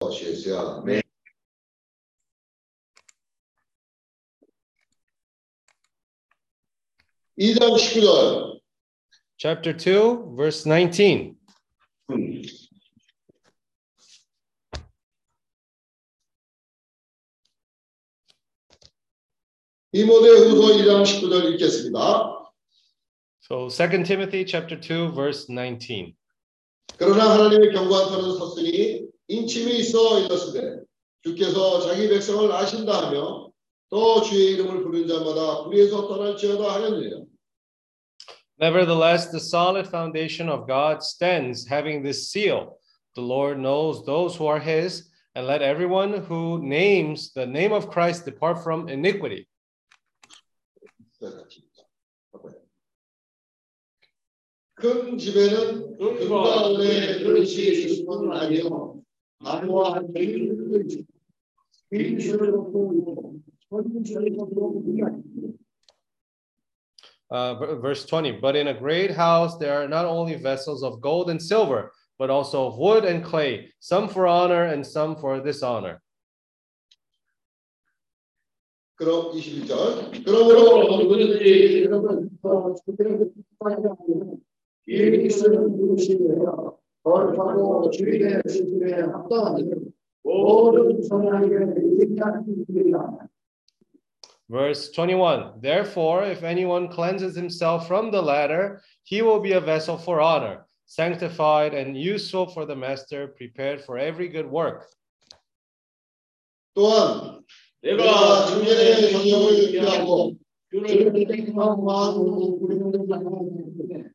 Ciencia. Me... Chapter 2, verse 19. Hmm. İmode Hudo İdam şükürler. So 2 Timothy chapter 2 verse 19. 인침이 있어 일렀으되 주께서 자기 백성을 아신다 하며 또 주의 이름을 부르는 자마다 불의에서 떠날지어다 하였느니라. Nevertheless, the solid foundation of God stands, having this seal The Lord knows those who are his, and let everyone who names the name of Christ depart from iniquity. 큰 집에는 금과 은의 그릇이 있을 뿐 아니요 나무와 백일을 빈실을 놓고 Uh, v- verse 20 But in a great house there are not only vessels of gold and silver, but also of wood and clay, some for honor and some for dishonor. 그럼 21절 그러므로 누구든지 이름을 예수는 누구시며 거룩하고 주인의 주님에 합당한 모 든 선하게 인식하는 Verse 21 Therefore, if anyone cleanses himself from the latter, he will be a vessel for honor, sanctified and useful for the master, prepared for every good work. 또한 내가 중년의 정령을 위하고 주를 택한 마음으로 부르는 자는 의와 부름과 사랑과 부평을 추천하라.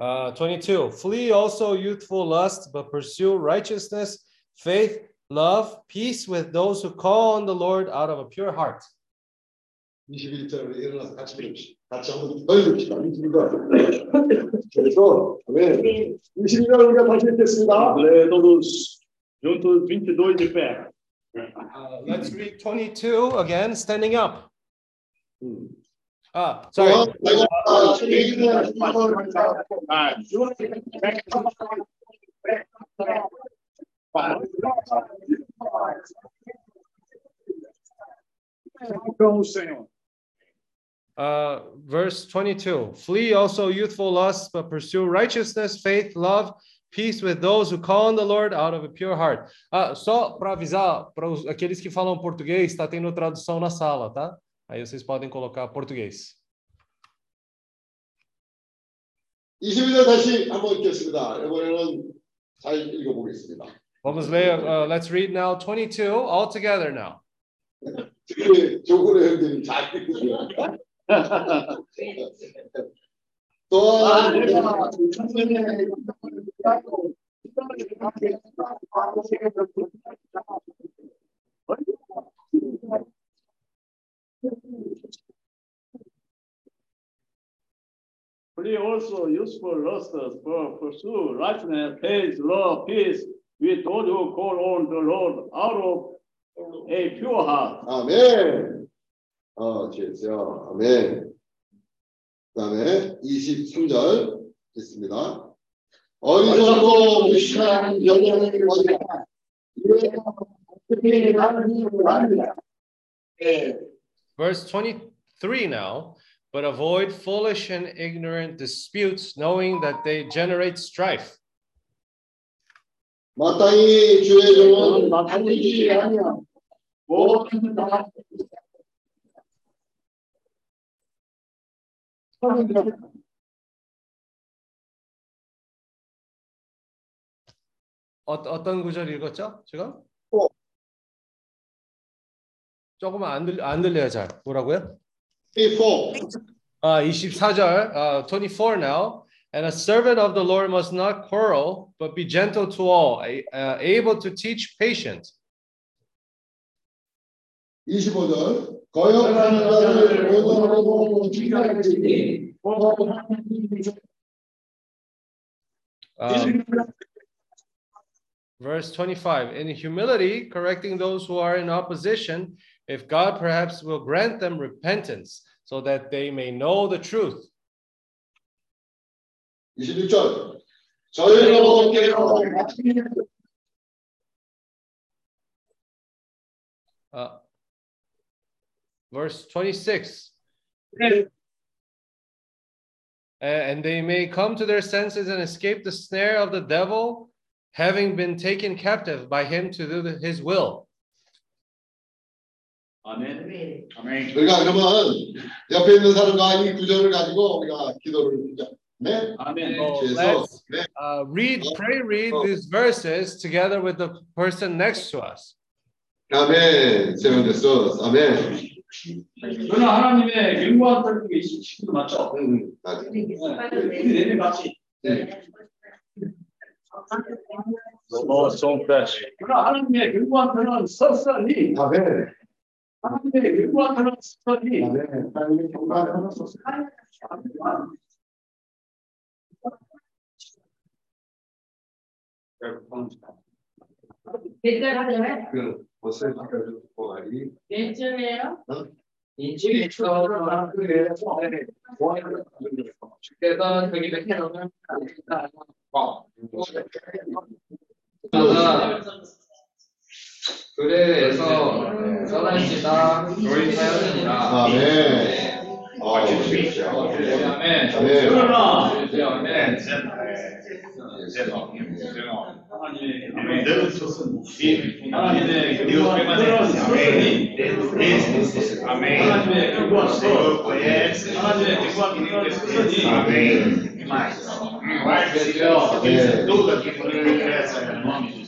uh, 22. Flee also youthful lust, but pursue righteousness, faith, love, peace with those who call on the Lord out of a pure heart. Uh, let's read 22 again, standing up. Hmm. Sorry. Uh, verse 22 Flee also youthful lusts, but pursue righteousness, faith, love, peace with those who call on the Lord out of a pure heart. Uh, só para avisar para aqueles que falam português, está tendo tradução na sala, tá? Aí vocês podem colocar português. 22절 다시 한번 읽겠습니다. 이번에는 잘 읽어보겠습니다. Vamos ler, uh, let's read now 22 all together now. 특히 조건의 형제님 잘 읽으세요. 또 Flee also useful lusts, for pursue righteousness, faith, love, peace with those who call on the Lord out of a pure heart. 아멘. 어, 주여. 아멘. 그다음에 23절 있습니다. 어리석고 무식한 여자를 원하라. 이에 나는 아니라. 예. Verse 23 now. But avoid foolish and ignorant disputes, knowing that they generate strife. 마땅히 주의 종은 나타내지 아니야. 모든 다 어, 어떤 구절 읽었죠? 지금? 어. 조금만 안, 들, 안 들려요 잘. 뭐라고요? 24. 아, 24절, uh, 24 now. And a servant of the Lord must not quarrel, but be gentle to all, a- uh, able to teach patience. 25절. 거역하는 자를 모독하고 지켜야지. Um, verse 25 In humility, correcting those who are in opposition, if God perhaps will grant them repentance, so that they may know the truth. 26절. 저희로부터 Uh, verse 26. And they may come to their senses and escape the snare of the devil, having been taken captive by him to do the- his will. 아멘. 아멘. 우리가 그러면 옆에 있는 사람과 이 구절을 가지고 우리가 기도를 드리자. 네. 아멘. So 그래서 let's 네. uh, read, pray, read these verses together with the person next to us. 아멘. 세븐데스. 아멘. 그러나 하나님의 영광 떨리게 시키도 맞죠? 음, 맞아. 우리 네명 같이. 어, 좀 그러나 하나님의 영광들은 서서히 아멘. 하나님의 영광들은 서서히 아멘. 하나님의 경관을 하나 썼어. 괜찮아요? 그 옷을 바꿔주고 아이. 괜찮아요? 인지를 주어서 그래서 주께서 저기를 해놓으면 그래서 떠날지다 사연이라 아멘. 아, 아멘 아멘. 그러나 아멘 하나님의 하나님의 영광들은 서서히 하나님의 영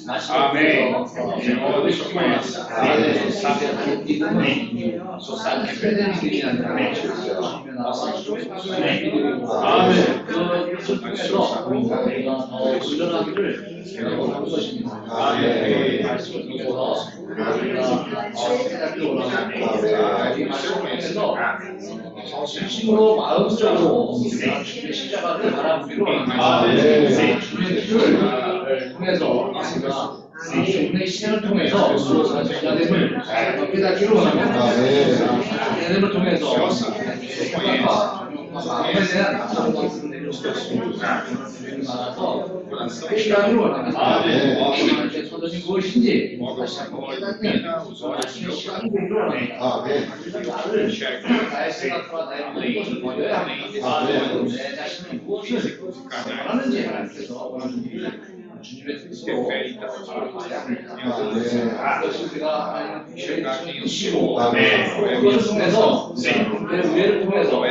Amém. Senhor, nos conheça. Sabe aquilo que também. O Senhor sabe que é verdade. Amém. Amém. Amém. 아멘. 진심으로 마음속으로 십자가를 바라보기로 아멘. 주님을 통해서 우리의 시간을 통해서 하나님을 깨닫기로 원합니다. 하나님을 통해서 마음에 대한 말아서 시간을 원합니다. 하나님께 서주신 무엇인지 다시 한번 깨닫는 시간이 되기로 원합니다. 아멘. 나의 생각과 나의 모든 것을 버려야 합니다. 내 자신이 무엇을 원하는지 하나님께서 원하는 주님 그것을 통해서 내 우애를 통해서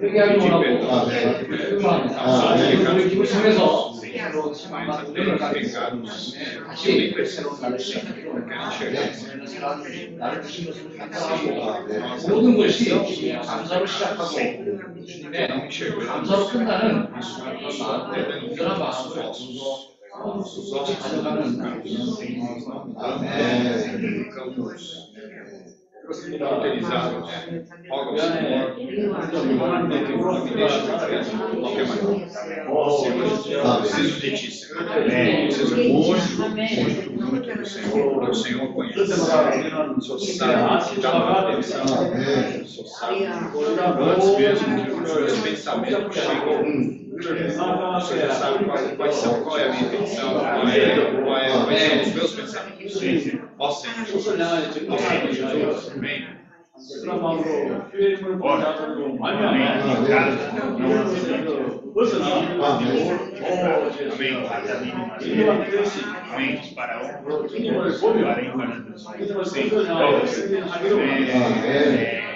회개하기 원하고. 우리 기을 통해서 다시 새로운 나를 시작하기로 나를 주신 것을 감사하고 모든 것이 감사로 시작하고 주님의 감사로 끝나는 그런 마음, 온전한 마음으로 가져가는 아멘. roteirizado, né? Órgãos, assim. é. muito, muito, muito Senhor. O Senhor conhece. Antes mesmo que os pensamentos chegam hum. Intervenção então, assim, você já sabe quais, quais qual é a minha intenção, qual é, qual é, quais os meus pensamentos. Posso ser justo? Posso ser justo? Amém?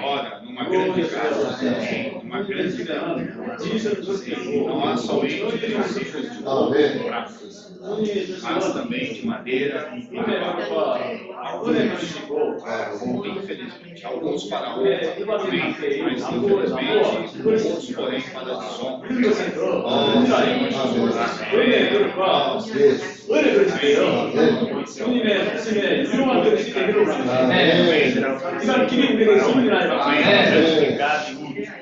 Ora, numa grande casa, amém uma grande dinâmica. Não há somente princípios de práticos, mas também de maneira Alguns de boa, infelizmente. Alguns para o bem, mas infelizmente, outros porém para as sombras. Nós temos Amém.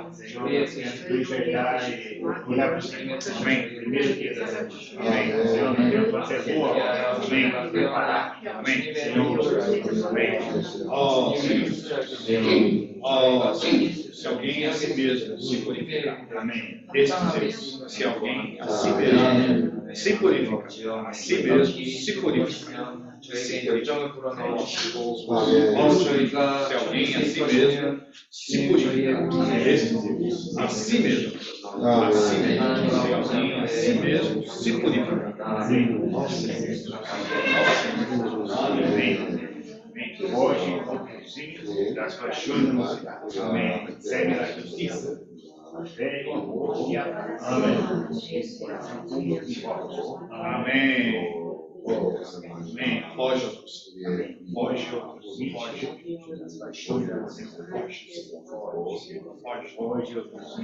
Senhor, liberdade. Olhar para o Senhor. Amém. Primeiro que Amém. Senhor, vai ser boa. Amém. Preparar. Amém. Senhor. Amém. Oh, Senhor. Oh, se alguém a si mesmo se purificar. Amém. Jeito. Se alguém a si mesmo se purificar. A si mesmo se purificar. 저에게 열정을 불어넣으시고 아멘. 저희가 Se alguém a si mesmo se purificar. Desse jeito. A si mesmo. A si mesmo. Se alguém a si mesmo se purificar. Amém. Amém. Hoje, sim, das paixões, amém. Segue na justiça. Fé e a- Amém. Coração puro e forte. Amém. Foge. Foge.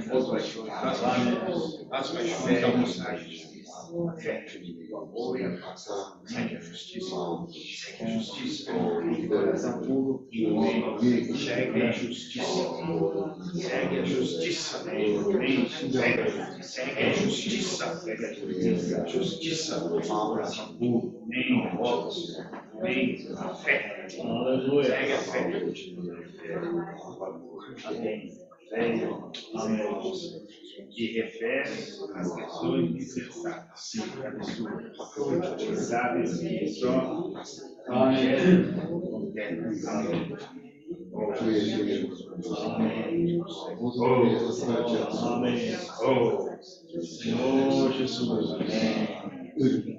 Das paixões. Das paixões, da mocidade. Fé, amor e a paz. Segue a justiça. Segue a justiça. Coração puro e humilde. Segue a justiça. Segue a justiça. Segue a justiça. Segue a justiça. Segue a justiça. Justiça. Coração puro. Amém. Votos vem A fé. Aleluia. Segue a fé. Amém. Venham amorosos que referem as questões insensatas e a Sabes que só Amém. Amém. Oh, Amém. Oh, Senhor Jesus. Amém.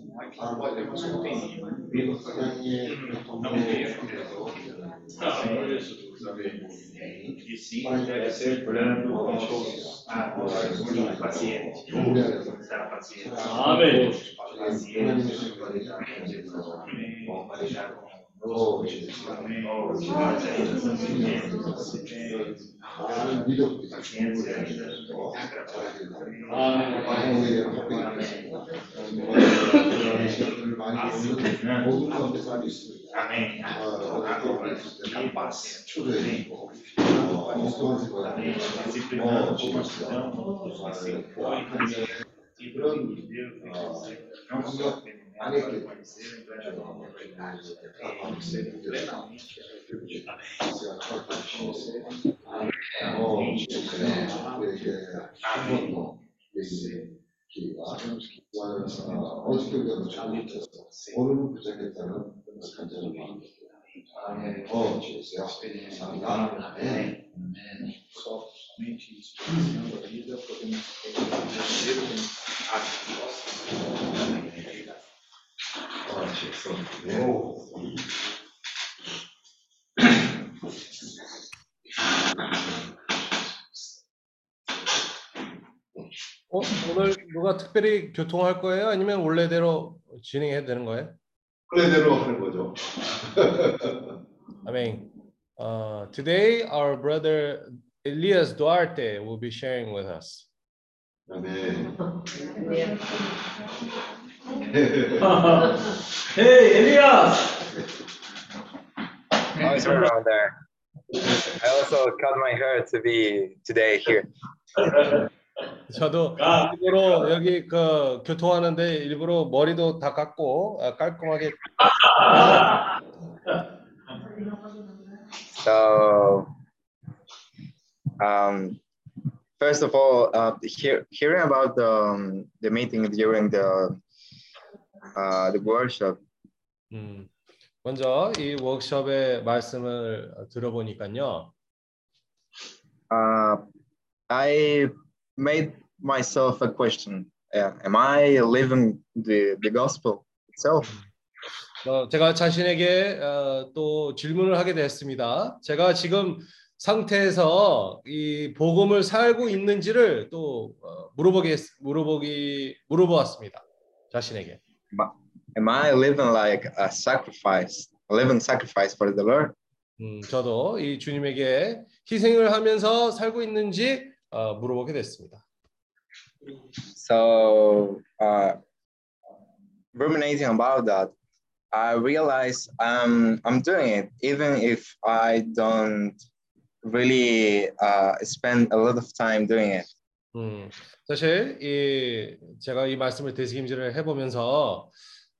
Não pode ter consultoria. Não tem Não, isso. E sim, deve ser brando com os do paciente. Da paciente. Amém. Paciente, planejamento, com Amém. Amém. Livrando de Deus, não se ofendendo, aparecer, entrar em uma verdade, aparecer plenamente a virtude. Amém. Amém. Amém. Amém que achamos que para a ausbildung ohne Sekretär das könnte man machen. Oh, Jesus, ja. Amém. Amém. Somente instruindo a vida, podemos mexer com as costas. Oh, Jesus. 어, 오늘 누가 특별히 교통할 거예요? 아니면 원래대로 진행해도 되는 거예요? 원래대로 하는 거죠. I mean, uh, today our brother Elias Duarte will be sharing with us. 아멘. Hey, Elias. How's around there? I also cut my hair to be today here. 저도 아. 일부러 여기 그 교통하는데 일부러 머리도 다 깎고 아, 깔끔하게 So, um, first of all, uh, hear, hearing about the, um, the meeting during the uh, the workshop, 음, 먼저 이 워크숍의 말씀을 들어보니까요. uh, I made myself a question. Uh, am I living the, the gospel itself? 어, 제가 자신에게 어, 또 질문을 하게 됐습니다. 제가 지금 상태에서 이 복음을 살고 있는지를 또 어, 물어보기 물어보기 물어보았습니다. 자신에게. Am I living like a sacrifice, a living sacrifice for the Lord? 음, 저도 이 주님에게 희생을 하면서 살고 있는지 어, 물어보게 됐습니다. So, uh, ruminating about that, I realize I'm I'm doing it, even if I don't really uh, spend a lot of time doing it. 음, 사실 이 제가 이 말씀을 되새김질을 해보면서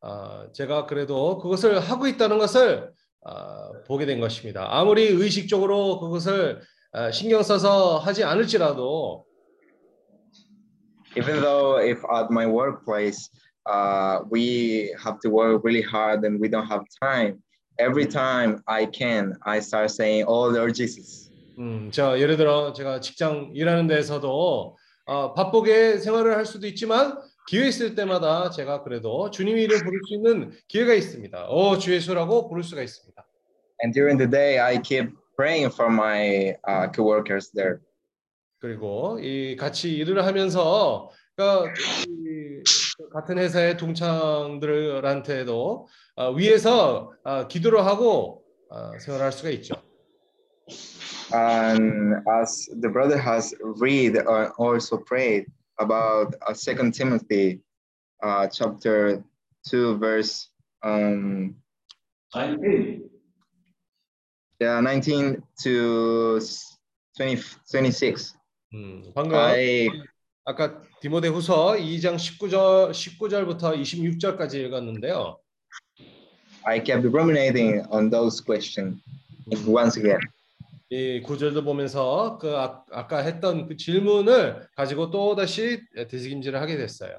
어, 제가 그래도 그것을 하고 있다는 것을 어, 보게 된 것입니다. 아무리 의식적으로 그것을 어, 신경 써서 하지 않을지라도 Even though if at my workplace uh, we have to work really hard and we don't have time, every time I can, I start saying, "Oh Lord Jesus." 음, 저 예를 들어 제가 직장 일하는 데서도 어, 바쁘게 생활을 할 수도 있지만 기회 있을 때마다 제가 그래도 주님 이름 부를 수 있는 기회가 있습니다. 어, 주 예수라고 부를 수가 있습니다. And during the day, I keep praying for my uh, coworkers there. 그리고 이 같이 일을 하면서 그러니까 이 같은 회사의 동창들한테도 어, 위에서 어, 기도를 하고 어, 생활할 수가 있죠. And as the brother has read or also prayed about uh, Second Timothy, uh, chapter two, verse um, 19. Yeah, 19 to 20, 26. 음, 방금 I 아까 디모데후서 2장 19절 19절부터 26절까지 읽었는데요. I kept ruminating on those questions once again. 이 구절도 보면서 그 아, 아까 했던 그 질문을 가지고 또 다시 되새김질을 하게 됐어요.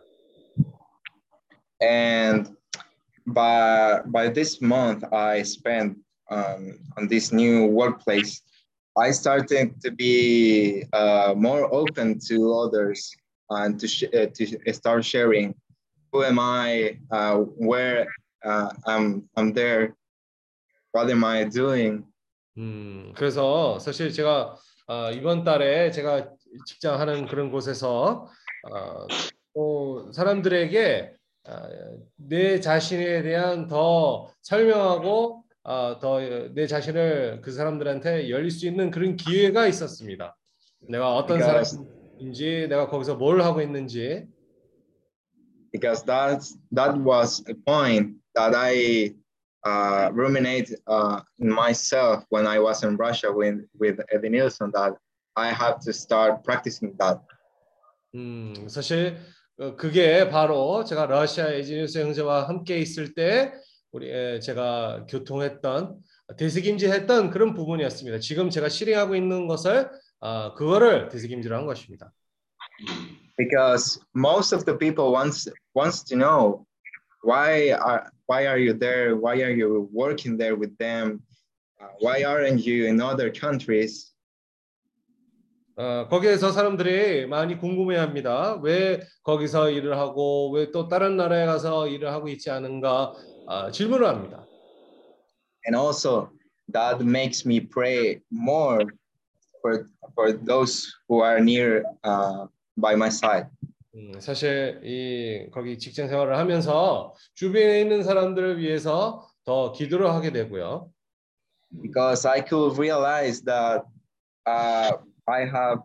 And by by this month I spent um, on this new workplace, I started to be uh, more open to others and to sh- uh, to start sharing who am I, uh, where uh, I'm I'm there, what am I doing, 음, 그래서 사실 제가 어, 이번 달에 제가 직장 하는 그런 곳에서 어, 또 사람들에게 어, 내 자신에 대한 더 설명하고 어, 더내 자신을 그 사람들한테 열릴 수 있는 그런 기회가 있었습니다. 내가 어떤 그러니까- 사람인지, 내가 거기서 뭘 하고 있는지. because that's that was a point that I uh, ruminate uh, in myself when I was in Russia with with Eddie Nielsen that I have to start practicing that. 음, 사실 어, 그게 바로 제가 러시아 에지니우스 형제와 함께 있을 때 우리 에, 제가 교통했던 되새김질했던 그런 부분이었습니다. 지금 제가 실행하고 있는 것을 아, 그거를 되새김질한 것입니다. because most of the people wants wants to know why are why are you there why are you working there with them uh, why aren't you in other countries 어, 거기에서 사람들이 많이 궁금해합니다. 왜 거기서 일을 하고 왜 또 다른 나라에 가서 일을 하고 있지 않은가 아, 질문을 합니다. and also that makes me pray more for for those who are near uh, by my side 음, 사실 이 거기 직장 생활을 하면서 주변에 있는 사람들을 위해서 더 기도를 하게 되고요. because I could realize that uh, I have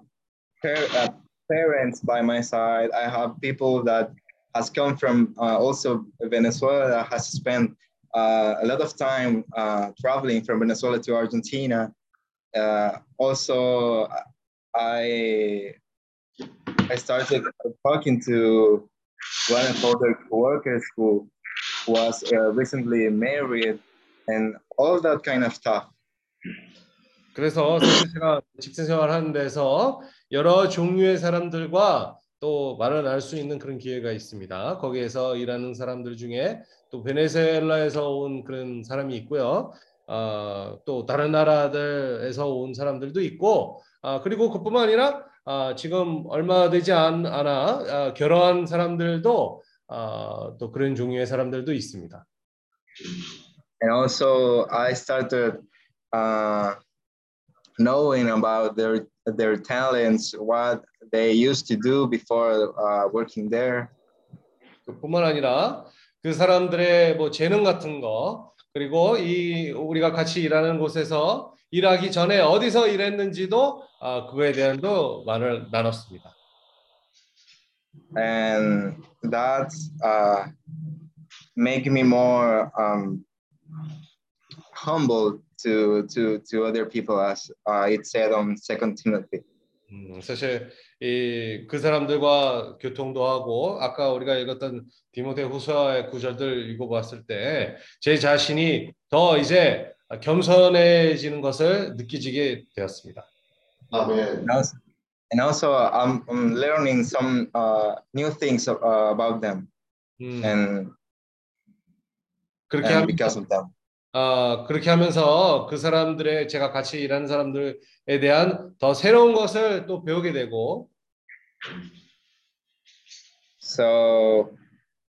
par- uh, parents by my side. I have people that has come from uh, also Venezuela that has spent uh, a lot of time uh, traveling from Venezuela to Argentina. Uh, also, I I started talking to one of other workers who was uh, recently married and all that kind of stuff. 그래서 사실 제가 직장 생활하는 데서 여러 종류의 사람들과 또 말을 나눌 수 있는 그런 기회가 있습니다. 거기에서 일하는 사람들 중에 또 베네수엘라에서 온 그런 사람이 있고요. 어, 또 다른 나라들에서 온 사람들도 있고, 아, 그리고 그뿐만 아니라 아, 지금 얼마 되지 않, 않아 아, 결혼한 사람들도 아, 또 그런 종류의 사람들도 있습니다. And also, I started uh, knowing about their their talents, what they used to do before uh, working there. 뿐만 아니라 그 사람들의 뭐 재능 같은 거 그리고 이 우리가 같이 일하는 곳에서 일하기 전에 어디서 일했는지도 아, 그거에 대한도 말을 나눴습니다. and that uh, make me more um, humble to to to other people as uh, it said on second timothy 음, 사실 이 그 사람들과 교통도 하고 아까 우리가 읽었던 디모데 후서의 구절들 읽어봤을 때 제 자신이 더 이제 겸손해지는 것을 느끼게 되었습니다. 아멘. and also, I'm, I'm learning some uh, new things uh, about them 음, and, 그렇게 and 하면 because of them 아, 그렇게 하면서 그 사람들의 제가 같이 일하는 사람들에 대한 더 새로운 것을 또 배우게 되고. So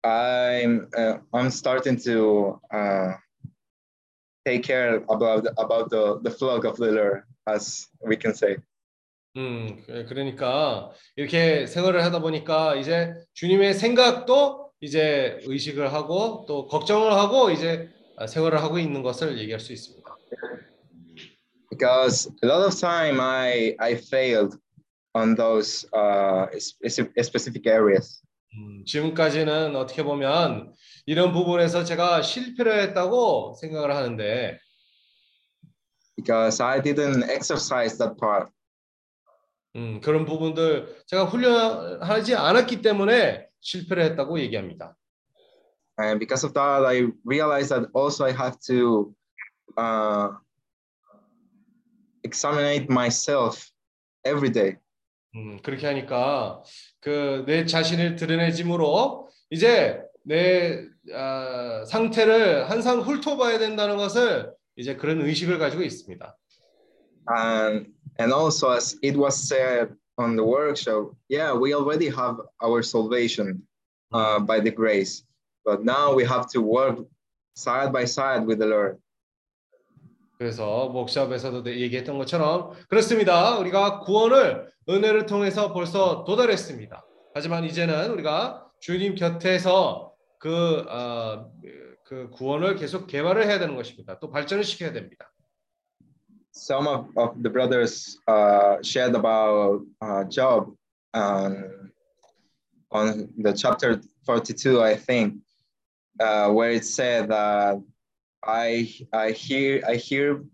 i'm uh, i'm starting to uh, take care about about the the flock of lord as we can say. 음, 그- 그러니까 이렇게 생활을 하다 보니까 이제 주님의 생각도 이제 의식을 하고 또 걱정을 하고 이제 생활을 하고 있는 것을 얘기할 수 있습니다. because a lot of time I I failed on those uh, speci- specific areas. 음, 지금까지는 어떻게 보면 이런 부분에서 제가 실패를 했다고 생각을 하는데 Because I didn't exercise that part. 음, 그런 부분들 제가 훈련하지 않았기 때문에 실패를 했다고 얘기합니다. And because of that, I realized that also I have to uh, examine myself every day. 음, 그렇게 하니까 그 내 자신을 드러내짐으로 이제 내 아, 상태를 항상 훑어봐야 된다는 것을 이제 그런 의식을 가지고 있습니다. And and also as it was said on the workshop, yeah, we already have our salvation uh, by the grace, But now we have to work side by side with the Lord. 그래서 목샵에서도 얘기했던 것처럼 그렇습니다. 우리가 구원을 은혜를 통해서 벌써 도달했습니다. 하지만 이제는 우리가 주님 곁에서 그, 어, 그 구원을 계속 개발을 해야 되는 것입니다. 또 발전을 시켜야 됩니다. some of, of the brothers uh, shared about uh, Job um, on the chapter 42, I think, uh, where it said that I I hear I hear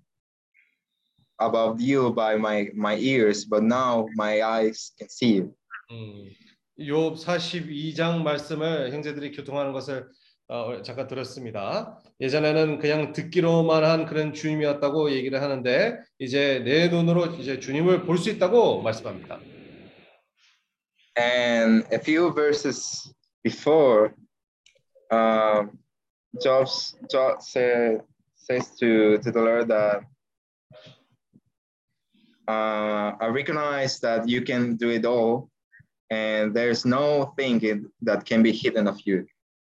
about you by my my ears, but now my eyes can see you. 음, 욥 42장 말씀을 형제들이 교통하는 것을 어, 잠깐 들었습니다. 예전에는 그냥 듣기로만 한 그런 주님이었다고 얘기를 하는데 이제 내 눈으로 이제 주님을 볼 수 있다고 말씀합니다. And a few verses before, um, Job, Job say, says to, to Lord that uh, I recognize that you can do it all, and there's no thing in- that can be hidden of you.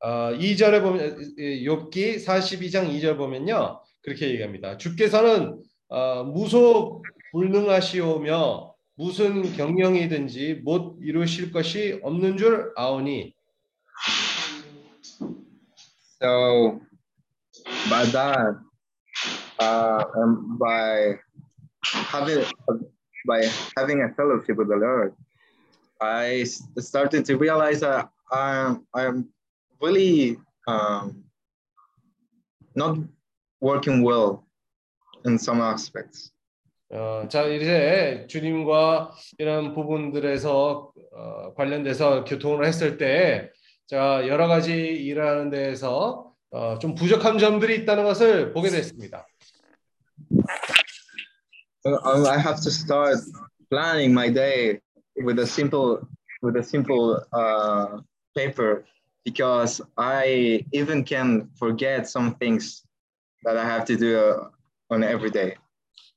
어, 2절에 보면 이, 욥기 42장 2절 보면요. 그렇게 얘기합니다. 주께서는 어, 무소 불능하시오며 무슨 경영이든지 못 이루실 것이 없는 줄 아오니 So, by that, uh, and by having by having a fellowship with the Lord, I s- started to realize that I'm I'm really um, not working well in some aspects. 어, 자 이제 주님과 이런 부분들에서 어, 관련돼서 교통을 했을 때 자 여러 가지 일하는 데에서 어, 좀 부족한 점들이 있다는 것을 보게 됐습니다. Uh, I have to start planning my day with a simple with a simple uh, paper because I even can forget some things that I have to do uh, on every day.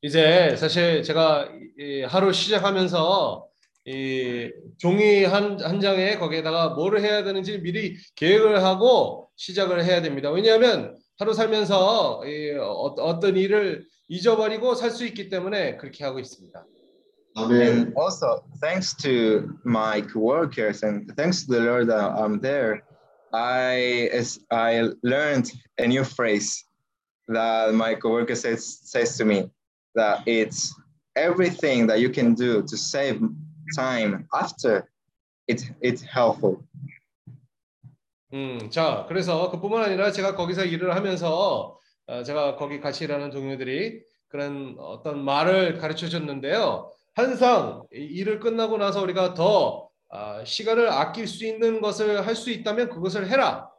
이제 사실 제가 이 하루 시작하면서 이 종이 한, 한 장에 거기에다가 뭐를 해야 되는지 미리 계획을 하고 시작을 해야 됩니다. 왜냐하면 하루 살면서 이 어, 어떤 일을 잊어버리고 살 수 있기 때문에 그렇게 하고 있습니다. And also, thanks to my coworkers and thanks to the Lord that I'm there, I as I learned a new phrase that my coworker says says to me that it's everything that you can do to save time after it it's helpful. 음, 자, 그래서 그뿐만 아니라 제가 거기서 일을 하면서 어, 제가 거기 같이 일하는 동료들이 그런 어떤 말을 가르쳐 줬는데요. 항상 이 일을 끝나고 나서 우리가 더 아, 시간을 아낄 수 있는 것을 할 수 있다면 그것을 해라.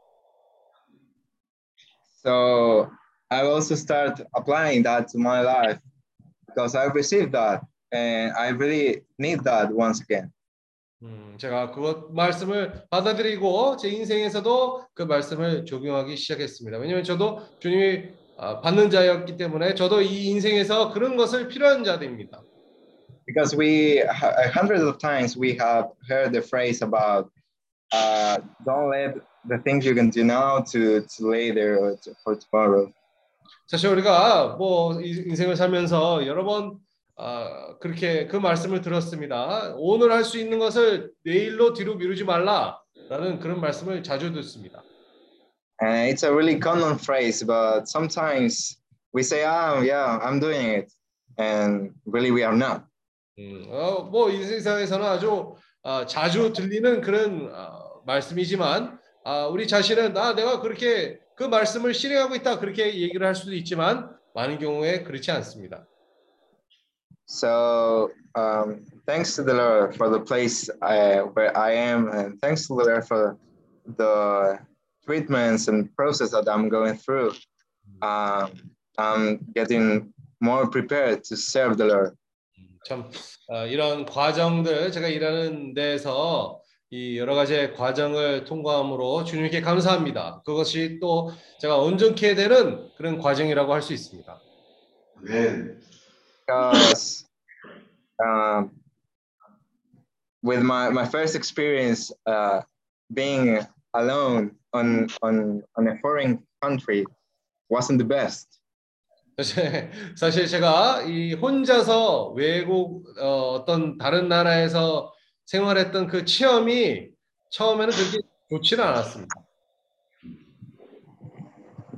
So I also start applying that to my life because I received that and I really need that once again. 음, 제가 그것 말씀을 받아들이고 제 인생에서도 그 말씀을 적용하기 시작했습니다. 왜냐하면 저도 주님이 아, 받는 자였기 때문에 저도 이 인생에서 그런 것을 필요한 자들입니다. because we hundreds of times we have heard the phrase about uh, don't let the things you can do now to, to later or to, for tomorrow 사실 우리가 뭐 이- 인생을 살면서 여러 번 아, 그렇게 그 말씀을 들었습니다. 오늘 할 수 있는 것을 내일로 뒤로 미루지 말라라는 그런 말씀을 자주 듣습니다. and it's a really common phrase but sometimes we say oh yeah i'm doing it and really we are not 음, 어, 뭐이 세상에서는 아주 아, 자주 들리는 그런 아, 말씀이지만 아, 우리 자신은 나 내가 그렇게 그 말씀을 실행하고 있다 그렇게 얘기를 할 수도 있지만 많은 경우에 그렇지 않습니다. So um, thanks to the lord for the place I, where i am and thanks to the lord for the treatments and process that i'm going through um, i'm getting more prepared to serve the lord 참 어, 이런 과정들 제가 일하는 데서 이 여러 가지의 과정을 통과함으로 주님께 감사합니다. 그것이 또 제가 온전케 되는 그런 과정이라고 할 수 있습니다. 아멘. Because um, with my, my first experience uh, being alone on, on, on a foreign country wasn't the best. 사실, 제가 이 혼자서 외국 어, 어떤 다른 나라에서 생활했던 그 체험이 처음에는 그렇게 좋지는 않았습니다.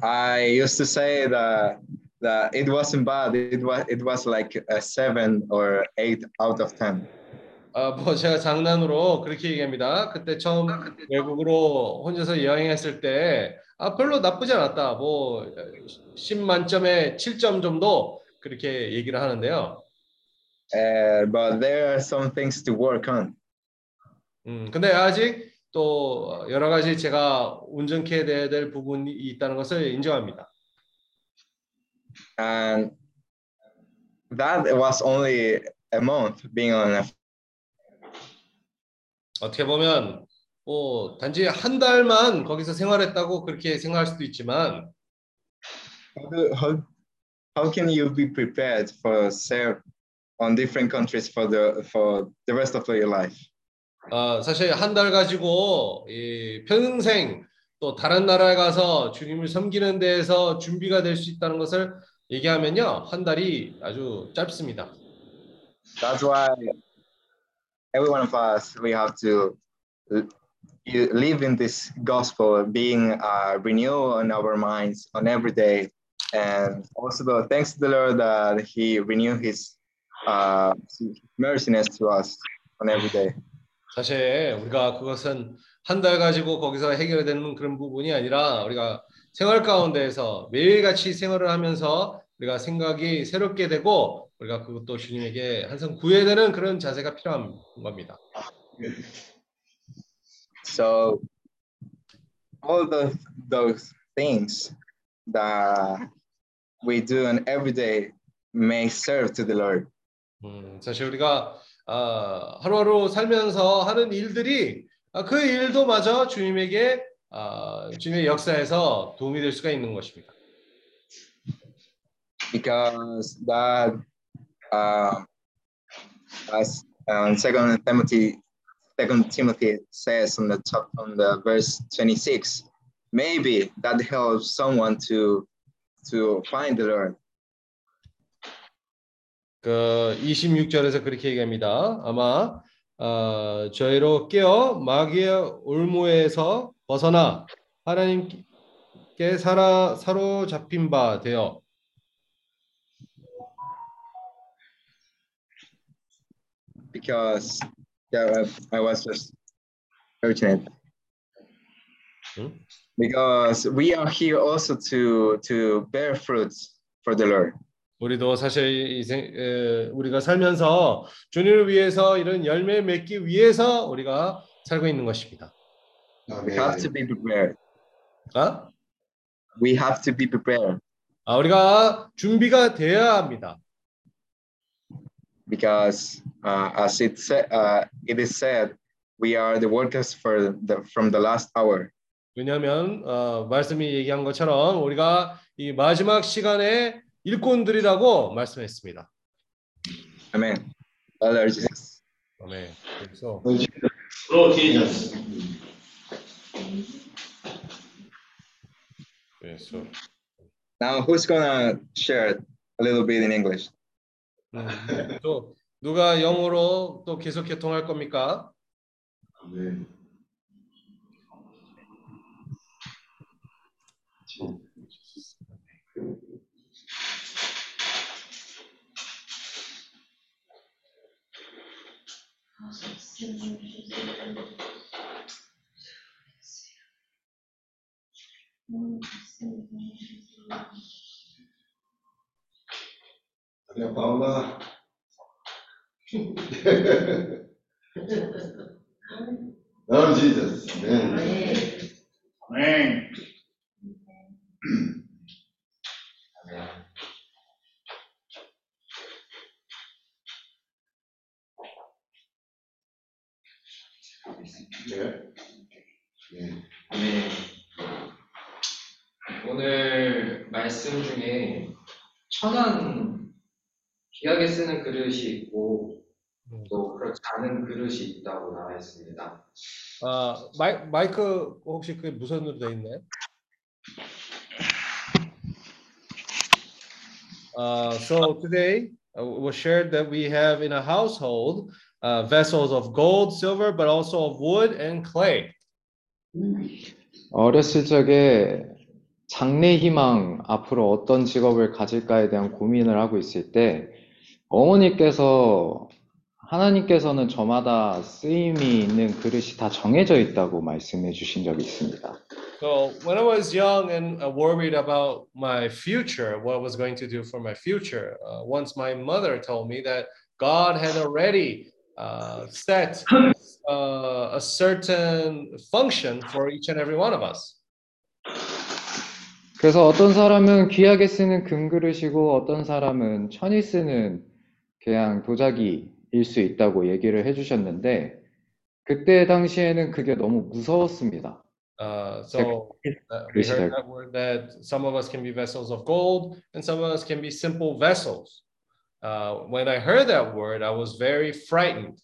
I used to say that that it wasn't bad. It was it was like a seven or eight out of ten. 아, 뭐 제가 장난으로 그렇게 얘기합니다. 그때 처음 외국으로 혼자서 여행했을 때 아, 별로 나쁘지 않았다. 뭐 10만점에 7점 정도 그렇게 얘기를 하는데요. Uh, but there are some things to work on. 음, 근데 아직 또 여러 가지 제가 온전케 돼야 될 부분이 있다는 것을 인정합니다. And that was only a month being on a 어떻게 보면 뭐 단지 한 달만 거기서 생활했다고 그렇게 생각할 수도 있지만 how, do, how, how can you be prepared for serve on different countries for the for the rest of your life 어, 사실 한 달 가지고 이 평생 또 다른 나라에 가서 주님을 섬기는 데에서 준비가 될 수 있다는 것을 얘기하면요 한 달이 아주 짧습니다. that's why every one of us we have to live in this gospel being uh, renewal on our minds on every day and also thanks to the lord that he renew his uh, merciness to us on every day 사실 우리가 그것은 한 달 가지고 거기서 해결되는 그런 부분이 아니라 우리가 생활 가운데에서 매일같이 생활을 하면서 우리가 생각이 새롭게 되고 우리가 그것도 주님에게 항상 구해되는 그런 자세가 필요한 겁니다. So all those those things that we do on every day may serve to the Lord. 음, 사실 우리가 아, 하루하루 살면서 하는 일들이 아, 그 일도 마저 주님에게 아, 주님의 역사에서 도움이 될 수가 있는 것입니다. because that um, as uh, Second Timothy, Second Timothy says on the top on the verse 26. Maybe that helps someone to to find the Lord. 그 26절에서 그렇게 얘기합니다. 아마 어, 저희로 깨어 마귀의 올무에서 벗어나 하나님께 살아 사로잡힌 바 되어 because yeah, I was just searching it. Hmm? Because we are here also to to bear fruits for the Lord. 우리도 사실 이 생, 에, 우리가 살면서 주님을 위해서 이런 열매 맺기 위해서 우리가 살고 있는 것입니다. We have to be prepared. 아? We have to be prepared 아, 우리가 준비가 되어야 합니다. because uh, as it said, uh, it is said, we are the workers for the from the last hour. 왜냐하면 어, 말씀이 얘기한 것처럼 우리가 이 마지막 시간에 일꾼들이라고 말씀했습니다. Jesus. 아멘. 그래서. 그래서 Now, who's gonna share a little bit in English? 음, 또 누가 영어로 또 계속 개통할 겁니까? 아멘. Maria Paula. Lord Jesus. Amen. Amen. 네. 네. 네. 오늘 말씀 중에 천한 귀하게 쓰는 그릇이 있고 또 그렇지 않은 그릇이 있다고 나와 있습니다. 아, 마이, 마이크 혹시 그게 무선으로 돼 있나요? Uh, so today uh, was shared that we have in a household uh, vessels of gold, silver, but also of wood and clay. 어렸을 적에 장래 희망, 앞으로 어떤 직업을 가질까에 대한 고민을 하고 있을 때, 어머니께서, 하나님께서는 저마다 쓰임이 있는 그릇이 다 정해져 있다고 말씀해 주신 적이 있습니다. So when I was young and uh, worried about my future, what I was going to do for my future, uh, once my mother told me that God had already uh, set uh, a certain function for each and every one of us. 그래서 어떤 사람은 귀하게 쓰는 금그릇이고, 어떤 사람은 천이 쓰는 그냥 도자기일 수 있다고 얘기를 해 주셨는데, 그때 당시에는 그게 너무 무서웠습니다. Uh, so uh, we heard that word that some of us can be vessels of gold and some of us can be simple vessels. Uh, when I heard that word, I was very frightened.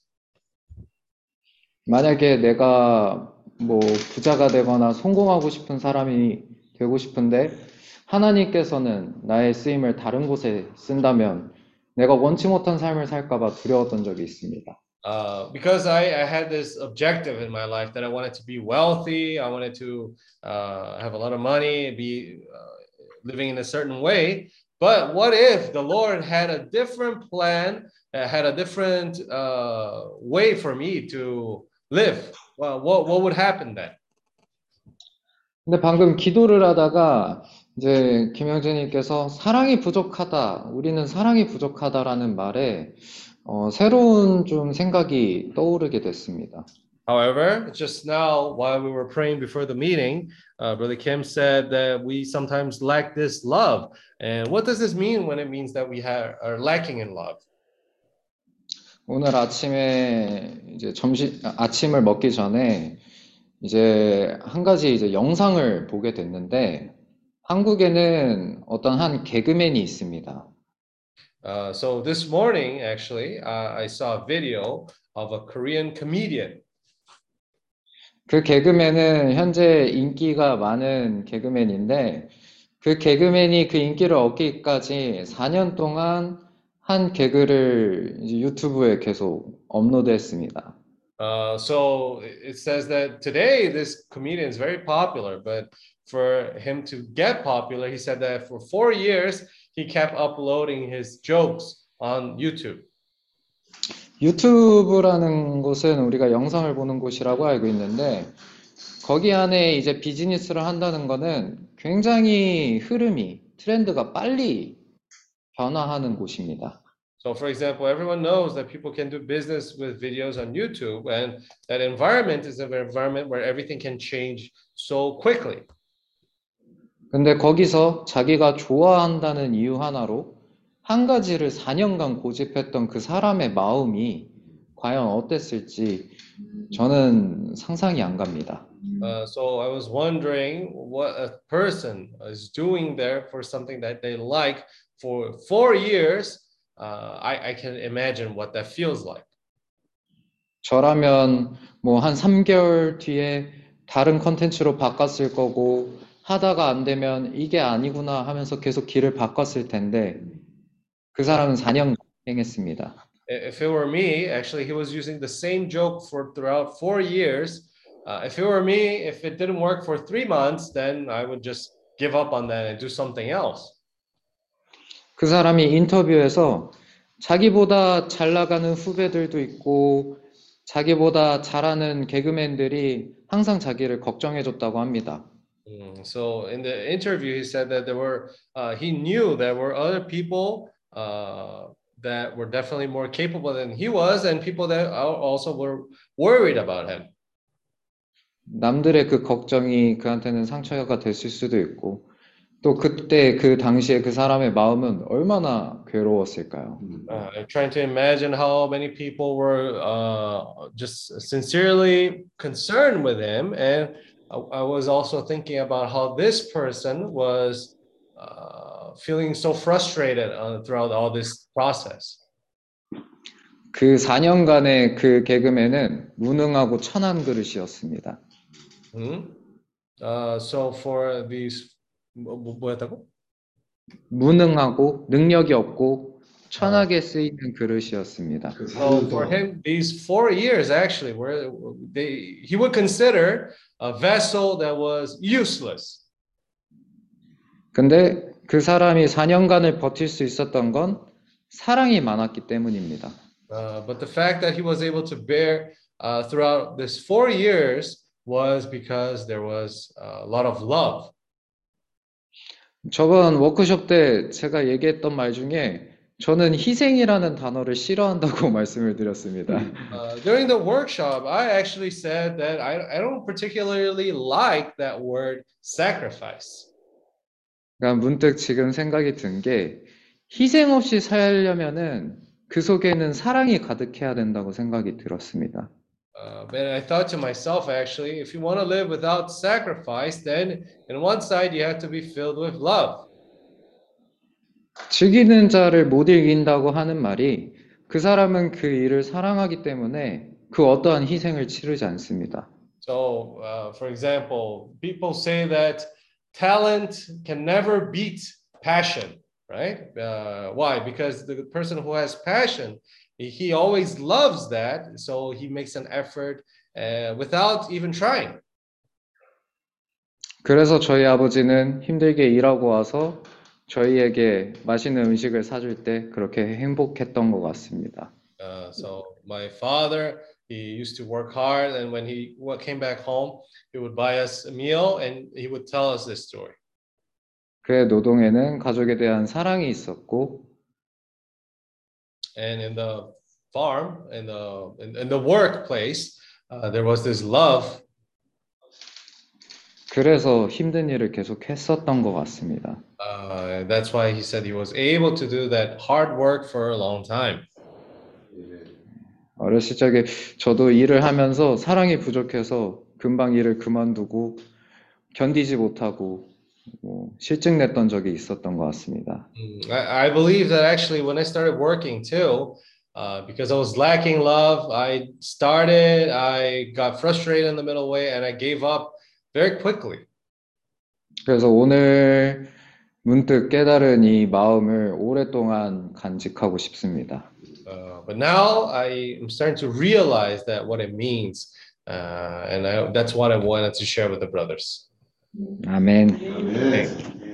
만약에 내가 뭐 부자가 되거나 성공하고 싶은 사람이 되고 싶은데 하나님께서는 나의 쓰임을 다른 곳에 쓴다면 내가 원치 못한 삶을 살까봐 두려웠던 적이 있습니다. Uh, because I, I had this objective in my life that I wanted to be wealthy, I wanted to uh, have a lot of money, be uh, living in a certain way. But what if the Lord had a different plan, uh, had a different uh, way for me to live? Well, what, what would happen then? 근데 방금 기도를 하다가 이제 김영재님께서 사랑이 부족하다, 우리는 사랑이 부족하다라는 말에 어, 새로운 좀 생각이 떠오르게 됐습니다. However, just now, while we were praying before the meeting, uh, Brother Kim said that we sometimes lack this love. And what does this mean when it means that we have, are lacking in love? 오늘 아침에 이제 점심 아, 아침을 먹기 전에 이제 한 가지 이제 영상을 보게 됐는데 한국에는 어떤 한 개그맨이 있습니다. Uh, so this morning, actually, uh, I saw a video of a Korean comedian. 그 개그맨은 현재 인기가 많은 개그맨인데 그 개그맨이 그 인기를 얻기까지 4년 동안 한 개그를 이제 유튜브에 계속 업로드했습니다. Uh, so it says that today this comedian is very popular, but for him to get popular, he said that for four years he kept uploading his jokes on YouTube. 유튜브라는 곳은 우리가 영상을 보는 곳이라고 알고 있는데 거기 안에 이제 비즈니스를 한다는 거는 굉장히 흐름이 트렌드가 빨리 변화하는 곳입니다. So, for example, everyone knows that people can do business with videos on YouTube, and that environment is an environment where everything can change so quickly. 근데 거기서 자기가 좋아한다는 이유 하나로 한 가지를 4년간 고집했던 그 사람의 마음이 과연 어땠을지 저는 상상이 안 갑니다. Uh, so, I was wondering what a person is doing there for something that they like for four years. Uh, I, I can imagine what that feels like. 저라면 뭐 한 3개월 뒤에 다른 컨텐츠로 바꿨을 거고 하다가 안 되면 이게 아니구나 하면서 계속 길을 바꿨을 텐데 그 사람은 4년 행했습니다. If it were me, actually, he was using the same joke for throughout four years. Uh, if it were me, if it didn't work for three months, then I would just give up on that and do something else. 그 사람이 인터뷰에서 자기보다 잘 나가는 후배들도 있고 자기보다 잘하는 개그맨들이 항상 자기를 걱정해 줬다고 합니다. Mm, So in the interview, he said that there were uh, he knew there were other people uh, that were definitely more capable than he was, and people that al- also were worried about him. 남들의 그 걱정이 그한테는 상처가 됐을 수도 있고 또 그때 그 당시에 그 사람의 마음은 얼마나 괴로웠을까요? Uh, I'm trying to imagine how many people were uh, just sincerely concerned with him, and I, I was also thinking about how this person was uh, feeling so frustrated uh, throughout all this process. 그 4년간의 그 개그맨은 무능하고 천한 그릇이었습니다. Hmm? Uh, so for these, 뭐, 뭐- 뭐였다고? 무능하고 능력이 없고 천하게 쓰이는 그릇이었습니다. So for him, these four years actually were they he would consider a vessel that was useless. 근데 그 사람이 4년간을 버틸 수 있었던 건 사랑이 많았기 때문입니다. Uh, but the fact that he was able to bear uh, throughout this four years was because there was a lot of love. 저번 워크숍 때 제가 얘기했던 말 중에 저는 희생이라는 단어를 싫어한다고 말씀을 드렸습니다. Uh, during the workshop, I actually said that I, I don't particularly like that word sacrifice. 그러니까 문득 지금 생각이 든 게 희생 없이 살려면은 그 속에는 사랑이 가득해야 된다고 생각이 들었습니다. Uh, but I thought to myself, actually, if you want to live without sacrifice, then in one side you have to be filled with love. 즐기는 자를 못 이긴다고 하는 말이 그 사람은 그 일을 사랑하기 때문에 그 어떠한 희생을 치르지 않습니다. So, uh, for example, people say that talent can never beat passion, right? Uh, why? Because the person who has passion, he- he always loves that, so he makes an effort uh, without even trying. 그래서 저희 아버지는 힘들게 일하고 와서 저희에게 맛있는 음식을 사줄 때 그렇게 행복했던 것 같습니다. Uh, so my father, he used to work hard, and when he wa- came back home, he would buy us a meal, and he would tell us this story. 그의 노동에는 가족에 대한 사랑이 있었고 And in the farm, in the in, in the workplace, uh, there was this love 그래서 힘든 일을 계속 했었던 것 같습니다. Uh, that's why he said he was able to do that hard work for a long time. 어렸을 적에 저도 일을 하면서 사랑이 부족해서 금방 일을 그만두고 견디지 못하고 뭐 실증 냈던 적이 있었던 것 같습니다. Mm, I, I believe that actually when I started working too, uh, because I was lacking love, I started, I got frustrated in the middle way, and I gave up very quickly. 그래서 오늘 문득 깨달은 이 마음을 오랫동안 간직하고 싶습니다. Uh, but now I am starting to realize that what it means, uh, and I, that's what I wanted to share with the brothers. 아멘.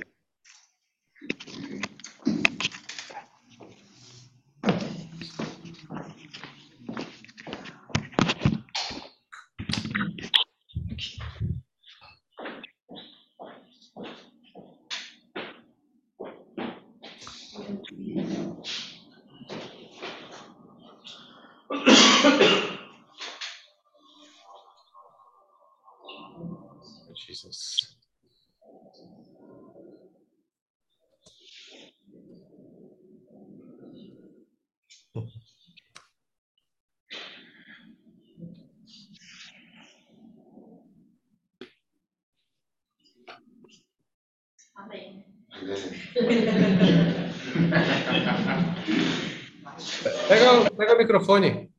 Microfone.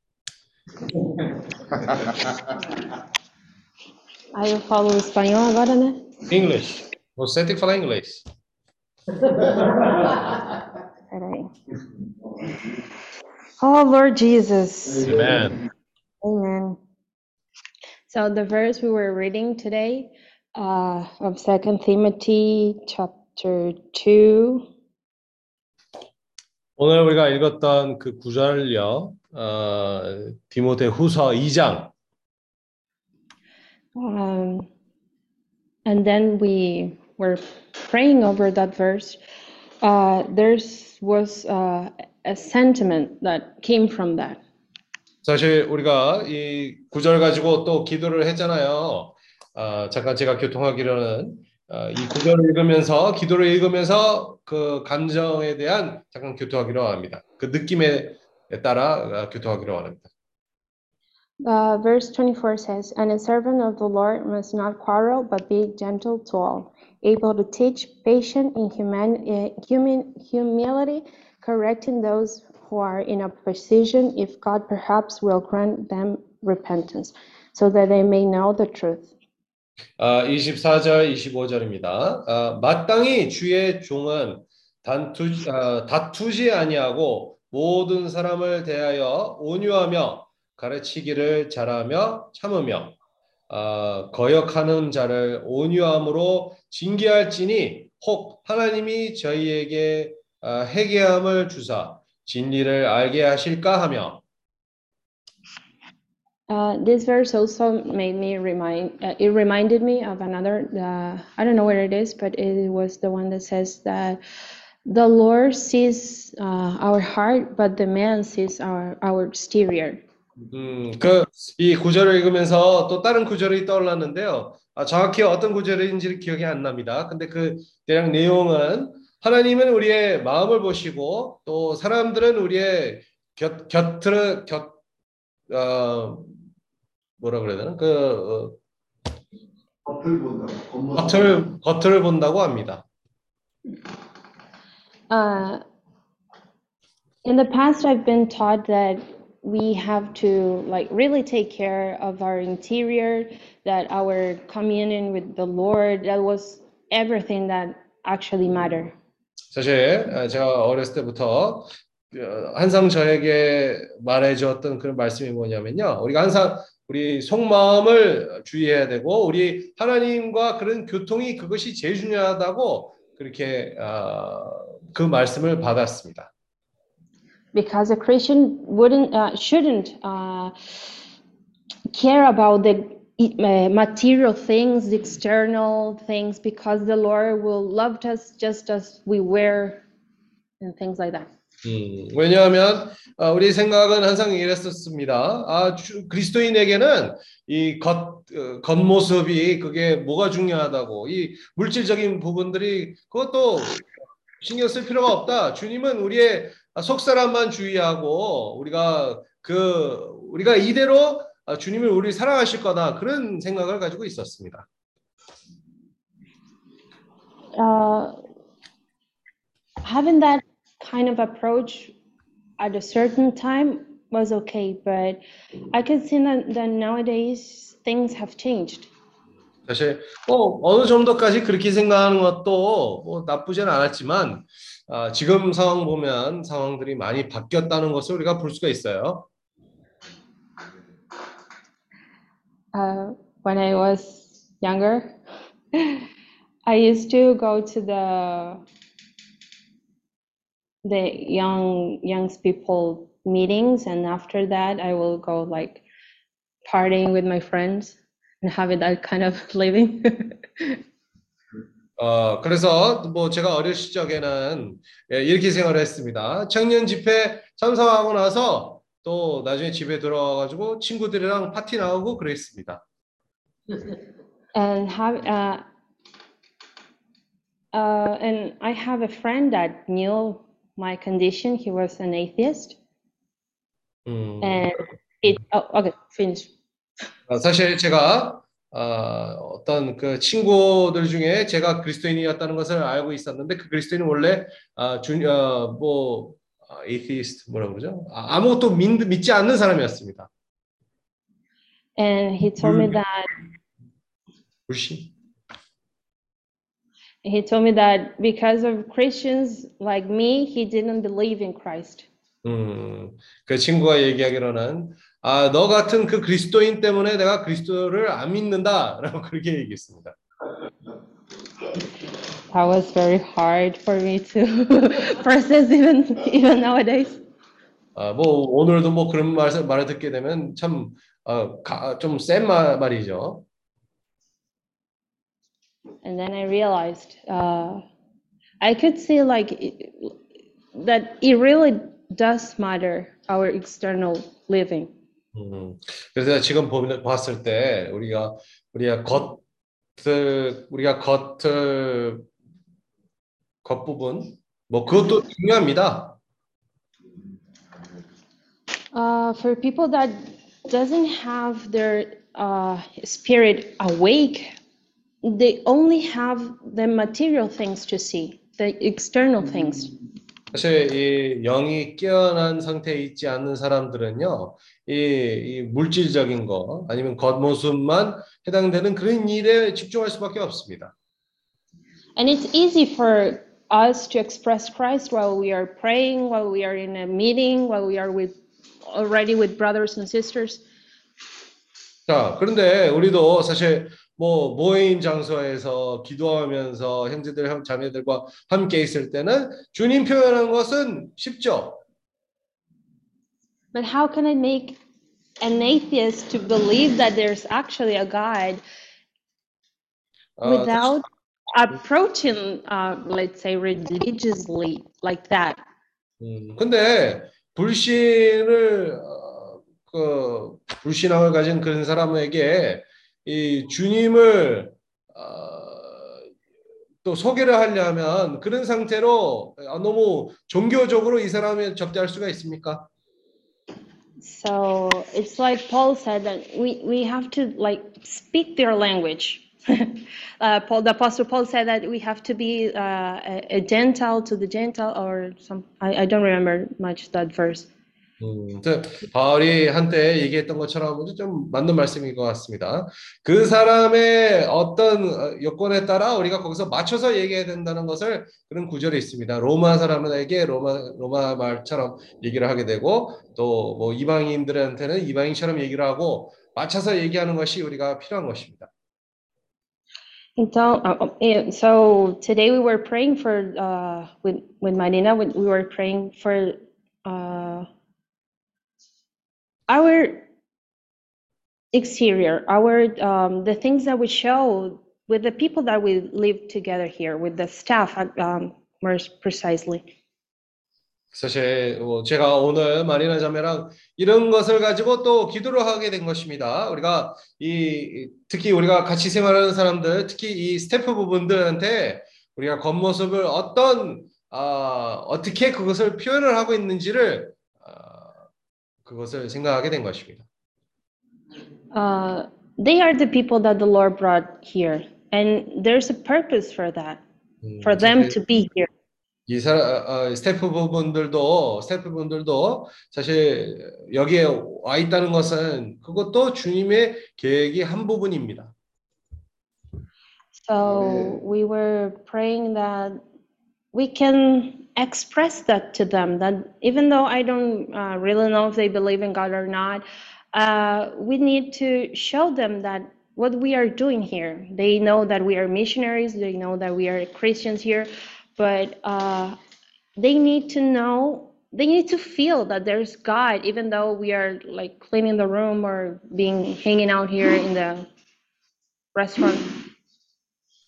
Aí eu falo espanhol agora, né? English. Você tem que falar inglês. Peraí. Oh, Lord Jesus. Amen. Amen. So the verse we were reading today uh, of Second Timothy chapter 2, 오늘 우리가 읽었던 그 구절요, 어, 디모데 후서 2장. um, and then we were praying over that verse. Uh, there was uh, a sentiment that came from that. 사실 우리가 이 구절 가지고 또 기도를 했잖아요. 어, 잠깐 제가 교통하기로는 어, 이 구절을 읽으면서 기도를 읽으면서 그 감정에 대한 잠깐 교통하기로 합니다. 그 느낌에 따라 어, 교통하기로 합니다. Uh, verse 24 says, And a servant of the Lord must not quarrel, but be gentle to all, able to teach, patient in human, uh, human, humility, correcting those who are in opposition, if God perhaps will grant them repentance, so that they may know the truth. 아, 24절, 25절입니다. 아, 마땅히 주의 종은 단투, 아, 다투지 아니하고 모든 사람을 대하여 온유하며 가르치기를 잘하며 참으며 아, 거역하는 자를 온유함으로 징계할지니 혹 하나님이 저희에게 아, 회개함을 주사 진리를 알게 하실까 하며 Uh, this verse also made me remind, uh, it reminded me of another, uh, I don't know where it is, but it was the one that says that the Lord sees uh, our heart, but the man sees our, our exterior. 음, 그, 이 구절을 읽으면서 또 다른 구절이 떠올랐는데요. 아, 정확히 어떤 구절인지 기억이 안 납니다. 근데 그 대략 내용은 하나님은 우리의 마음을 보시고 또 사람들은 우리의 곁, 곁을, 곁, 어, 뭐라 그래야 되나? 그, 겉을 본다. 어, 겉을, 겉을 본다고 합니다. Uh, in the past, I've been taught that we have to like really take care of our interior, that our communion with the Lord, that was everything that actually mattered. 사실 어, 제가 어렸을 때부터 어, 항상 저에게 말해 주었던 그런 말씀이 뭐냐면요. 우리가 항상 우리 속마음을 주의해야 되고 우리 하나님과 그런 교통이 그것이 제일 중요하다고 그렇게 어, 그 말씀을 받았습니다. because a Christian wouldn't uh, shouldn't uh, care about the uh, material things, external things, because the Lord will love us just as we were, and things like that. 음, 왜냐하면 어, 우리 생각은 항상 이랬었습니다. 아, 주- 그리스도인에게는 이 겉, 어, 겉모습이 그게 뭐가 중요하다고 이 물질적인 부분들이 그것도 신경 쓸 필요가 없다. 주님은 우리의 속사람만 주의하고 우리가 그 우리가 이대로 아, 주님을 우리 사랑하실 거다 그런 생각을 가지고 있었습니다. uh, having that kind of approach at a certain time was okay, but I could see that, that nowadays things have changed. 사실 뭐 어느 정도까지 그렇게 생각하는 것도 뭐 나쁘진 않았지만 아, 지금 상황 보면 상황들이 많이 바뀌었다는 것을 우리가 볼 수가 있어요. Uh, when I was younger, I used to go to the the young young people meetings, and after that, I will go like partying with my friends and having that kind of living. 어, 그래서 뭐 제가 어릴 시절에는 예, 이렇게 생활을 했습니다. 청년 집회 참석하고 나서 또 나중에 집에 들어와가지고 친구들이랑 파티 나오고 그랬습니다. and have uh, uh, and I have a friend that knew my condition. He was an atheist, 음, and it. Oh, okay, finish. 어, 사실 제가 어, 어떤 그 친구들 중에 제가 그리스도인이었다는 것을 알고 있었는데 그 그리스도인은 원래 아, 주, 어, 뭐 아, atheist 뭐라 그러죠? 아, 아무것도 믿, 믿지 않는 사람이었습니다. And he told me that 불신. He told me that because of Christians like me, he didn't believe in Christ. 음, 그 친구가 얘기하기로는 아, 너 같은 그 그리스도인 때문에 내가 그리스도를 안 믿는다라고 그렇게 얘기했습니다. That was very hard for me to process even even nowadays. 아, 뭐 오늘도 뭐 그런 말을 말을 듣게 되면 참 어, 말이죠. And then I realized uh, I could see like it, that it really does matter our external living. 음, 그래서 지금 보면 봤을 때 우리가 우리가 겉을 우리가 겉을 겉부분 뭐 그것도 중요합니다. Uh, for people that doesn't have their uh, spirit awake, they only have the material things to see, the external things. 사실 이 영이 깨어난 상태에 있지 않는 사람들은요, 이, 이 물질적인 거 아니면 겉모습만 해당되는 그런 일에 집중할 수밖에 없습니다. And it's easy for us to express Christ while we are praying, while we are in a meeting, while we are with already with brothers and sisters. 자, 그런데 우리도 사실 뭐 모임 장소에서 기도하면서 형제들, 형- 자매들과 함께 있을 때는 주님 표현한 것은 쉽죠. But how can I make an atheist to believe that there's actually a God 어, without approaching, uh, let's say, religiously like that? 음, 근데 불신을 어, 그 불신앙을 가진 그런 사람에게 이 주님을 어, 또 소개를 하려면 그런 상태로 아, 너무 종교적으로 이 사람을 접대할 수가 있습니까? So it's like Paul said that we, we have to like speak their language. uh, Paul, the Apostle Paul said that we have to be uh, a, a Gentile to the Gentile, or some. I, I don't remember much that verse. 음, 그 바울이 한때 얘기했던 것처럼 좀 맞는 말씀인 것 같습니다. 그 사람의 어떤 어, 여건에 따라 우리가 거기서 맞춰서 얘기해야 된다는 것을 그런 구절이 있습니다. 로마 사람에게 로마 로마 말처럼 얘기를 하게 되고 또 뭐 이방인들한테는 이방인처럼 얘기를 하고 맞춰서 얘기하는 것이 우리가 필요한 것입니다. Então, uh, uh, so today we were praying for uh, with with Marina. We, we were praying for uh, our exterior, our um, the things that we show with the people that we live together here, with the staff, uh, um, more precisely. 사실 뭐 제가 오늘 마리나 자매랑 이런 것을 가지고 또 기도를 하게 된 것입니다. 우리가 이 특히 우리가 같이 생활하는 사람들, 특히 이 스태프 부분들한테 우리가 겉모습을 어떤 아, 어떻게 그것을 표현을 하고 있는지를 아, 그것을 생각하게 된 것입니다. Uh, they are the people that the Lord brought here, and there's a purpose for that. 음, for them 사실 to be here. 이 사람 어, 스태프분들도 스태프분들도 사실 여기에 와 있다는 것은 그것도 주님의 계획이 한 부분입니다. So we were praying that we can express that to them. That even though I don't uh, really know if they believe in God or not, uh, we need to show them that what we are doing here. They know that we are missionaries. They know that we are Christians here, but uh, they need to know. They need to feel that there's God, even though we are like cleaning the room or being hanging out here in the restaurant.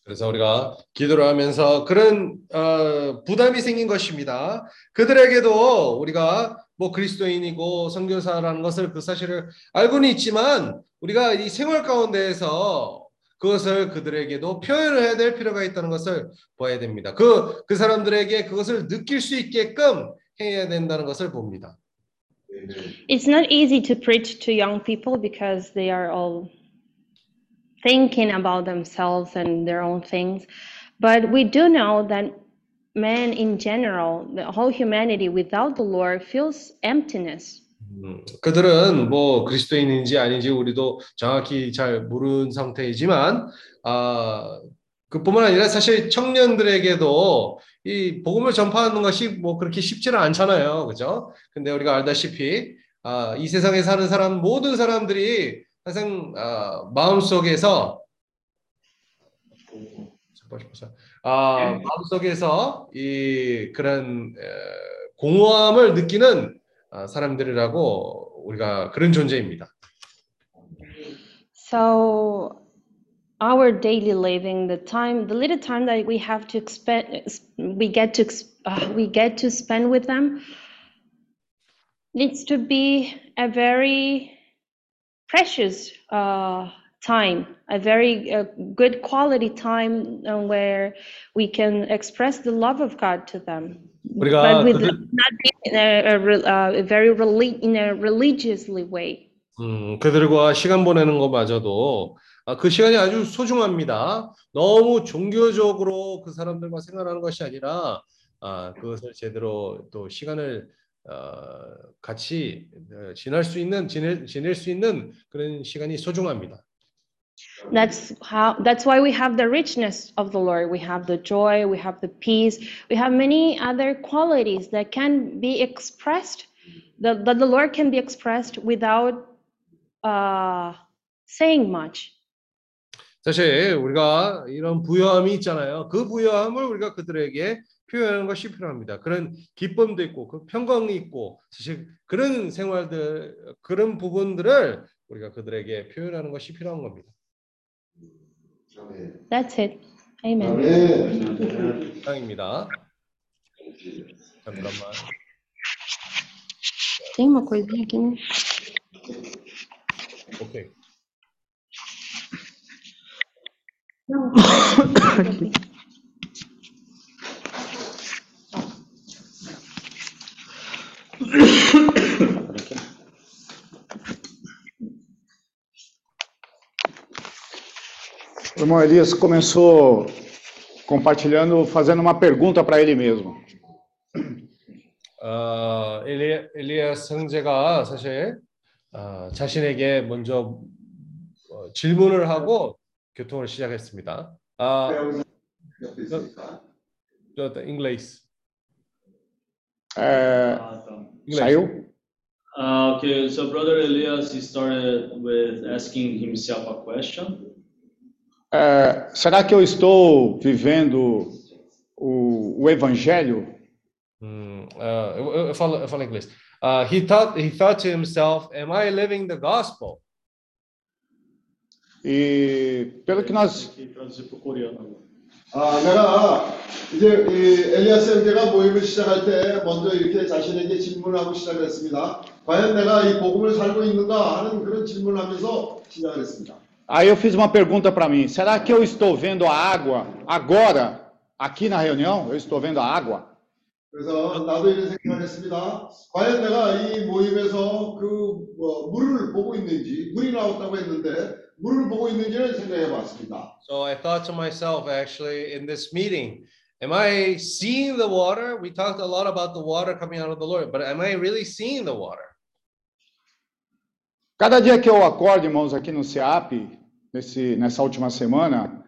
그래서 우리가 기도를 하면서 그런 어, 부담이 생긴 것입니다. 그들에게도 우리가 뭐 그리스도인이고 선교사라는 것을 그 사실을 알고는 있지만 우리가 이 생활 가운데에서 그것을 그들에게도 표현을 해야 될 필요가 있다는 것을 봐야 됩니다. 그, 그 사람들에게 그것을 느낄 수 있게끔 해야 된다는 것을 봅니다. It's not easy to preach to young people because they are all thinking about themselves and their own things. But we do know that man in general, the whole humanity without the Lord feels emptiness. 음, 그들은 뭐 그리스도인인지 아닌지 우리도 정확히 잘 모르는 상태이지만 아 그뿐만 아니라 사실 청년들에게도 이 복음을 전파하는 것이 뭐 그렇게 쉽지는 않잖아요, 그죠? 근데 우리가 알다시피 아, 이 세상에 사는 사람 모든 사람들이 항상 아, 마음 속에서 아, 마음 속에서 이 그런 에, 공허함을 느끼는 아, 사람들이라고 우리가 그런 존재입니다. So our daily living, the time, the little time that we have to expend, we get to uh, we get to spend with them, needs to be a very precious uh, time, a very uh, good quality time uh, where we can express the love of God to them, but with 그들, not in a, a, uh, a very reli- in a religiously way. 음, 그들과 시간 보내는 것마저도 아, 그 시간이 아주 소중합니다. 너무 종교적으로 그 사람들과 생활하는 것이 아니라 아, 그것을 제대로 또 시간을 어, 같이 어, 지날 수 있는 지낼, 지낼 수 있는 그런 시간이 소중합니다. That's how that's why we have the richness of the Lord. We have the joy, we have the peace, we have many other qualities that can be expressed, that, that the Lord can be expressed without uh, saying much. 사실 우리가 이런 부여함이 있잖아요. 그 부여함을 우리가 그들에게 표현하는 것이 필요합니다. 그런 기쁨도 있고 그 평강이 있고 사실 그런 생활들 그런 부분들을 우리가 그들에게 표현하는 것이 필요한 겁니다. That's it. Amen. 아멘. 상입니다. 잠깐만. Tem uma coisinha aqui, né? 오케 이. O irmão Elias começou compartilhando, fazendo uma pergunta para ele mesmo. 어, 엘리, 엘리야스 형제가 사실 어, 자신에게 먼저 어, 질문을 하고 교통을 시작했습니다. 아, 저, 저, inglês. É, inglês. saiu? Uh, okay, so Brother Elias he started with asking himself a question. É, será que eu estou vivendo o, o evangelho? 음, 어, eu, eu falo, eu falo inglês. Uh, he thought he thought to himself, "Am I living the gospel?" E pelo que nós 아, 내가 이제 이 엘리아스 형제가 모임을 시작할 때 먼저 이렇게 자신에게 질문하고 시작을 했습니다. 과연 내가 이 복음을 살고 있는가 하는 그런 질문을 하면서 시작을 했습니다. Aí eu fiz uma pergunta para mim: será que eu estou vendo a água agora, aqui na reunião? Eu estou vendo a água? 그래서 나도 이런 생각을 했습니다. 과연 내가 이 모임에서 그 뭐, 물을 보고 있는지, 물이 나왔다고 했는데 물을 보고 있는지를 생각해 봤습니다. So I thought to myself, actually, in this meeting, Am I seeing the water? We talked a lot about the water coming out of the Lord, but am I really seeing the water? Cada dia que eu acordo, irmãos, aqui no SEAP, nesse, nessa última semana,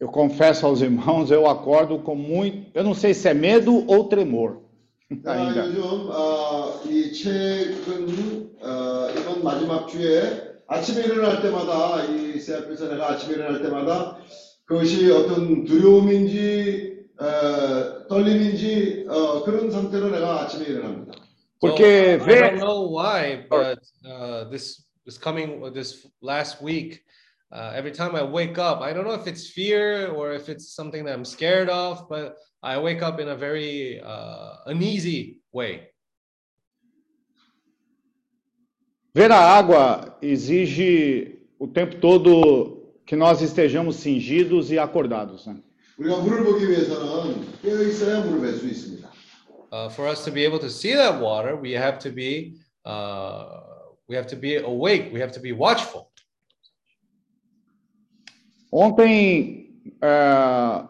eu confesso aos irmãos, eu acordo com muito, eu não sei se é medo ou tremor 자, ainda. 요즘 어, 이 최근 어, 이번 마지막 주에 아침에 일어날 때마다 이 세앞에서 내가 아침에 일어날 때마다 그것이 어떤 두려움인지 어, 떨림인지 어, 그런 상태로 내가 아침에 일어납니다. Porque I ver, don't know why, but uh, this this coming this last week, uh, every time I wake up, I don't know if it's fear or if it's something that I'm scared of, but I wake up in a very uh, uneasy way. Ver a água exige o tempo todo que nós estejamos cingidos e acordados. Né? né? Uh, for us to be able to see that water, we have to be uh, we have to be awake, we have to be watchful. Ontem uh,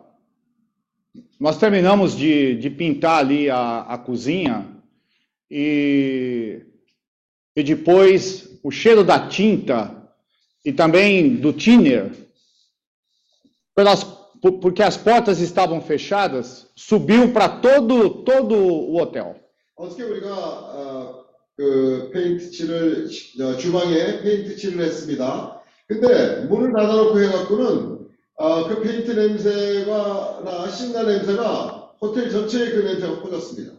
nós terminamos de, de pintar ali a, a cozinha e e depois o cheiro da tinta e também do thinner, pelas, por- porque as portas estavam fechadas, subiu para todo, todo o hotel. 어떻게 우리가 어, 그 페인트 칠을 어, 주방에 페인트 칠을 했습니다. 근데 문을 닫아놓고 해갖고는 어, 그 페인트 냄새가 나 신나 냄새가 호텔 전체에 그 냄새가 퍼졌습니다.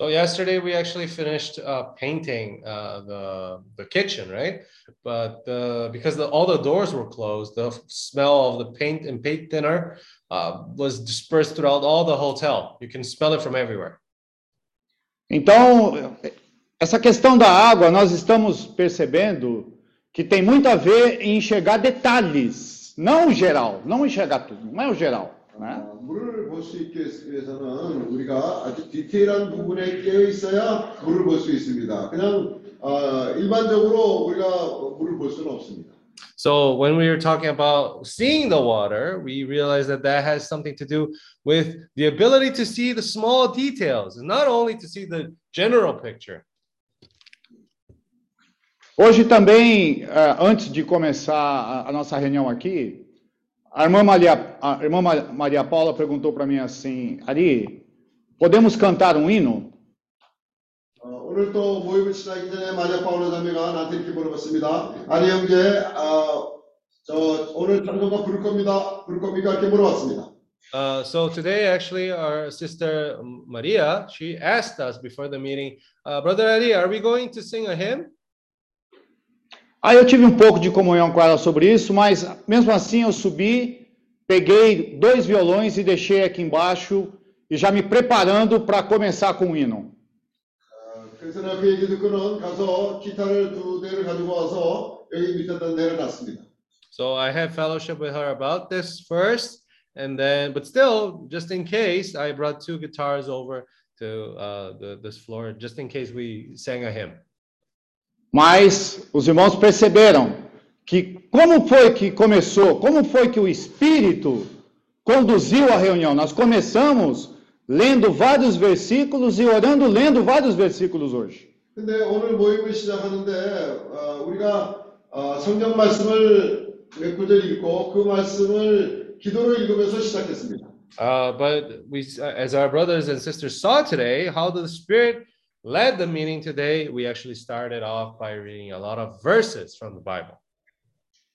So yesterday we actually finished uh, painting uh, the the kitchen, right? But uh, because the, all the doors were closed, the smell of the paint and paint thinner uh, was dispersed throughout all the hotel. You can smell it from everywhere. Então, essa questão da água, nós estamos percebendo que tem muito a ver em enxergar detalhes, não o geral, não enxergar tudo, não é o geral. Né? 어, 물을 볼 수 있기 위해서는 우리가 아주 디테일한 부분에 깨어 있어야 물을 볼 수 있습니다. 그냥 어, 일반적으로 우리가 물을 볼 수는 없습니다. So when we were talking about seeing the water, we realized that that has something to do with the ability to see the small details, and not only to see the general picture. Hoje também, eh, antes de começar a, a nossa reunião aqui, a irmã Maria, a irmã Ma- Maria Paula perguntou para mim assim, Ari, podemos cantar um hino? 어, 오늘 또 모임을 시작하기 전에 마리아 파울로 자매가 나한테 이렇게 물어봤습니다. 아니 형제, 어, 저 오늘 찬송가 부를 겁니다. 부를 겁니까? 이렇게 물어봤습니다. Uh, so today, actually, our sister Maria, she asked us before the meeting, uh, Brother Ali, are we going to sing a hymn? Aí eu tive um pouco de comunhão com ela sobre isso, mas mesmo assim eu subi, peguei dois violões e deixei aqui embaixo e já me preparando para começar com o hino. So I had fellowship with her about this first, and then, but still, just in case, I brought two guitars over to uh, the, this floor, just in case we sang a hymn. Mas os irmãos perceberam que como foi que começou, como foi que o Espírito conduziu a reunião. Nós começamos lendo vários versículos e orando lendo vários versículos hoje. 근데 오늘 모임을 시작하는데 어, 우리가 어, 성경 말씀을 몇 구절 읽고 그 말씀을 기도로 읽으면서 시작했습니다. Uh, but we, as our brothers and sisters saw today, how the Spirit led the meeting today, we actually started off by reading a lot of verses from the Bible.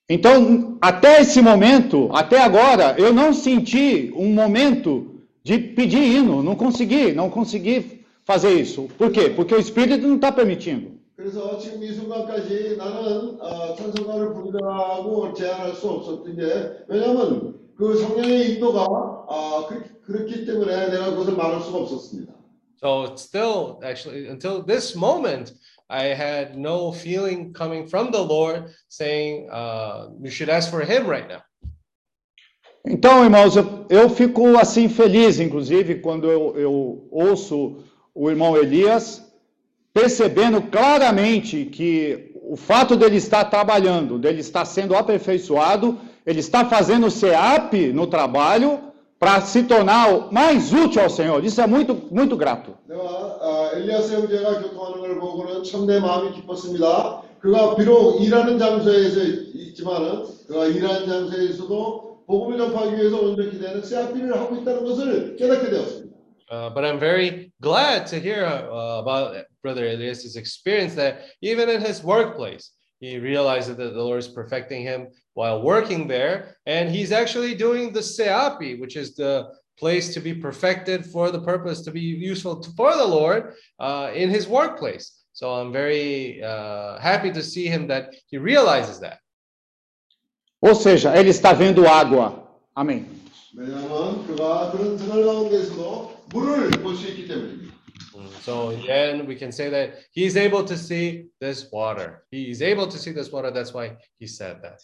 Então, até esse momento, até agora, eu não senti um momento de pedir hino, não consegui, não consegui fazer isso. Por quê? Porque o Espírito não está permitindo. 그래서 지금 이 순간까지 나는 어, 찬송가를 부르라고 제안할 수 없었던 게 왜냐하면 그 성령의 인도가 아, 그, 그렇기 때문에 내가 그것을 말할 수가 없었습니다. So it's still actually until this moment, I had no feeling coming from the Lord saying uh, you should ask for him right now. Então, irmãos, eu, eu fico assim feliz, inclusive, quando eu, eu ouço o irmão Elias percebendo claramente que o fato dele estar trabalhando, dele estar sendo aperfeiçoado, ele está fazendo o CEAP no trabalho para se tornar mais útil ao Senhor. Isso é muito, muito grato. 내가 아, 엘리야스 형제가 교통하는 걸 보고는 참 내 마음이 기뻤습니다. 그가 비록 일하는 장소에서 있지만은 그가 일하는 장소에서도 복음을 전파하기 위해서 온전히 되는 세아피를 하고 있다는 것을 깨닫게 되었습니다. Uh, but I'm very glad to hear uh, about Brother Elias's experience that even in his workplace, he realized that the Lord is perfecting him while working there. And he's actually doing the Seapi, which is the place to be perfected for the purpose to be useful for the Lord uh, in his workplace. So I'm very uh, happy to see him that he realizes that. Ou seja, ele está vendo água. Amém. So again, we can say that he's able to see this water. He is able to see this water. That's why he said that.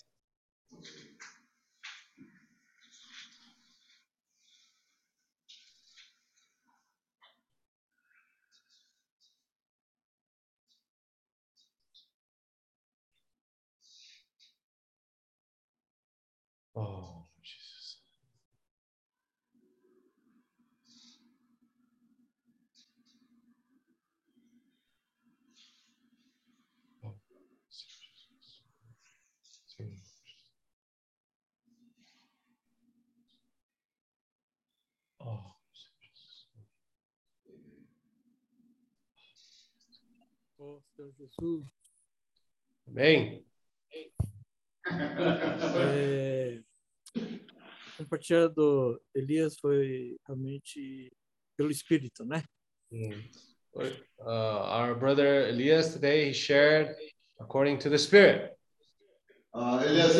Ó oh, Senhor Jesus. Amém. É, compartilhado Elias foi realmente pelo Espírito, né? Hum. Uh, our brother Elias today he shared according to the Spirit. Uh, Elias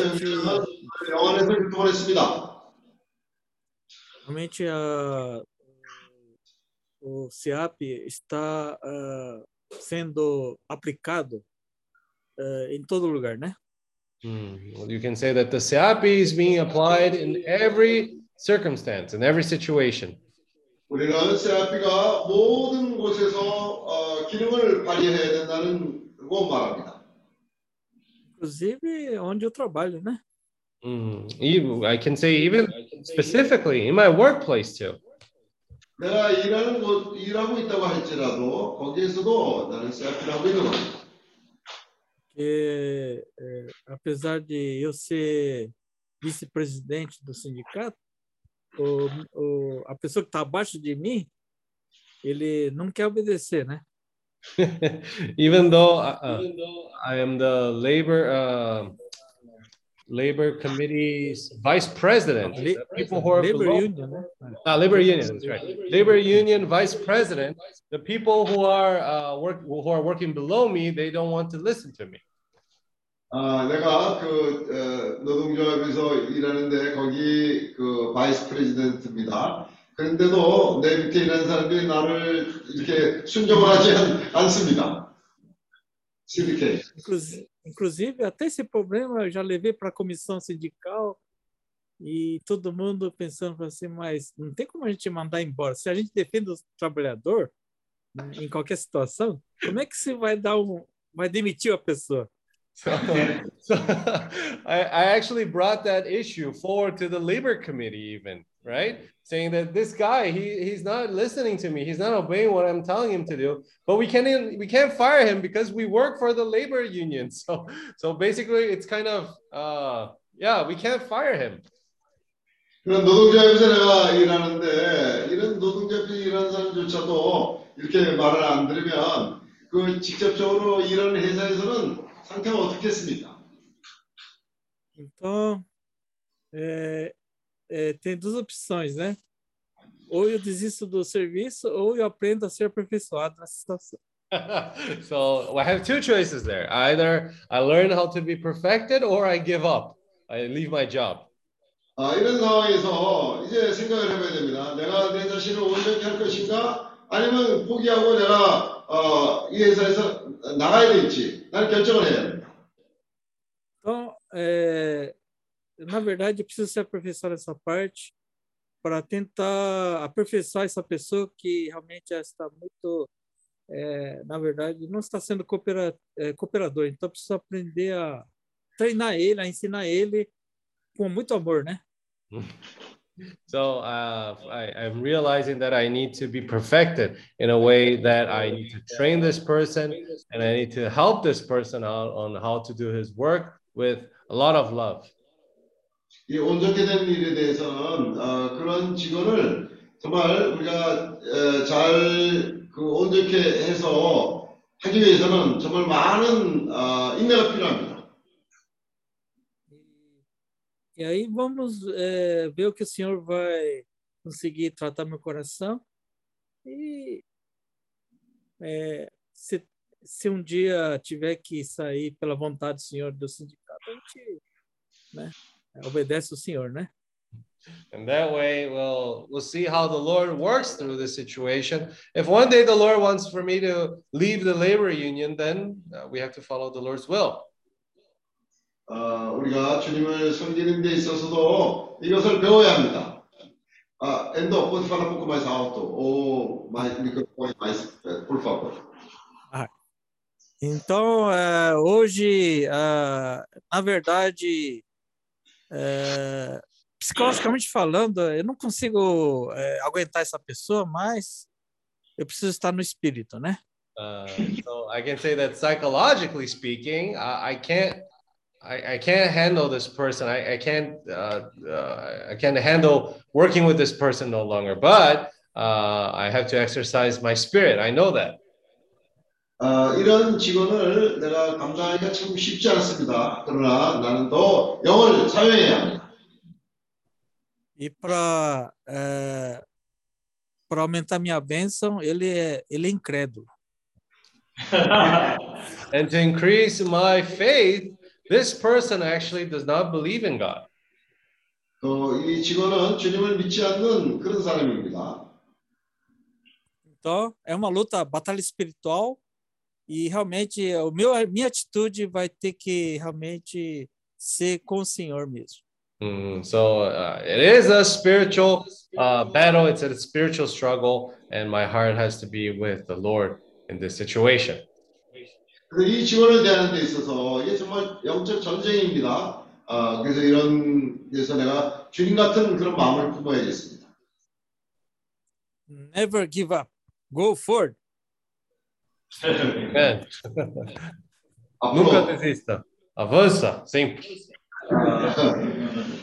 Realmente a o CEAP está uh, sendo aplicado ah, em todo lugar, né? Mm. Well, you can say that the SEAPI is being applied in every circumstance, in every situation. 우리는 세아피가 모든 곳에서 어, 기능을 발휘해야 된다는 고 말합니다. Inclusive onde eu trabalho, né? Mm. Even, I can say even specifically in my workplace too. 내가 일하는 곳, 일하고 있다고 할지라도 거기에서도 나는 세아피를 하고 있는 겁니다. que eh, apesar de eu ser vice-presidente do sindicato, o, o, a pessoa que está abaixo de mim, ele não quer obedecer, né? even though uh, uh, I am the labor uh, labor committee's vice president, Le- the people who are Labor below, Union, né? Ah, labor union, that's right. Labor union vice president. The people who are uh, work who are working below me, they don't want to listen to me. 아, 내가 그 어, 노동조합에서 일하는데 거기 그 바이스 프레지던트입니다. 그런데도 내 밑에 일하는 사람들이 나를 이렇게 순종을 하지 않, 않습니다. CDK. Inclusive, inclusive, até esse problema eu já levei para a comissão sindical e todo mundo pensando assim, mas não tem como a gente mandar embora. Se a gente defende o trabalhador em qualquer situação, como é que você vai dar um, vai demitir a pessoa? So, so I, I actually brought that issue forward to the labor committee, even right, saying that this guy he he's not listening to me, he's not obeying what I'm telling him to do. But we can't even, we can't fire him because we work for the labor union. So so basically, it's kind of uh yeah, we can't fire him. 그런 노동조합에서 내가 일하는데 이런 노동조합에서 일하는 사람조차도 이렇게 말을 안 들으면 그 직접적으로 일하는 회사에서는 상태가 어떻겠습니까? Então, é, é, tem duas opções, né? Ou eu desisto do serviço, ou eu aprendo a ser aperfeiçoado nessa situação. so I have two choices there. Either I learn how to be perfected or I give up. I leave my job. 아, 이런 상황에서 이제 생각을 해봐야 됩니다. 내가 내 자신을 온전히 할 것인가? 아니면 포기하고 내가 어, 이 회사에서 나가야 될지 나는 결정을 해야 됩니다. Então, é, na verdade, eu preciso ser aperfeiçoado nessa parte para tentar aperfeiçoar essa pessoa que realmente está muito, é, na verdade, não está sendo coopera, é, cooperador. Então, preciso aprender a treinar ele, a ensinar ele com muito amor, né? So uh, I, I'm realizing that I need to be perfected in a way that I need to train this person and I need to help this person out on how to do his work with a lot of love. 이 온전케 된 일에 대해서는 어, 그런 직원을 정말 우리가 에, 잘그 온전케 해서 하기 위해서는 정말 많은 어, 인내가 필요합니다. E aí vamos é, ver o que o Senhor vai conseguir tratar meu coração. E é, se, se um dia tiver que sair pela vontade do Senhor do sindicato, a gente né, obedece o Senhor, né? And that way, we'll we'll see how the Lord works through this situation. If one day the Lord wants for me to leave the labor union, then uh, we have to follow the Lord's will. 어, 우리가 주님을 섬기는 데 있어서도 이것을 배워야 합니다. 아, endo, pode falar um pouco mais alto ou mais microfone mais, eh, por favor. Então, é, hoje, ah, na verdade, psicologicamente falando, eu não consigo é, aguentar essa pessoa, mas eu preciso estar no espírito, né? Uh, so I can say that psychologically speaking, I, I can't I, I can't handle this person. I, I can't uh, uh, I can't handle working with this person no longer. But uh, I have to exercise my spirit. I know that. 어, 이런 직원을 내가 감당하기가 참 쉽지 않습니다. 그러나 나는 또 영을 사용해야 합니다. E para para aumentar minha bênção, ele é ele é incrédulo. and to increase my faith, this person actually does not believe in God. 또이 직원은 주님을 믿지 않는 그런 사람입니다. Então, é uma luta, batalha espiritual, e realmente o meu, a minha atitude vai ter que realmente ser com o Senhor mesmo. Mm, so uh, it is a spiritual uh, battle. It's a spiritual struggle, and my heart has to be with the Lord in this situation. 그래서 이 직원을 대하는 데 있어서 이게 정말 영적 전쟁입니다. 아, 그래서 이런 데서 내가 주님 같은 그런 마음을 품어야겠습니다. Never give up. Go forward. É. Nunca desista. Avança, sempre.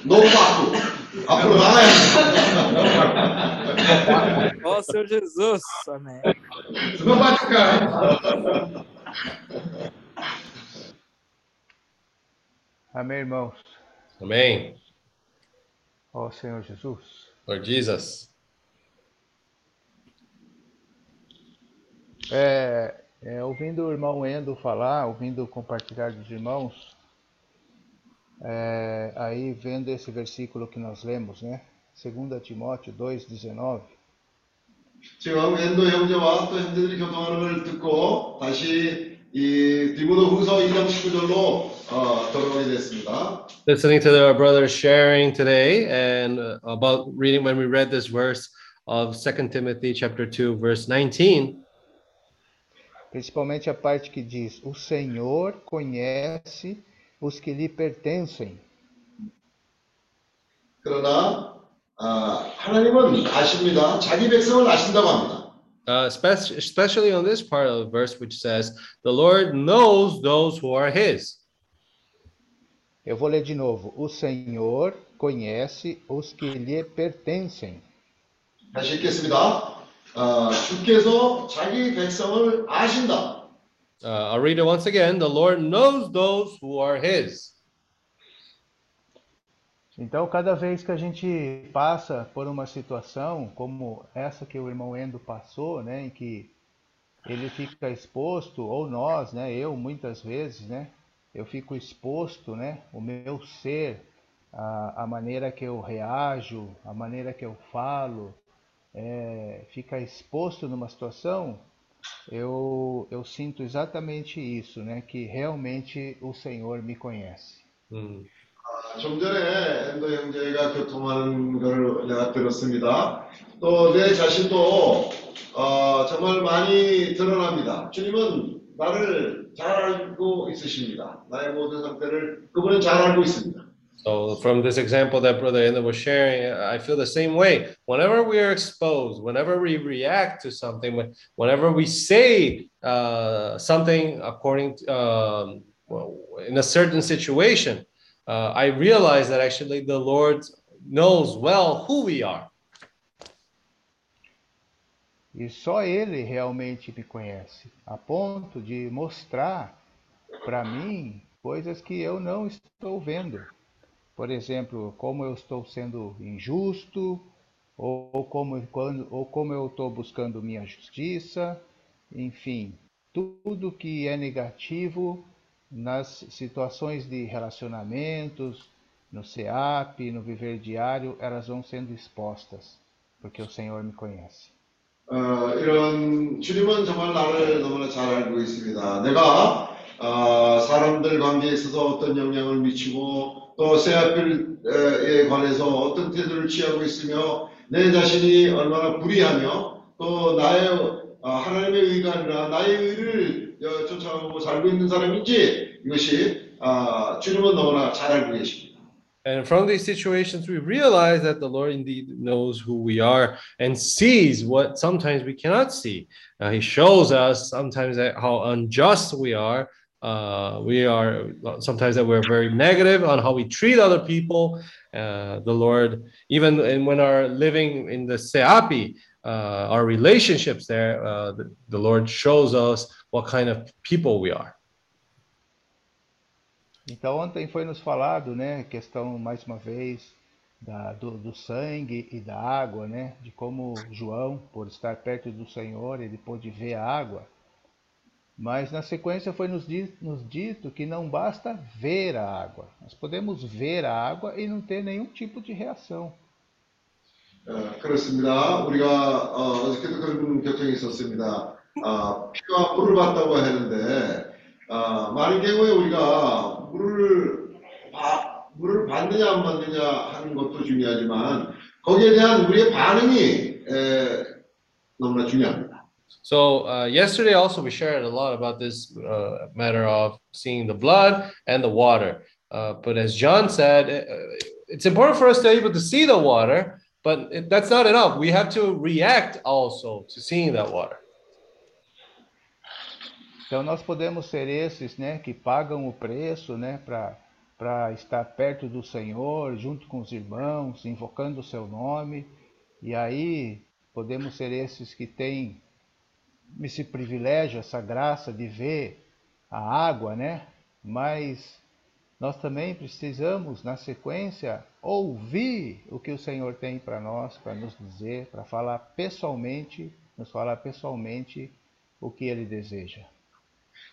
Novo passo. Aprovar. Ó Senhor Jesus. Amém. Não vai ficar. Amém, irmãos. Amém. Ó Senhor Jesus. Lord Jesus. É, é, ouvindo o irmão Endo falar, ouvindo compartilhar dos irmãos, é, aí vendo esse versículo que nós lemos, né? 2 Timóteo 2,19. 지금 엔도 형제와 또 형제들이 교통하는 걸 듣고 다시 이 디모데 후서 2장 19절로 어, 돌아오게 됐습니다. Listening to our brothers sharing today and uh, about reading when we read this verse of 2 Timothy chapter 2 verse 19. Principalmente a parte que diz: O Senhor conhece os que lhe pertencem. 그러나 아, 하나님은 아십니다. 자기 백성을 아신다고 합니다. Uh, especially, especially on this part of the verse which says, The Lord knows those who are His. Eu vou ler de novo. O Senhor conhece os que lhe pertencem. 다시 읽겠습니다. 아, 주께서 자기 백성을 아신다. Uh, I'll read it once again. The Lord knows those who are His. Então, cada vez que a gente passa por uma situação como essa que o irmão Endo passou, né, em que ele fica exposto, ou nós, né, eu muitas vezes, né, eu fico exposto, né, o meu ser, a, a maneira que eu reajo, a maneira que eu falo, é, fica exposto numa situação, eu, eu sinto exatamente isso, né, que realmente o Senhor me conhece. Mm. 아, 좀 전에 엔도 형제가 교통하는 걸 내가 들었습니다. 또 내 자신도 어, 정말 많이 드러납니다. 주님은 나를 잘 알고 있으십니다. 나의 모든 상태를 그분은 잘 알고 있습니다. So from this example that Brother Enda was sharing, I feel the same way. Whenever we are exposed, whenever we react to something, whenever we say uh, something according to, um, in a certain situation, uh, I realize that actually the Lord knows well who we are. E só Ele realmente me conhece, a ponto de mostrar para mim coisas que eu não estou vendo. Por exemplo, como eu estou sendo injusto, ou, ou como, quando, ou como eu estou buscando minha justiça, enfim, tudo que é negativo nas situações de relacionamentos, no SEAP, no viver diário, elas vão sendo expostas, porque o Senhor me conhece. 어, 이런 주님은 정말 나를 너무나 잘 알고 있습니다. 내가 어, 사람들 관계에 있어서 어떤 영향을 미치고 또 세아필에 관해서 어떤 태도를 취하고 있으며 내 자신이 얼마나 불의하며 또 나의 어, 하나님의 의가 아니라 나의 의를 어, 쫓아가고 살고 있는 사람인지 이것이 어, 주님은 너무나 잘 알고 계십니다. And from these situations, we realize that the Lord indeed knows who we are and sees what sometimes we cannot see. Uh, he shows us sometimes how unjust we are. Uh, we are sometimes that we're very negative on how we treat other people. Uh, the Lord, even when our living in the Seapi, uh, our relationships there, uh, the, the Lord shows us what kind of people we are. Então ontem foi nos falado, né, questão mais uma vez da, do, do sangue e da água, né, de como João, por estar perto do Senhor, ele pôde ver a água. Mas na sequência foi nos dito, nos dito que não basta ver a água. Nós podemos ver a água e não ter nenhum tipo de reação. 어, 그렇습니다. 우리가 어, 어저께도 그런 교통이 있었습니다. 아, 피가 물을 받다고 하는데 아, 많은 경우에 우리가 물을 바- 물을 받느냐 안 받느냐 하는 것도 중요하지만 거기에 대한 우리의 반응이 에, 너무나 중요합니다. So uh, yesterday also we shared a lot about this uh, matter of seeing the blood and the water. Uh, but as John said, uh, it's important for us to be able to see the water, but it, that's not enough. We have to react also to seeing that water. Então nós podemos ser esses, né, que pagam o preço, né, para para estar perto do Senhor, junto com os irmãos, invocando o seu nome. E aí podemos ser esses que têm esse privilégio, essa graça de ver a água, né? Mas nós também precisamos, na sequência, ouvir o que o Senhor tem para nós, para nos dizer, para falar pessoalmente, nos falar pessoalmente o que Ele deseja.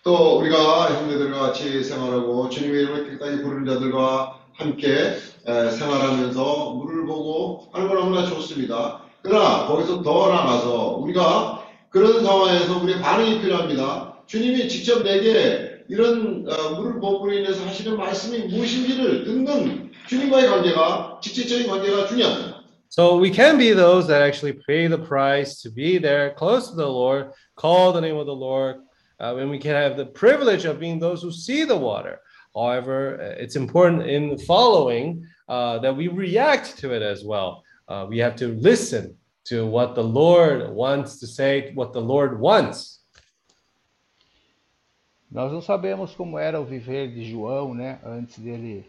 또 우리가 형제들과 같이 생활하고 주님의 이름을 끝까지 부르는 자들과 함께 에, 생활하면서 물을 보고 하는 건 너무나 좋습니다. 그러나 거기서 더 나아가서 우리가 그런 상황에서 우리의 반응이 필요합니다. 주님이 직접 내게 이런 어, 물을 부음으로 인해서 하시는 말씀이 무엇인지를 듣는 주님과의 관계가 직접적인 관계가 중요합니다. So we can be those that actually pay the price to be there close to the Lord, call the name of the Lord, uh, and we can have the privilege of being those who see the water. However, uh, it's important in following uh, that we react to it as well. Uh, we have to listen to what the Lord wants to say, what the Lord wants. Nós não sabemos como era o viver de João, né, antes dele,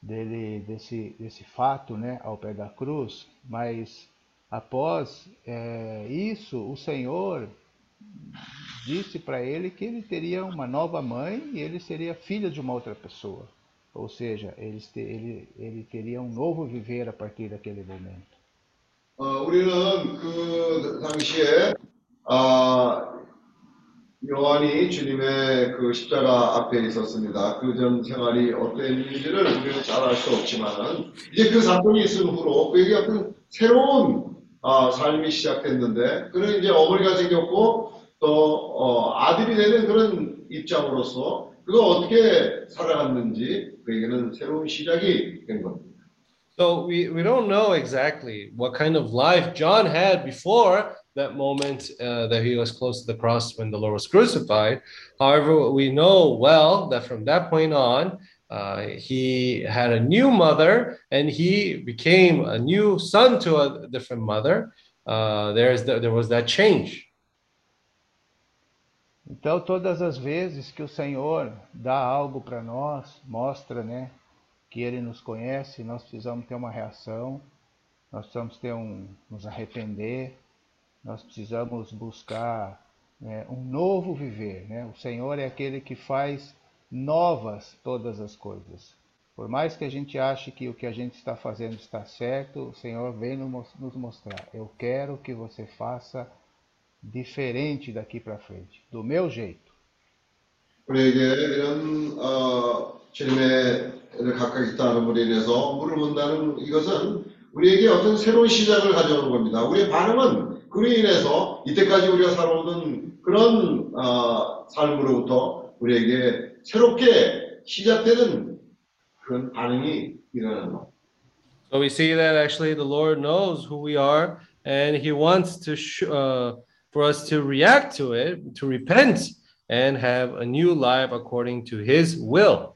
dele desse, desse fato, né, ao pé da cruz, mas após é, isso, o Senhor disse para ele que ele teria uma nova mãe e ele seria filho de uma outra pessoa. Ou seja, ele, ele, ele teria um novo viver a partir daquele momento. 어, 우리는 그 당시에 아, 요한이 주님의 그 십자가 앞에 있었습니다. 그 전 생활이 어땠는지를 우리는 잘 알 수 없지만 이제 그 사건이 있은 후로 그에게 어떤 새로운 아, 삶이 시작됐는데 그는 이제 어머니가 생겼고 또 어, 아들이 되는 그런 입장으로서 그가 어떻게 살아갔는지 그에게는 새로운 시작이 된 겁니다. So we, we don't know exactly what kind of life John had before that moment uh, that he was close to the cross when the Lord was crucified. However, we know well that from that point on, uh, he had a new mother and he became a new son to a different mother. Uh, there's the, there was that change. Então, todas as vezes que o Senhor dá algo para nós, mostra, né, que Ele nos conhece, nós precisamos ter uma reação, nós precisamos ter um, nos arrepender, nós precisamos buscar né, um novo viver, né? O Senhor é aquele que faz novas todas as coisas. Por mais que a gente ache que o que a gente está fazendo está certo, o Senhor vem nos mostrar. Eu quero que você faça diferente daqui para frente, do meu jeito. 우리에게 이런 어, 주님의 가까이 있다는 인해서 물어본다는 이것은 우리에게 어떤 새로운 시작을 가져오는 겁니다. 우리의 반응은 그로 인해서 이때까지 우리가 살아오던 그런 어, 삶으로부터 우리에게 새롭게 시작되는 그런 반응이 일어나는 것. So we see that actually the Lord knows who we are and he wants to uh, for us to react to it, to repent and have a new life according to his will.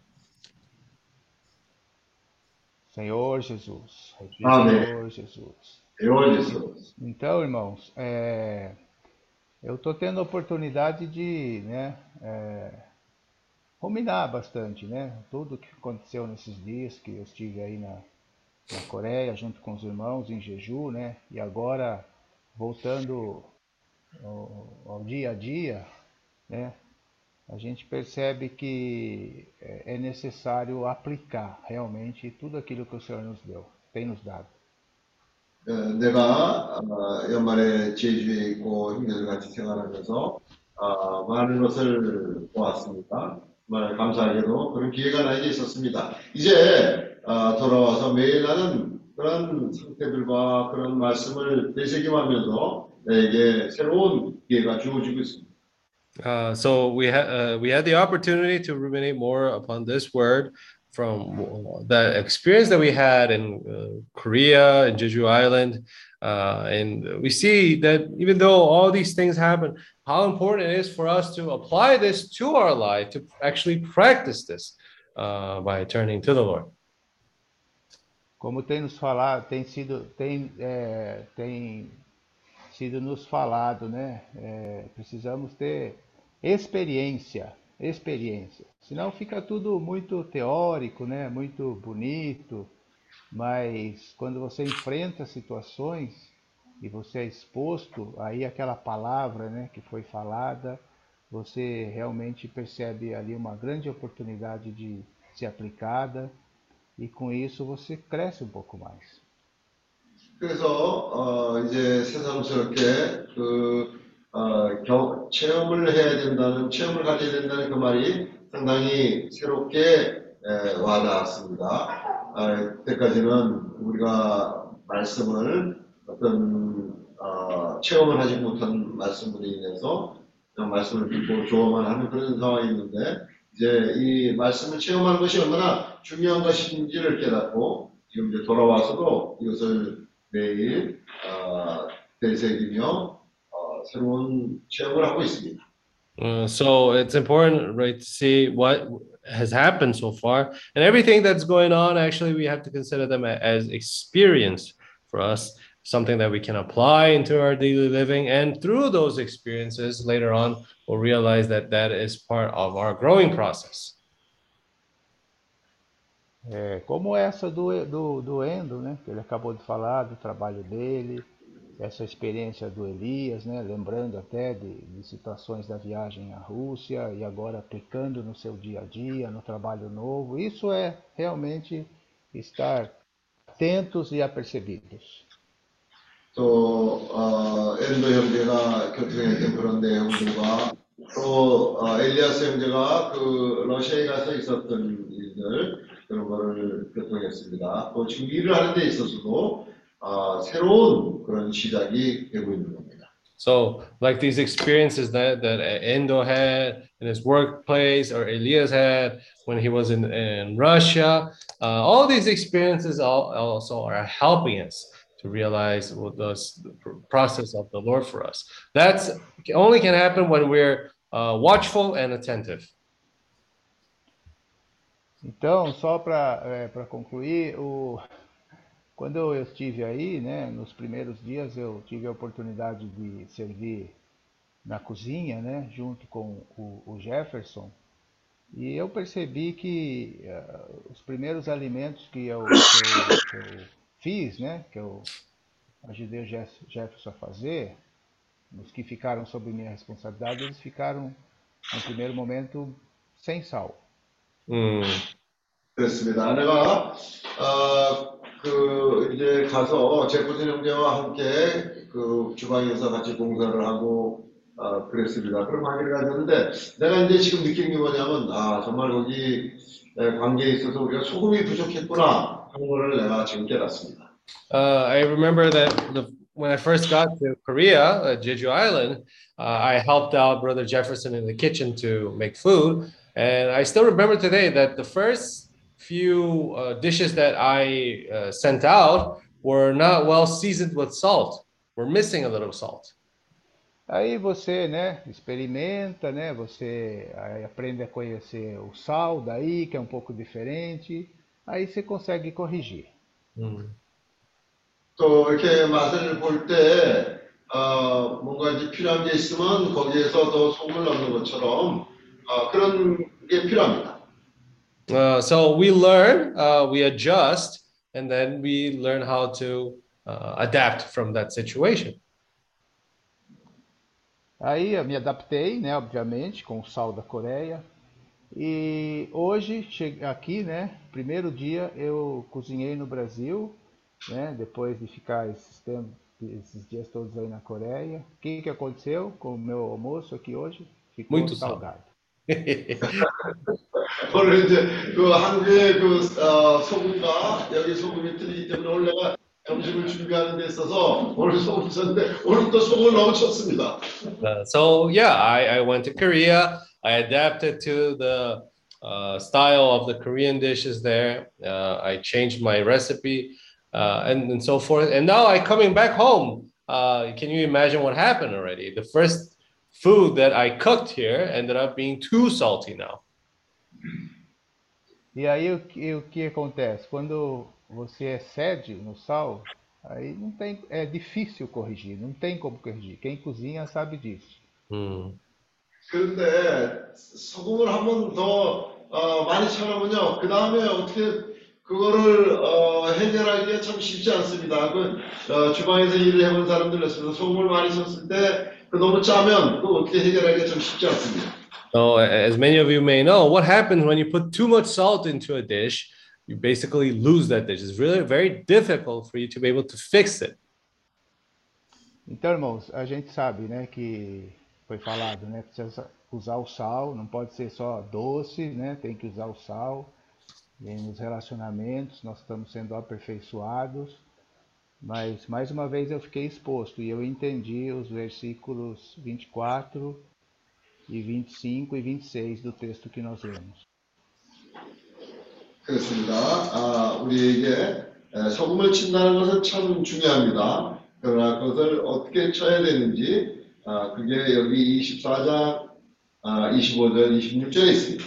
Senhor Jesus. Amém. Senhor Jesus. Senhor Jesus. Então, irmãos, é, eu estou tendo a oportunidade de né, é, ruminar bastante, né? Tudo que aconteceu nesses dias que eu estive aí na, na Coreia, junto com os irmãos, em jejum, né? E agora, voltando ao, ao dia a dia, né? A gente percebe que é, é necessário aplicar realmente tudo aquilo que o Senhor nos deu, tem nos dado. 어, 내가 어, 연말에 제주에 있고 형제들 같이 생활하면서 어, 많은 것을 보았습니다. 정말 감사하게도 그런 기회가 나에게 있었습니다. 이제 어, 돌아와서 매일 나는 그런 상태들과 그런 말씀을 되새김하면서 나에게 새로운 기회가 주어지고 있습니다. Uh, so we had uh, we had the opportunity to ruminate more upon this word from the experience that we had in uh, Korea and Jeju Island, uh, and we see that even though all these things happen, how important it is for us to apply this to our life, to actually practice this uh, by turning to the Lord. Como tem nos falado, tem sido, tem, é, tem sido nos falado, né? É, precisamos ter experiência, experiência. Senão fica tudo muito teórico, né? Muito bonito, mas quando você enfrenta situações e você é exposto aí aquela palavra, né, que foi falada, você realmente percebe ali uma grande oportunidade de ser aplicada e com isso você cresce um pouco mais. 그래서 어, 이제 새삼스럽게 그 어, 경, 체험을 해야 된다는 체험을 가져야 된다는 그 말이 상당히 새롭게 에, 와닿았습니다. 아, 그때까지는 우리가 말씀을 어떤 어, 체험을 하지 못한 말씀으로 인해서 그냥 말씀을 듣고 조언만 하는 그런 상황이 있는데 이제 이 말씀을 체험하는 것이 얼마나 중요한 것인지를 깨닫고 지금 이제 돌아와서도 이것을 매일 어, 되새기며 Uh, so it's important right to see what has happened so far. And everything that's going on actually we have to consider them as experience for us something that we can apply into our daily living. And through those experiences later on we'll realize that that is part of our growing process. É, como essa do, do, do Endo, né, que ele acabou de falar, do trabalho dele, essa experiência do Elias, né, lembrando até de, de situações da viagem à Rússia e agora aplicando no seu dia a dia, no trabalho novo. Isso é realmente estar atentos e apercebidos. 또 어, 엔도 형제가 교통했던 그런 내용들과 또 어, 엘리아스 형제가 그 러시아에 가서 있었던 일들 그런 거를 교통했습니다. 또 지금 일을 하는 데 있어서도 어, 새로운 그런 시작이 되고 있는 겁니다. So, like these experiences that that Endo had in his workplace, or Elias had when he was in, in Russia, uh, all these experiences all, also are helping us to realize what the s- process of the Lord for us. That's only can happen when we're uh, watchful and attentive. Então, só para é, pra concluir, o, quando eu estive aí, né, nos primeiros dias eu tive a oportunidade de servir na cozinha, né, junto com o, o Jefferson, e eu percebi que uh, os primeiros alimentos que eu, que eu, que eu fiz, né, que eu ajudei o Jeff- Jefferson a fazer, os que ficaram sob minha responsabilidade, eles ficaram, no primeiro momento, sem sal. 음, 어, 그 이제 가서 제프슨 형제와 함께 그 주방에서 같이 봉사를 하고 어, 그랬습니다. 그런 관계를 가졌는데 내가 이제 지금 느낀 게 뭐냐면 아 정말 거기 에, 관계에 있어서 우리가 소금이 부족했구나 하는 거를 내가 지금 깨닫습니다. Uh, I remember that the, when I first got to Korea, uh, Jeju Island, uh, I helped out Brother Jefferson in the kitchen to make food. And I still remember today that the first few uh, dishes that I uh, sent out were not well seasoned with salt. We're missing a little salt. Aí você, né, experimenta, né, você aí aprende a conhecer o sal daí, que é um pouco diferente, aí você consegue corrigir. 음. 또 이렇게 맛을 볼 때 어, 뭔가 이제 필요한 게 있으면 거기에서 더 소금을 넣는 것처럼 어, 그런 게 필요합니다. Uh, so we learn, uh, we adjust, and then we learn how to uh, adapt from that situation. Aí eu me adaptei, né, obviamente, com o sal da Coreia. E hoje, aqui, né, primeiro dia eu cozinhei no Brasil, né, depois de ficar esses, tempos, esses dias todos aí na Coreia. O que, que aconteceu com o meu almoço aqui hoje? Ficou Muito sal. salgado. 오늘 이제 그 한국의 그 어, 소금과 여기 소금이 틀리기 때문에 오늘 내가 점심을 준비하는 데 있어서 오늘 소금 쳤는데 오늘 또 소금을 너무 쳤습니다. Uh, so yeah, I, I went to Korea. I adapted to the uh, style of the Korean dishes there. Uh, I changed my recipe uh, and, and so forth. And now I coming back home. Uh, can you imagine what happened already? The first food that I cooked here ended up being too salty now. E aí o que, o que acontece? Quando você excede no sal, aí não tem, é difícil corrigir, não tem como corrigir. Quem cozinha sabe disso. 음. 그런데 소금을 한 번 더 어, 많이 쳐놓으면요. 그 다음에 어떻게 그거를 어, 해결하기가 참 쉽지 않습니다. 그 어, 주방에서 일을 해본 사람들로서 소금을 많이 쳤을 때 그 너무 짜면 그 어떻게 해결하기가 참 쉽지 않습니다. So, a- as many of you may know, what happens when you put too much salt into a dish, you basically lose that dish. It's really very difficult for you to be able to fix it. Então, irmãos, a gente sabe, né, que foi falado, né, precisa usar o sal, não pode ser só doce, né, tem que usar o sal. E nos relacionamentos nós estamos sendo aperfeiçoados, mas mais uma vez eu fiquei exposto e eu entendi os versículos 24 e 25 e 26 do texto que nós lemos. 그렇습니다. 아, 우리에게 에, 소금을 친다는 것은 참 중요합니다. 그러나 그것을 어떻게 쳐야 되는지 아, 그게 여기 24장 아, 25절, 26절에 있습니다.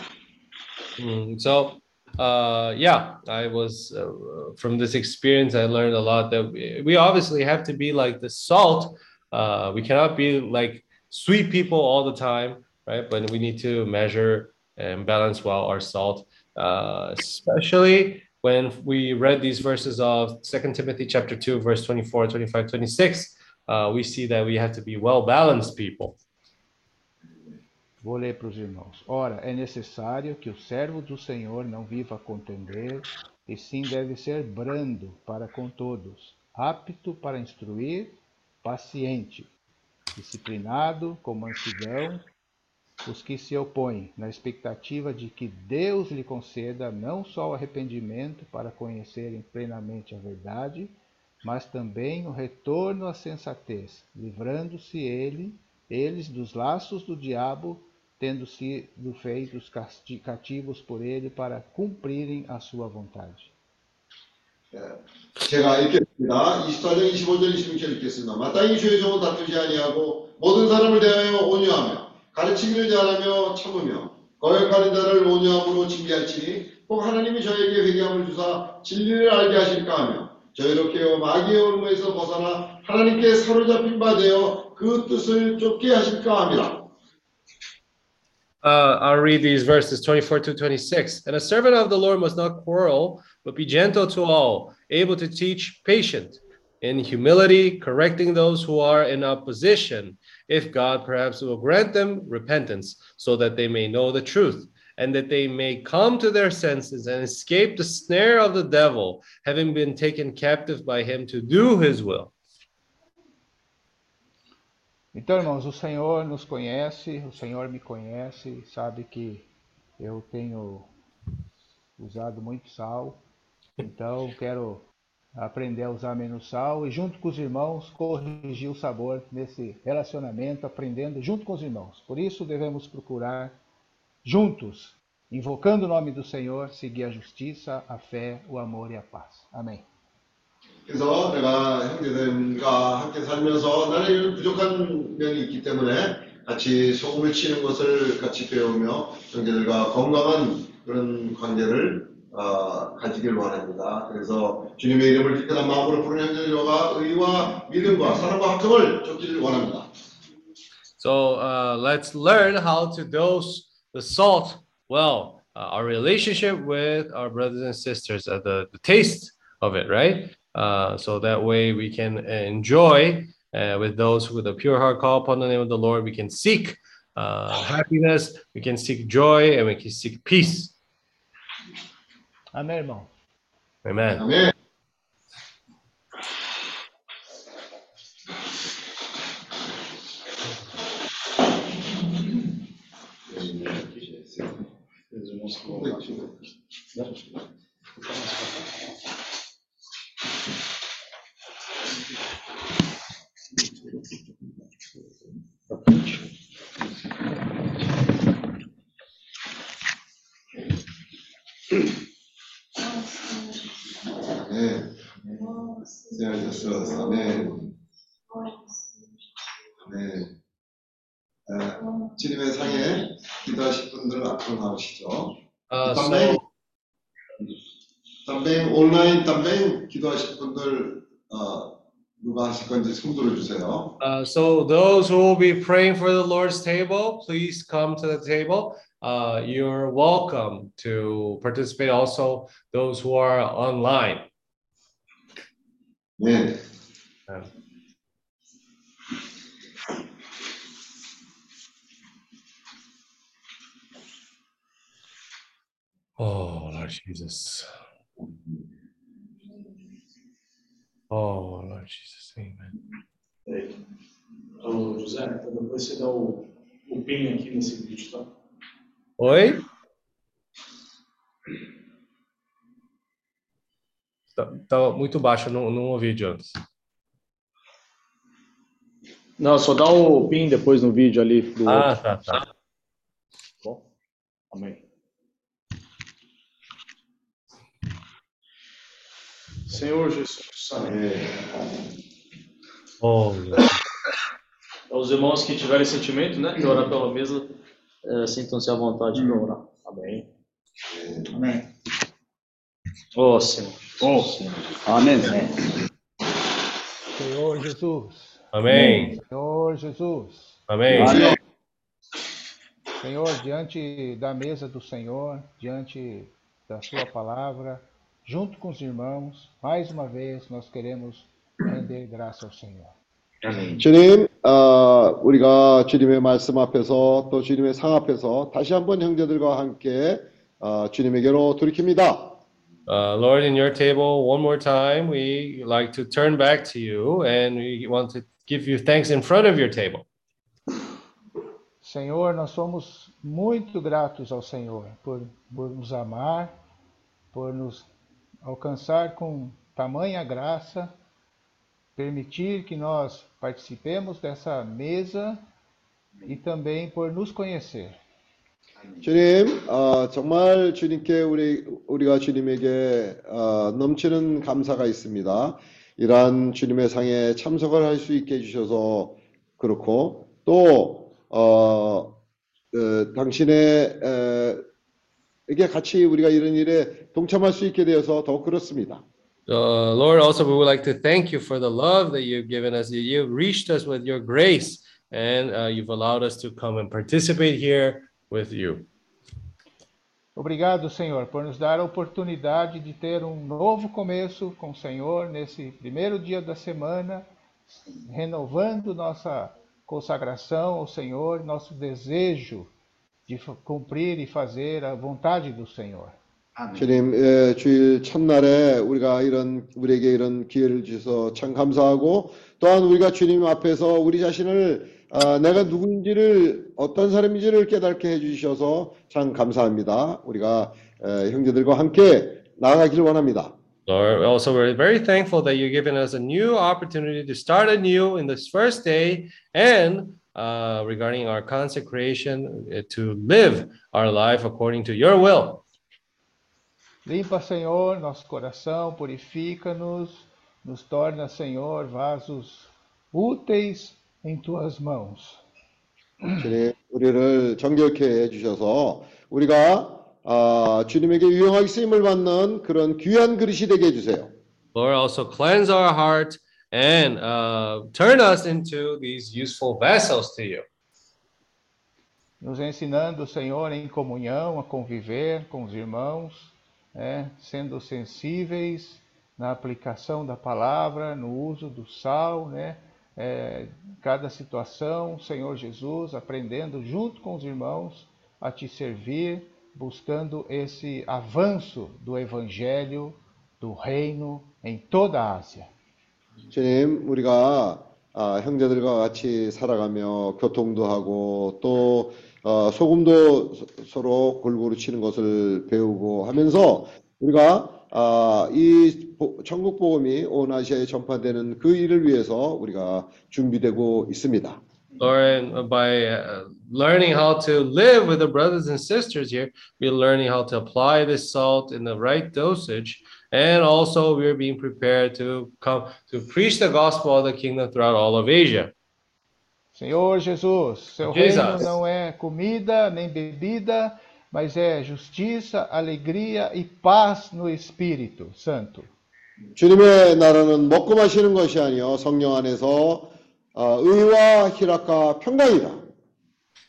Mm, so, uh, yeah, I was uh, from this experience. I learned a lot that we, we obviously have to be like the salt. Uh, we cannot be like sweet people all the time, right? But we need to measure and balance well our salt, uh, especially when we read these verses of Second Timothy chapter two, verse 24, 25, 26. Uh, we see that we have to be well balanced people. Vou ler para os irmãos. Ora, é necessário que o servo do Senhor não viva a contender, e sim deve ser brando para com todos, apto para instruir, paciente, disciplinado, com mansidão, os que se opõem, na expectativa de que Deus lhe conceda não só o arrependimento para conhecerem plenamente a verdade, mas também o retorno à sensatez, livrando-se ele, eles dos laços do diabo, tendo sido feitos cativos por ele para cumprirem a sua vontade. 제가 읽겠습니다. 24장 25절 26절 읽겠습니다. 마땅히 주의 종은 다투지 아니하고 모든 사람을 대하여 온유하며 가르치기를 잘하며 참으며 거역하는 자를 온유함으로 징계할지니 혹 하나님이 저에게 회개함을 주사 진리를 알게 하실까 하며 깨어 마귀의 올무에서 벗어나 하나님께 사로잡힌 바 되어 그 뜻을 쫓게 하실까 함이라. Uh, I'll read these verses 24 to 26. And a servant of the Lord must not quarrel, but be gentle to all, able to teach, patient, in humility, correcting those who are in opposition, if God perhaps will grant them repentance, so that they may know the truth, and that they may come to their senses and escape the snare of the devil, having been taken captive by him to do his will. Então, irmãos, o Senhor nos conhece, o Senhor me conhece, sabe que eu tenho usado muito sal, então quero aprender a usar menos sal e, junto com os irmãos, corrigir o sabor nesse relacionamento, aprendendo junto com os irmãos. Por isso, devemos procurar juntos, invocando o nome do Senhor, seguir a justiça, a fé, o amor e a paz. Amém. 그래서 내가 형제들과 함께 살면서 나는 이런 부족한 면이 있기 때문에 같이 소금을 치는 것을 같이 배우며 형제들과 건강한 그런 관계를 어, 가지길 원합니다. 그래서 주님의 이름을 기특한 마음으로 부르는 형제들과 의와 믿음과 사랑과 합성을 쫓기를 원합니다. So uh, let's learn how to dose the salt well. Uh, our relationship with our brothers and sisters, uh, the, the taste of it, right? Uh, so that way we can enjoy uh, with those with a pure heart call upon the name of the Lord. We can seek uh, happiness, we can seek joy, and we can seek peace. Amém, irmão? Amen. 아 아멘. 수고하셨어. 아멘. 아멘. 아, 주님의 상에 기도하실 분들 앞으로 나오시죠. Uh, 담배, 담배 온라인 담배 기도하실 분들 어, 누가 하실 건지 손 들어 주세요. uh, so those who will be praying for the Lord's table, please come to the table. Uh, you're welcome to participate. Also, those who are online. 네. Um, Oh, Lord Jesus. Oh, Lord Jesus. Amen. Peraí. Ô, José, então depois você dá o, o pin aqui nesse vídeo, tá? Oi? Tá, tá muito baixo, não, não ouvi de antes. Não, só dá o pin depois no vídeo ali do Ah, outro. tá, tá. Bom, amém. Senhor Jesus, amém. Oh, Os irmãos que tiverem sentimento, né, de orar pela mesa, eh, sintam-se à vontade para orar. Amém. Amém. Ó Senhor. Oh, amém. Senhor Jesus. Amém. Senhor Jesus. Amém. Senhor, diante da mesa do Senhor, diante da Sua palavra, junto com os irmãos, mais uma vez nós queremos render graça ao Senhor. 주님, 어, 우리가 주님의 말씀 앞에서 또 주님의 상 앞에서 다시 한번 형제들과 함께 어, 주님에게로 돌이킵니다. Uh, Lord, in your table, one more time, we like to turn back to you and we want to give you thanks in front of your table. Senhor, nós somos muito gratos ao Senhor por, por nos amar, por nos alcançar com tamanha graça, permitir que nós participemos dessa mesa e também por nos conhecer. 주님, 어, 정말 주님께 우리, 우리가 주님에게 어, 넘치는 감사가 있습니다. 이러한 주님의 상에 참석을 할 수 있게 해주셔서 그렇고 또 어, 어, 당신의 에, 이게 같이 우리가 이런 일에 동참할 수 있게 되어서 더 그렇습니다. Uh, Lord, also we would like to thank you for the love that you've given us. You've reached us with your grace, and uh, you've allowed us to come and participate here with you. Obrigado, Senhor, por nos dar a oportunidade de ter um novo começo com o Senhor nesse primeiro dia da semana, renovando nossa consagração ao Senhor, nosso desejo de cumprir e fazer a vontade do Senhor. 주님, 예, 주일 첫날에 우리가 이런 우리에게 이런 기회를 주셔서 참 감사하고 또한 우리가 주님 앞에서 우리 자신을 아, 내가 누구인지를 어떤 사람인지를 깨닫게 해주셔서 참 감사합니다. 우리가 에, 형제들과 함께 나아가기를 원합니다. Lord, also we're very thankful that you've given us a new opportunity to start anew in this first day and uh, regarding our consecration uh, to live our life according to your will. Limpa, Senhor, nosso coração, purifica-nos, nos torna, Senhor, vasos úteis em tuas mãos. 주님, 우리를 정결케 해주셔서 우리가 아, 주님에게 유용하게 쓰임을 받는 그런 귀한 그릇이 되게 해주세요. Lord, also cleanse our heart and uh, turn us into these useful vessels to you. Nos ensinando, Senhor, em comunhão, a conviver com os irmãos, né, sendo sensíveis na aplicação da palavra, no uso do sal, né, é, cada situação, Senhor Jesus, aprendendo junto com os irmãos a te servir, buscando esse avanço do Evangelho, do Reino em toda a Ásia. 주님, 우리가 아, 형제들과 같이 살아가며 교통도 하고 또 어, 소금도 서- 서로 골고루 치는 것을 배우고 하면서 우리가 아, 이 보- 천국 복음이 온 아시아에 전파되는 그 일을 위해서 우리가 준비되고 있습니다. And by uh, learning how to live with the brothers and sisters here, we're learning how to apply this salt in the right dosage. And also, we're being prepared to come to preach the gospel of the kingdom throughout all of Asia. Senhor Jesus, seu Jesus. reino não é comida nem bebida, mas é justiça, alegria e paz no Espírito Santo. 주님의 나라는 먹고 마시는 것이 아니요 성령 안에서 어, 의와 희락과 평강이다.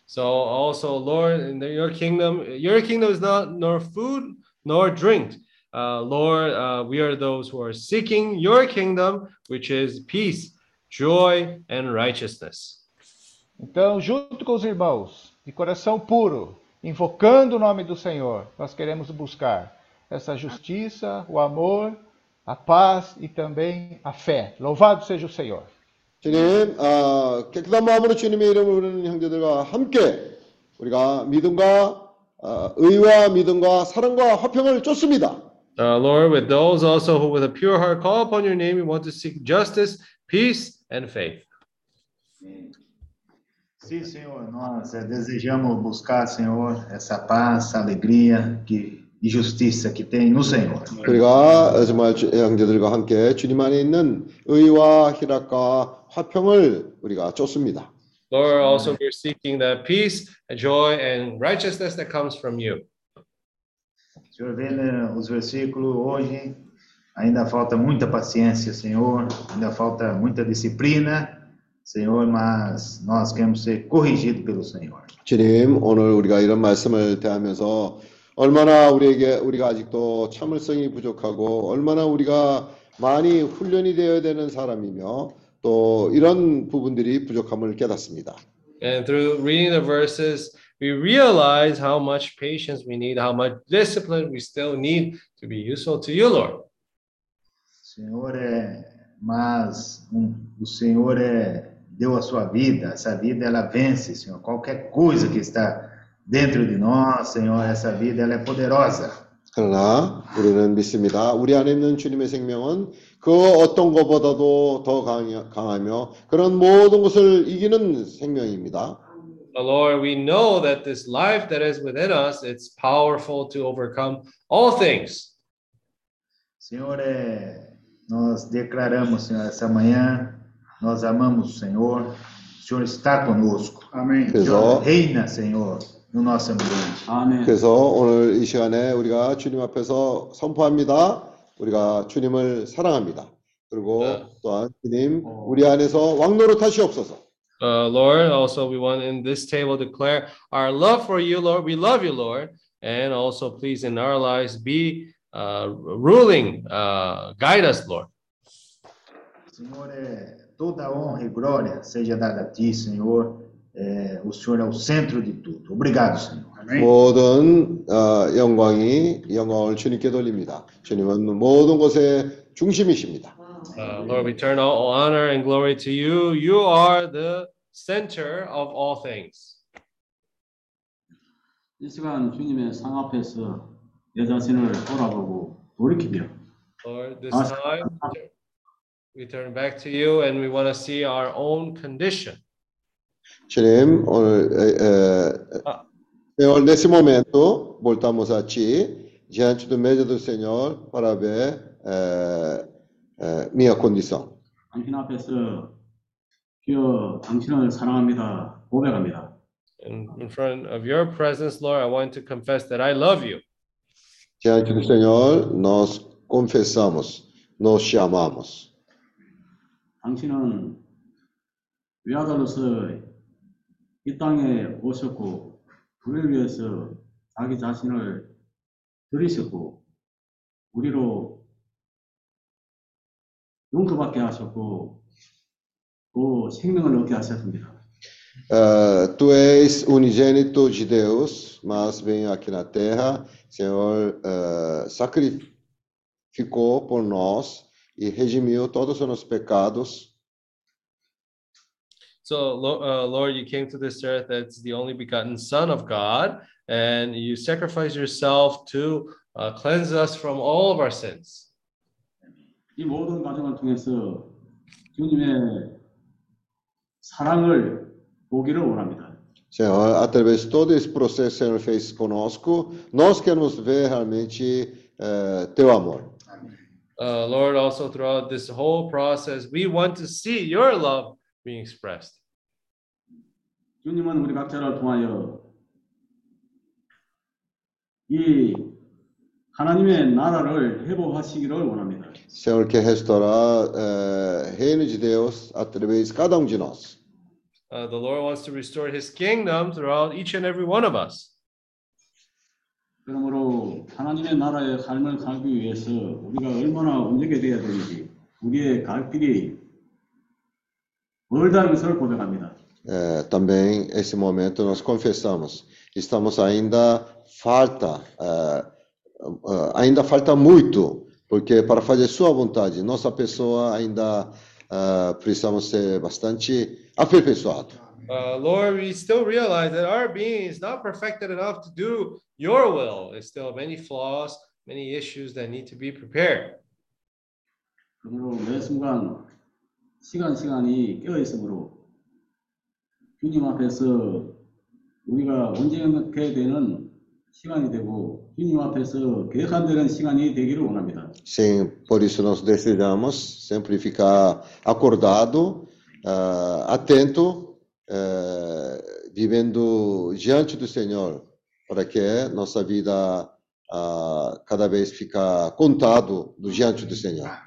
So, also, Lord, in the- your kingdom, your kingdom is not nor food nor drink. Uh, Lord, uh, we are those who are seeking your kingdom, which is peace, joy, and righteousness. Então, junto com os irmãos, de coração puro, invocando o nome do Senhor, nós queremos buscar essa justiça, o amor, a paz e também a fé. Louvado seja o Senhor. 주님, 아, 깨끗한 마음으로 주님의 이름을 부르는 형제들과 함께 우리가 믿음과 아, 의와 믿음과 사랑과 화평을 쫓습니다. Uh, Lord, with those also who with a pure heart call upon your name, we want to seek justice, peace, and faith. Sim, Senhor, nós eh, desejamos buscar, Senhor, essa paz, essa alegria que, e justiça que tem no Senhor. 우리가 정말 주- 형제들과 함께 주님 안에 있는 의와 희락과 화평을 우리가 쫓습니다. Lord, also we're seeking that peace, joy, and righteousness that comes from you. O Senhor vê né, os versículos hoje, ainda falta muita paciência, Senhor, ainda falta muita disciplina, Senhor, mas nós queremos ser corrigidos pelo Senhor. 주님, 오늘 우리가 이런 말씀을 대하면서 얼마나 우리에게 우리가 아직도 참을성이 부족하고 얼마나 우리가 많이 훈련이 되어야 되는 사람이며 또 이런 부분들이 부족함을 깨닫습니다. And through reading the verses, we realize how much patience we need, how much discipline we still need to be useful to you, Lord. Senhor é, mas um, o Senhor é deu a sua vida, essa vida ela vence, Senhor. Qualquer coisa que está dentro de nós, Senhor, essa vida ela é poderosa. 그러나 우리는 믿습니다. 우리 안에 있는 주님의 생명은 그 어떤 것보다도 더 강하- 강하며 그런 모든 것을 이기는 생명입니다. But Lord, we know that this life that is within us, it's powerful to overcome all things. Senhor, é, nós declaramos, Senhor, essa manhã, nós amamos o Senhor, o Senhor está conosco. Amém. O 그래서- Senhor reina, Senhor, no nosso ambiente. 아멘. 그래서 오늘 이 시간에 우리가 주님 앞에서 선포합니다. 우리가 주님을 사랑합니다. 그리고 네. 또한 주님 우리 안에서 왕노릇 하시옵소서. Uh, Lord, also we want in this table declare our love for you, Lord. We love you, Lord. And also, please, in our lives, be uh, ruling, uh, guide us, Lord. Senhor, é, toda honra e glória seja dada a Ti, Senhor. É, o Senhor é o centro de tudo. Obrigado, Senhor. 모든 어, 영광이 영광을 주님께 돌립니다. 주님은 모든 것의 중심이십니다. Uh, Lord, we turn all honor and glory to you. You are the center of all things. 이 시간 주님의 상 앞에서 내 자신을 돌아보고 돌이키며 Lord, this 아, time we turn back to you and we want to see our own condition. 주님 오늘 에, 에, Senhor, nesse momento, voltamos a Ti, diante do meio do Senhor, para ver eh, eh, minha condição. 당신 앞에서 주여 당신을 사랑합니다 고백합니다. In, in front of your presence, Lord, I want to confess that I love you. Diante do Senhor, nós confessamos, nós chamamos. 당신은 외아들로서 이 땅에 오셨고 우리를 위해서 자기 자신을 드리셨고 우리로 용서받게 하셨고 또 생명을 얻게 하셨습니다. Eh, tu és unigênito de Deus, mas vem aqui na terra, Senhor, eh, sacrificou por nós e redimiu todos os nossos pecados. So, Lo- uh, Lord, you came to this earth that's the only begotten Son of God, and you sacrificed yourself to uh, cleanse us from all of our sins. 이 모든 과정을 통해서 주님의 사랑을 보기를 원합니다. Senhor, através de todo esse processo que o Senhor fez conosco, nós queremos ver realmente eh, teu amor. Uh, Lord, also throughout this whole process, we want to see your love being expressed. 주님은 우리 각자를 통하여 이 하나님의 나라를 회복하시기를 원합니다. Senhor, quer restaurar eh, reino de Deus através de cada um de nós. Uh, the Lord wants to restore his kingdom throughout each and every one of us. 그러므로 하나님의 나라의 삶을 살기 위해서 우리가 얼마나 움직여야 되어야 되는지 우리의 갈 길이 멀다는 것을 고백합니다. Eh, também, esse momento, nós confessamos, estamos ainda falta, eh, eh, ainda falta muito, porque para fazer sua vontade, nossa pessoa ainda eh, precisamos ser bastante aperfeiçoado. Uh, Lord, we still realize that our being is not perfected enough to do your will. There's still many flaws, many issues that need to be prepared. 그러므로 매 순간 시간 시간이 깨어 있으므로 주님 앞에서 우리가 온전하게 되는 시간이 되고 주님 앞에서 개간되는 시간이 되기를 원합니다. Sim, por isso nós desejamos sempre ficar acordado, ah, atento, eh, vivendo diante do Senhor, para que nossa vida ah, cada vez fica contado do diante do Senhor.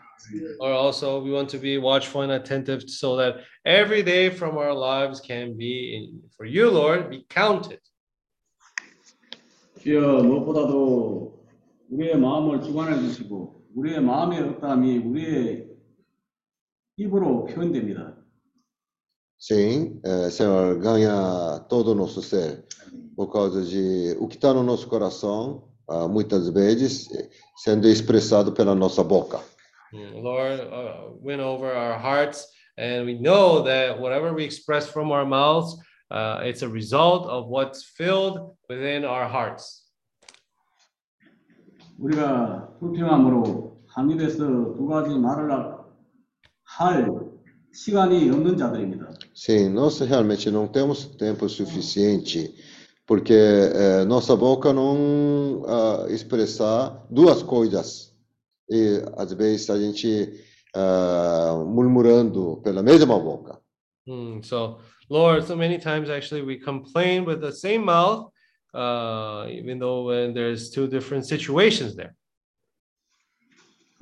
Or also, we want to be watchful and attentive so that every day from our lives can be, in, for you, Lord, be counted. 주여 무엇보다도 우리의 마음을 주관해 주시고 우리의 마음의 어떠함이 우리의 입으로 표현됩니다. Sim, eh, Senhor, ganha todo o nosso ser, por causa de o que está no nosso coração, ah, muitas vezes eh, sendo expressado pela nossa boca. Mm, Lord, uh, win over our hearts. And we know that whatever we express from our mouths, uh, it's a result of what's filled within our hearts. 우리가 불평함으로 한 입에서 두 가지 말을 할 Sim, nós realmente não temos tempo suficiente porque eh, nossa boca não ah, expressa duas coisas e às vezes a gente ah, murmurando pela mesma boca. Hmm, so, Lord, so many times actually we complain with the same mouth, uh, even though when there's two different situations there.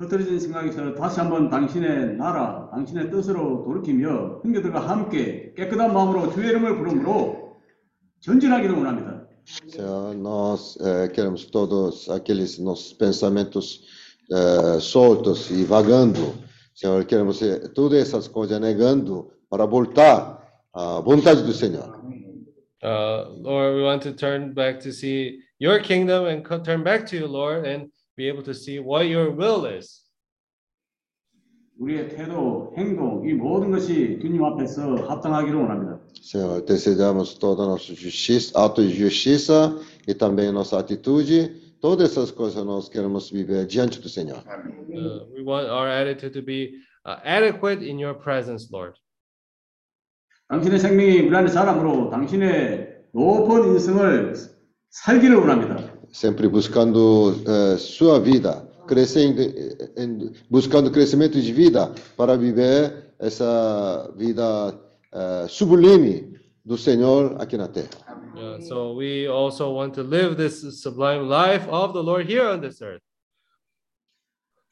흩어진 생각에서 다시 한번 당신의 나라, 당신의 뜻으로 돌이키며 형제들과 함께 깨끗한 마음으로 주의 이름을 부름으로 전진하기를 원합니다. Senhor, nós eh, queremos todos aqueles nossos pensamentos eh, soltos e vagando. Senhor, queremos eh, todas essas coisas negando para voltar à vontade do Senhor. Uh, Lord, we want to turn back to see your kingdom and turn back to you, Lord, and be able to see what your will is. 우리의 태도, 행동, 이 모든 것이 주님 앞에서 합당하기를 원합니다. Senhor, desejamos toda a nossa justiça, auto de justiça e também nossa atitude. Todas essas coisas nós queremos viver diante do Senhor. Uh, we want our attitude to be uh, adequate in your presence, Lord. 당신의 생명이 우리 안에 자람으로 당신의 높은 인생을 살기를 원합니다. Sempre buscando eh, sua vida, crescendo, eh, em- buscando crescimento de vida para viver essa vida eh, sublime do Senhor aqui na terra. Uh, so we also want to live this sublime life of the Lord here on this earth.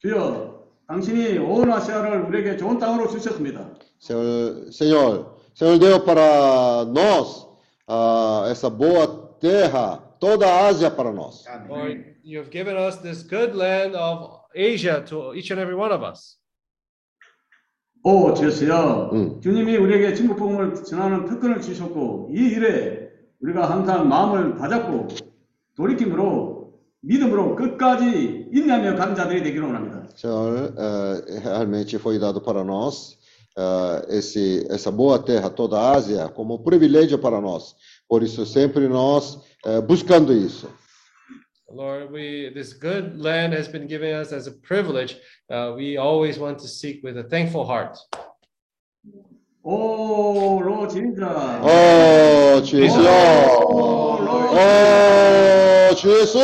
주여, 당신이 온 아시아를 우리에게 좋은 땅으로 주셨습니다. Senhor, Senhor, Senhor deu para nós ah, essa boa terra, toda a Ásia para nós. Lord, you have given us this good land of Asia to each and every one of us. 오, 주여, 응. 주님이 우리에게 진국복음을 전하는 특권을 주셨고 이 일에 우리가 항상 마음을 다잡고 돌이킴으로 믿음으로 끝까지 인내하며 가는 자들이 되기를 원합니다. Senhor, eh, realmente foi dado para nós eh, esse, essa boa terra, toda a Ásia, como um privilégio para nós. Por isso, sempre nós uh, buscando isso. Lord, we this good land has been given us as a privilege. Uh, we always want to seek with a thankful heart. Oh, Lord Jesus. Oh, Jesus. Oh, Lord. Oh, Jesus.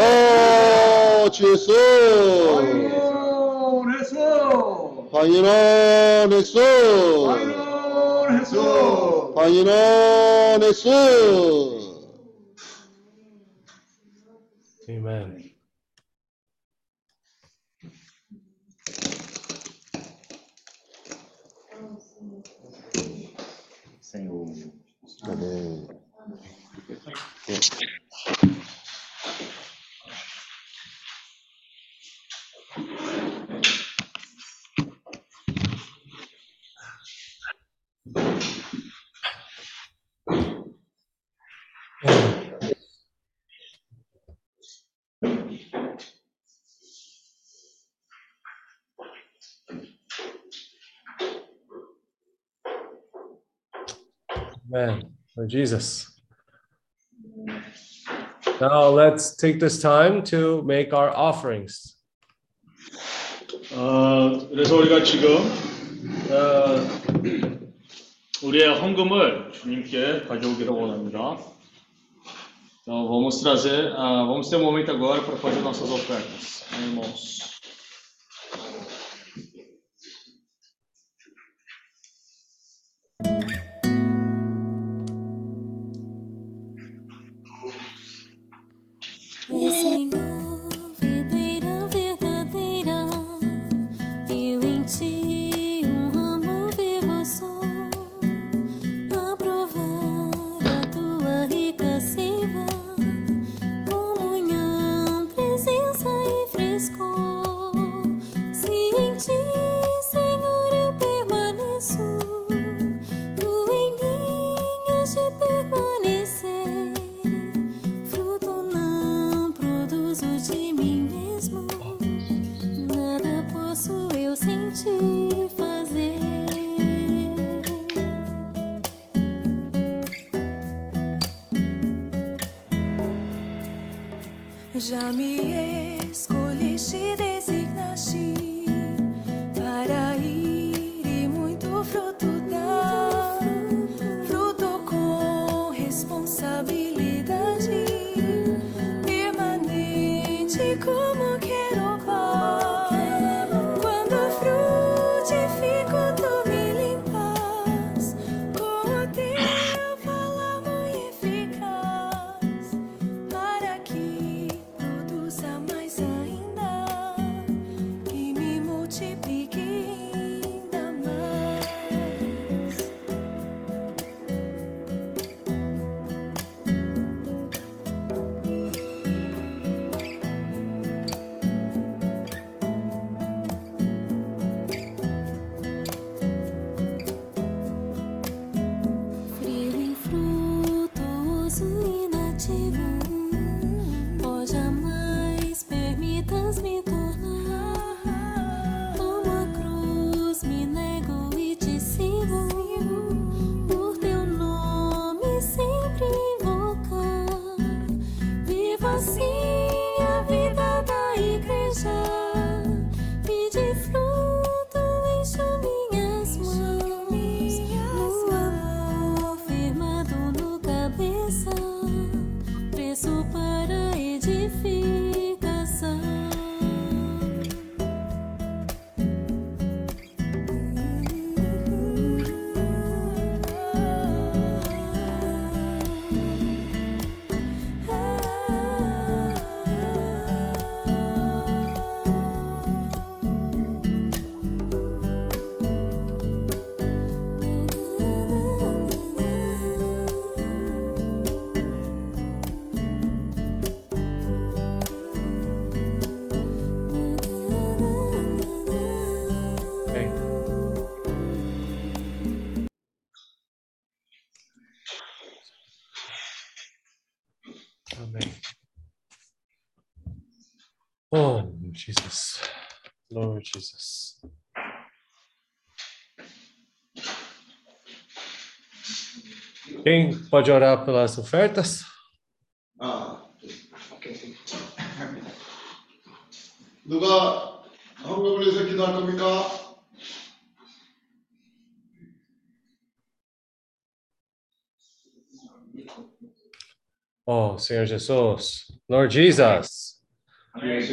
Oh, Jesus! Oh, Jesus. Oh, Jesus. Oh, Jesus. Oh, Jesus. خيران السور Amen. Senhor. amém. Jesus. Now let's take this time to make our offerings. 어, 그래서 우리가 지금 어, 우리의 헌금을 주님께 가져오기를 원합니다. Então vamos trazer, ah, vamos ter um momento agora para fazer nossas ofertas, irmãos. Amém. Oh, Jesus. Lord Jesus. Quem pode orar pelas ofertas? Ah, ok. Lugar, vamos abrir aqui na comunicação. Oh, Senhor Jesus. Lord Jesus.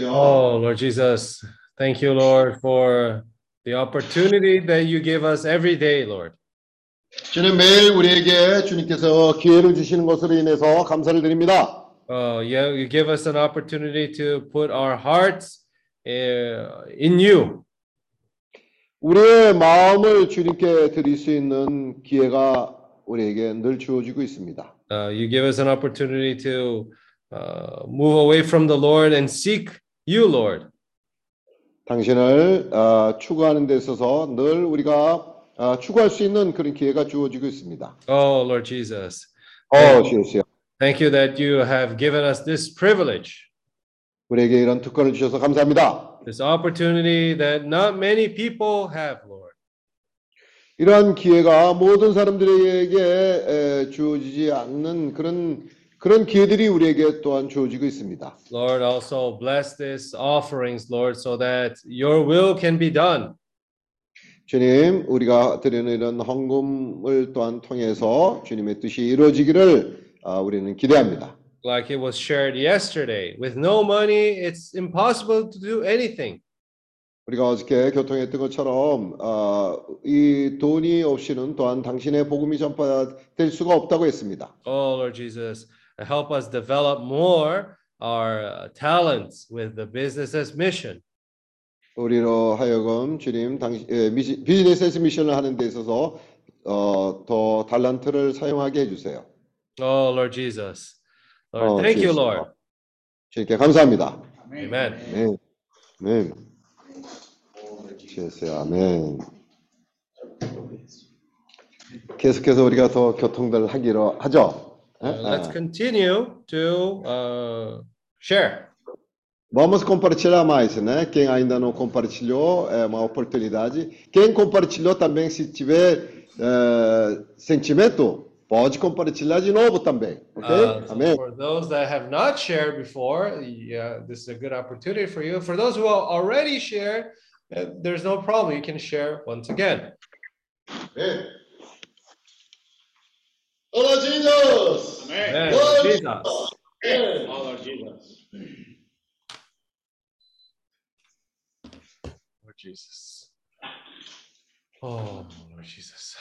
Oh, Lord Jesus. Thank you, Lord, for the opportunity that you give us every day, Lord. 주님 매일 우리에게 주님께서 기회를 주시는 것으로 인해서 감사를 드립니다. Uh, yeah, you give us an opportunity to put our hearts uh, in you. 우리의 마음을 주님께 드릴 수 있는 기회가 우리에게 늘 주어지고 있습니다. Uh, you give us an opportunity to uh, move away from the Lord and seek you, Lord. 당신을 어, 추구하는 데 있어서 늘 우리가 어, 추구할 수 있는 그런 기회가 주어지고 있습니다. Oh, Lord Jesus. 어, 주여. Thank you that you have given us this privilege, 우리에게 이런 특권을 주셔서 감사합니다. this opportunity that not many people have, Lord. 이러한 기회가 모든 사람들에게 에, 주어지지 않는 그런 그런 기회들이 우리에게 또한 주어지고 있습니다. Lord, also bless these offerings, Lord, so that your will can be done. 주님, 우리가 드리는 이런 헌금을 또한 통해서 주님의 뜻이 이루어지기를 아, 우리는 기대합니다. Like it was shared yesterday. With no money, it's impossible to do anything. 우리가 어저께 교통했던 것처럼 아, 이 돈이 없이는 또한 당신의 복음이 전파될 수가 없다고 했습니다. Oh, Lord Jesus, help us develop more our uh, talents with the business as mission. 우리로 하여금 주님 당신 예, 비즈니스 미션을 하는 데 있어서 어, 더 달란트를 사용하게 해 주세요. Oh, Lord Jesus. Lord, 어, thank you, 주여. Lord. 주님께 감사합니다. Amen. 네, 네. 주여, 아멘. 계속해서 우리가 더 교통들 하기로 하죠. 예? Uh, let's 아. continue to uh, share. Vamos compartilhar mais, né? Quem ainda não compartilhou, é uma oportunidade. Quem compartilhou também, se tiver eh, sentimento, pode compartilhar de novo também, ok? Uh, so Amém? for those that have not shared before, yeah, this is a good opportunity for you. For those who are already shared, uh, there's no problem. You can share once again. 네. Lord Jesus! Amen. Lord Jesus. Amen. Lord Jesus. Lord Jesus. Oh, Lord Jesus.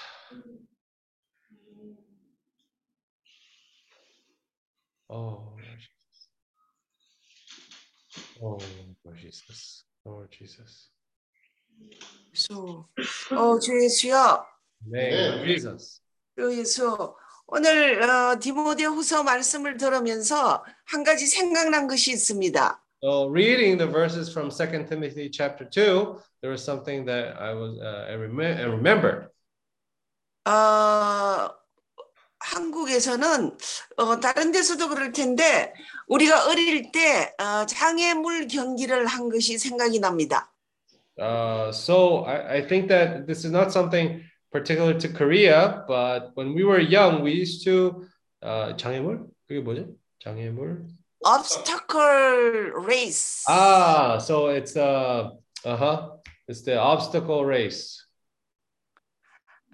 Oh, Lord Jesus. Oh, Lord Jesus. Lord Jesus. 예수. 어, 주 예수여. Of Jesus. 주 예수. 오늘 어, 디모데후서 말씀을 들으면서 한 가지 생각난 것이 있습니다. So, reading the verses from Second Timothy chapter two, there was something that I was uh, I, rem- I remembered. 어, 한국에서는 어, 다른 데서도 그럴 텐데 우리가 어릴 때 어, 장애물 경기를 한 것이 생각이 납니다. Uh, so I, I think that this is not something particular to Korea, but when we were young, we used to uh, 장애물? 그게 뭐지? 장애물? obstacle race. Ah, so it's uh, uh huh, it's the obstacle race.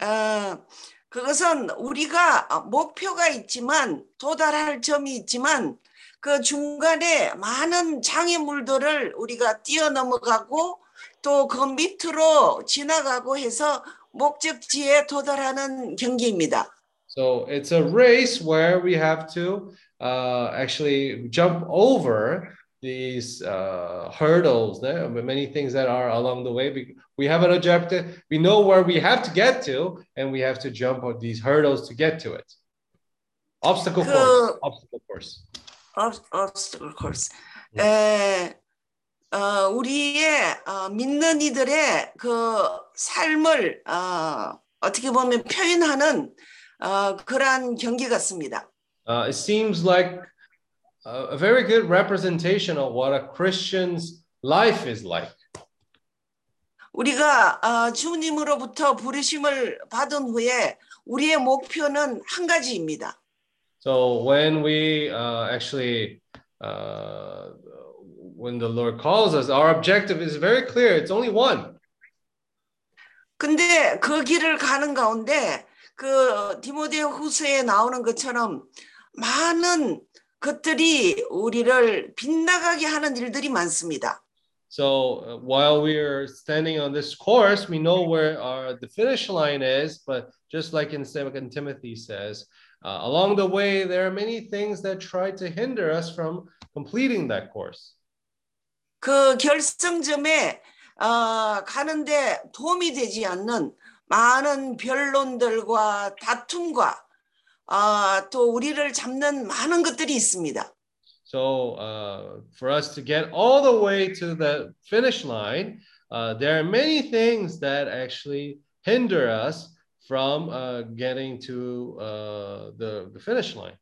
어, 그것은 우리가 목표가 있지만 도달할 점이 있지만 그 중간에 많은 장애물들을 우리가 뛰어넘어가고 또 그 밑으로 지나가고 해서 목적지에 도달하는 경기입니다. So it's a race where we have to uh, actually jump over these uh, hurdles, né? many things that are along the way. We- We have an objective, we know where we have to get to, and we have to jump on these hurdles to get to it. Obstacle 그- course, obstacle course. Ob- obstacle course. 에, 어, 우리의 어, 믿는 이들의 그 삶을 어, 어떻게 보면 표현하는 어, 그러한 경기 같습니다. Uh, it seems like a, very good representation of what a Christian's life is like. 우리가 어, 주님으로부터 부르심을 받은 후에 우리의 목표는 한 가지입니다. So when we uh, actually, uh, when the Lord calls us, our objective is very clear. It's only one. 근데 그 길을 가는 가운데 그 디모데 후서에 나오는 것처럼 많은 것들이 우리를 빗나가게 하는 일들이 많습니다. So uh, while we are standing on this course, we know where our the finish line is. But just like in Second Timothy says, uh, along the way there are many things that try to hinder us from completing that course. 그 결승점에 어, 가는데 도움이 되지 않는 많은 변론들과 다툼과 어, 또 우리를 잡는 많은 것들이 있습니다. So uh, for us to get all the way to the finish line, uh, there are many things that actually hinder us from uh, getting to uh, the, the finish line.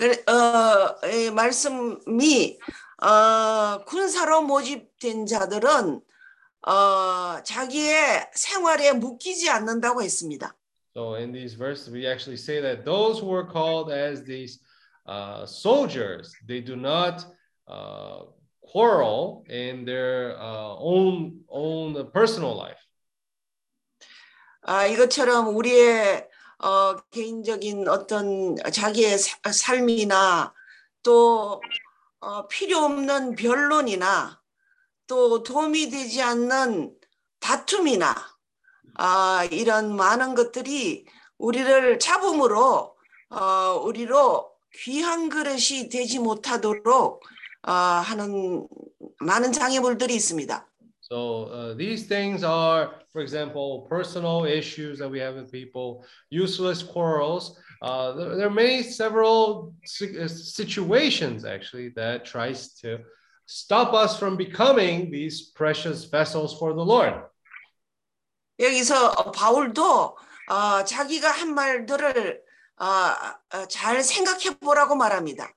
어, 이 말씀이 어, 군사로 모집된 자들은 어, 자기의 생활에 묶이지 않는다고 했습니다. So in these verses, we actually say that those who are called as these uh, soldiers, they do not uh, quarrel in their uh, own own personal life. 아, 이것처럼 우리의 어, 개인적인 어떤 자기의 사- 삶이나 또 어, 필요 없는 변론이나 또 도움이 되지 않는 다툼이나 아, 이런 많은 것들이 우리를 잡음으로 어, 우리로 귀한 그릇이 되지 못하도록 어, 하는 많은 장애물들이 있습니다. So uh, these things are, for example, personal issues that we have with people, useless quarrels. Uh, there, there are many several si- uh, situations actually that tries to stop us from becoming these precious vessels for the Lord. 여기서 바울도 어, 자기가 한 말들을 어, 어, 잘 생각해 보라고 말합니다.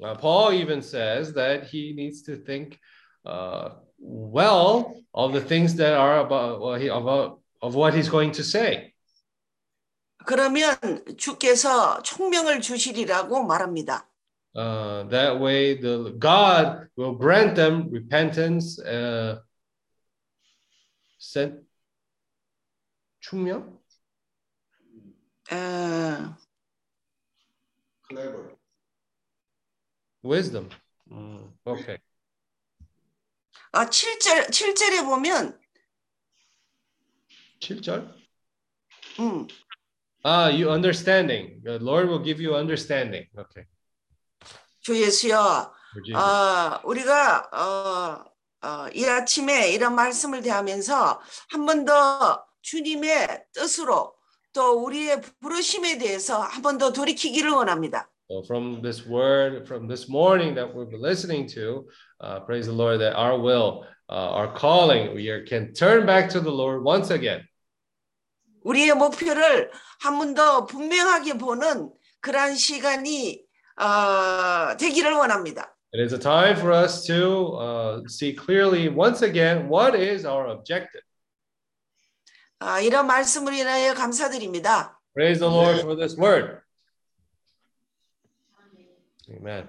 Uh, Paul even says that he needs to think uh, well of the things that are about, well, he, about of what he's going to say. 그러면 주께서 총명을 주시리라고 말합니다. Uh, that way, the God will grant them repentance. Uh, sent 충명? 어, clever. Wisdom. Mm, okay. 아, 7절, 7절에 보면 7절? 음, Ah, you understanding. The Lord will give you understanding. Okay. 주 예수여. 어, 우리가 어, 어, 이 아침에 이런 말씀을 대하면서 한 번 더 주님의 뜻으로 또 우리의 부르심에 대해서 한 번 더 돌이키기를 원합니다. So from this word, from this morning that we've been listening to, uh, praise the Lord that our will, uh, our calling, we are, can turn back to the Lord once again. 우리의 목표를 한 번 더 분명하게 보는 그러한 시간이 어, 되기를 원합니다. It is a time for us to uh, see clearly once again what is our objective. 아, 이런 말씀을 인하여 감사드립니다. Praise the Lord for this word. Amen.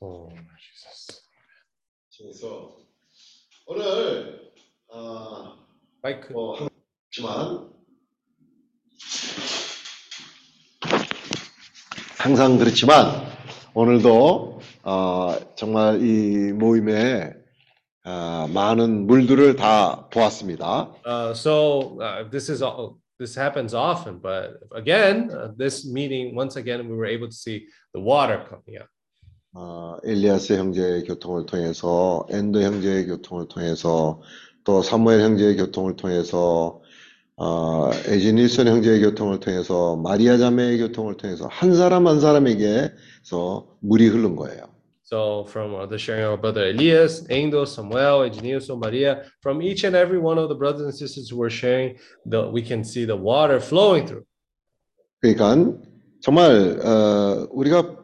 Oh, Jesus. 그래서 오늘 아, 마이크. 뭐 하지만 항상 그렇지만 오늘도 어, 정말 이 모임에 아, 많은 물들을 다 보았습니다. Uh, so uh, this is all, this happens often, but again, uh, this meeting once again we were able to see the water coming out. 어, 엘리아스 형제의 교통을 통해서 엔도 형제의 교통을 통해서 또 사무엘 형제의 교통을 통해서 어, 에지닐슨 형제의 교통을 통해서 마리아 자매의 교통을 통해서 한 사람 한 사람에게서 물이 흐른 거예요. So from uh, the sharing of our brother Elias, Angel, Samuel, Egenilson, Maria, from each and every one of the brothers and sisters who were sharing, the, we can see the water flowing through. 그러니까 정말 어, 우리가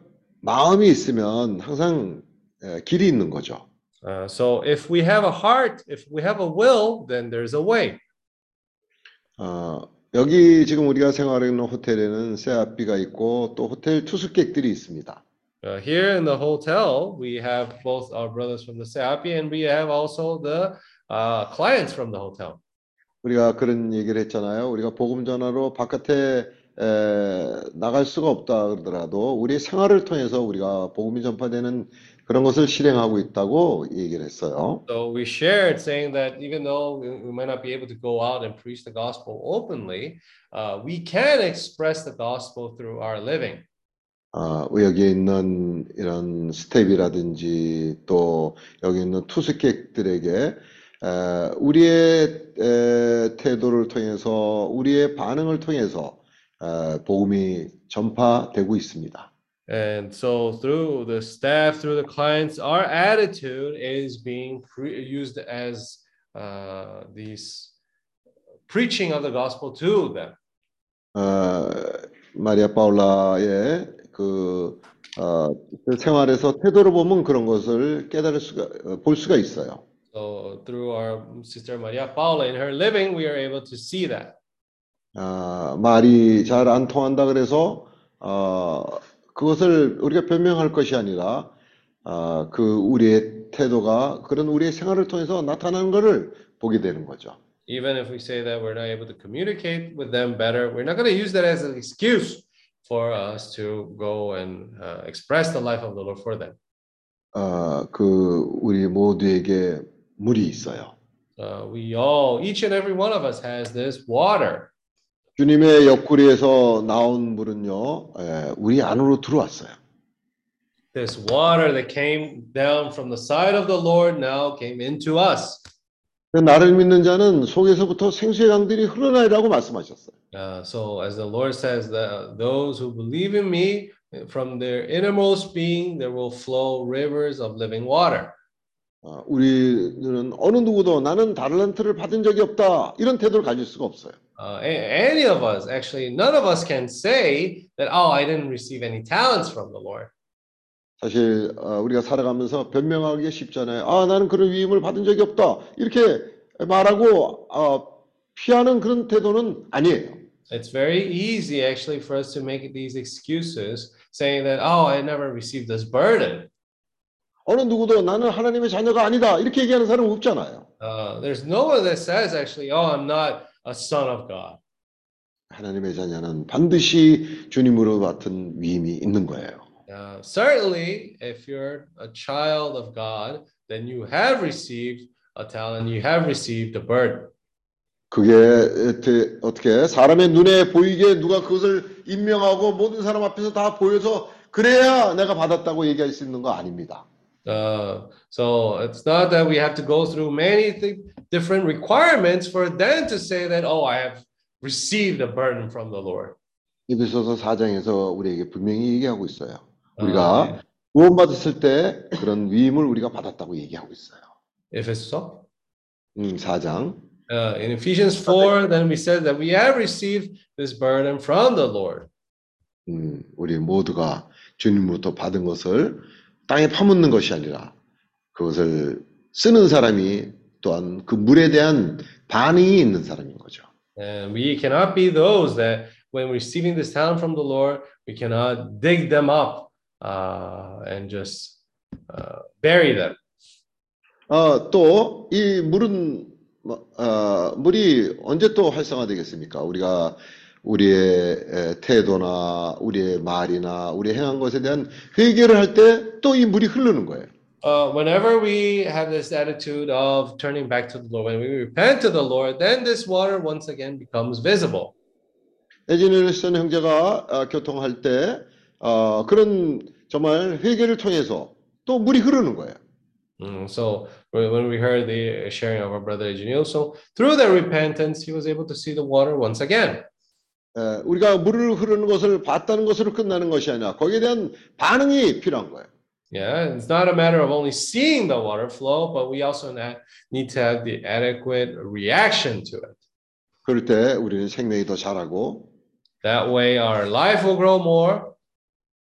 마음이 있으면 항상 에, 길이 있는 거죠. Uh, so if we have a heart, if we have a will, then there's a way. 어, 여기 지금 우리가 생활하는 호텔에는 세아비가 있고 또 호텔 투숙객들이 있습니다. Uh, here in the hotel, we have both our brothers from the SEAPI and we have also the uh, clients from the hotel. 우리가 그런 얘기를 했잖아요. 우리가 복음 전화로 바깥에 에, 나갈 수가 없다 그러더라도 우리 생활을 통해서 우리가 복음이 전파되는 그런 것을 실행하고 있다고 얘기를 했어요. So we shared saying that even though we, we might not be able to go out and preach the gospel openly, uh, we can express the gospel through our living. 아, 여기 있는 이런 스텝이라든지 또 여기 있는 투숙객들에게 에, 우리의 에, 태도를 통해서 우리의 반응을 통해서 에, 복음이 전파되고 있습니다. And so through the staff, through the clients, our attitude is being pre- used as uh, these preaching of the gospel to them. 어, 마리아 파울라의 그, 어, 그 생활에서 태도를 보면 그런 것을 깨달을 수가 어, 볼 수가 있어요. So through our sister Maria Paula in her living, we are able to see that. 아, 말이 잘 안 통한다 그래서 어, 그것을 우리가 변명할 것이 아니라 아, 그 우리의 태도가 그런 우리의 생활을 통해서 나타나는 것을 보게 되는 거죠. Even if we say that we're not able to communicate with them better, we're not going to use that as an excuse for us to go and uh, express the life of the Lord for them. 어, 그 우리 모두에게 물이 있어요. Uh, we all, each and every one of us has this water. 주님의 옆구리에서 나온 물은요, 에, 우리 안으로 들어왔어요. This water that came down from the side of the Lord now came into us. 나를 믿는 자는 속에서부터 생수의 강들이 흘러나리라고 말씀하셨어요. Uh, so, as the Lord says, that those who believe in me, from their innermost being, there will flow rivers of living water. 어, 우리는 어느 누구도 나는 달란트를 받은 적이 없다 이런 태도를 가질 수가 없어요. Uh, any of us, actually, none of us can say that, oh, I didn't receive any talents from the Lord. 사실 어, 우리가 살아가면서 변명하기 쉽잖아요. 아 나는 그런 위임을 받은 적이 없다 이렇게 말하고 어, 피하는 그런 태도는 아니에요. It's very easy, actually, for us to make these excuses, saying that, oh, I never received this burden. 어느 누구도 나는 하나님의 자녀가 아니다 이렇게 얘기하는 사람은 없잖아요. Uh, there's no one that says, actually, oh, I'm not a son of God. 하나님의 자녀는 반드시 주님으로 받은 위임이 있는 거예요. Uh, certainly, if you're a child of God, then you have received a talent, you have received a burden. 그게 어떻게 사람의 눈에 보이게 누가 그것을 임명하고 모든 사람 앞에서 다 보여서 그래야 내가 받았다고 얘기할 수 있는 거 아닙니다. Uh, so it's not that we have to go through many th- different requirements for then to say that, oh, I have received a burden from the Lord. 에베소서 4장에서 우리에게 분명히 얘기하고 있어요. 우리가 구원받았을 때 그런 위임을 우리가 받았다고 얘기하고 있어요. If it's so. 음, 4장. Uh, in Ephesians 4, then we said that we have received this burden from the Lord. 음, 우리 모두가 주님으로부터 받은 것을 땅에 파묻는 것이 아니라 그것을 쓰는 사람이 또한 그 물에 대한 반응이 있는 사람인 거죠. And we cannot be those that when receiving this talent from the Lord, we cannot dig them up uh, and just uh, bury them. 어, 또 이 물은 뭐, 어, 물이 언제 또 활성화되겠습니까? 우리가 우리의 에, 태도나 우리의 말이나 우리의 행한 것에 대한 회개를 할 때 또 이 물이 흐르는 거예요. Uh, whenever we have this attitude of turning back to the Lord, when we repent to the Lord, then this water once again becomes visible. 에지넬슨 형제가 어, 교통할 때 어, 그런 정말 회개를 통해서 또 물이 흐르는 거예요. Mm, so when when we heard the sharing of our brother Eugenio, so through that repentance, he was able to see the water once again. 에, 우리가 물을 흐르는 것을 봤다는 것으로 끝나는 것이 아니라 거기에 대한 반응이 필요한 거예요. Yeah, it's not a matter of only seeing the water flow, but we also need to have the adequate reaction to it. 그럴 때 우리는 생명이 더 자라고 That way, our life will grow more.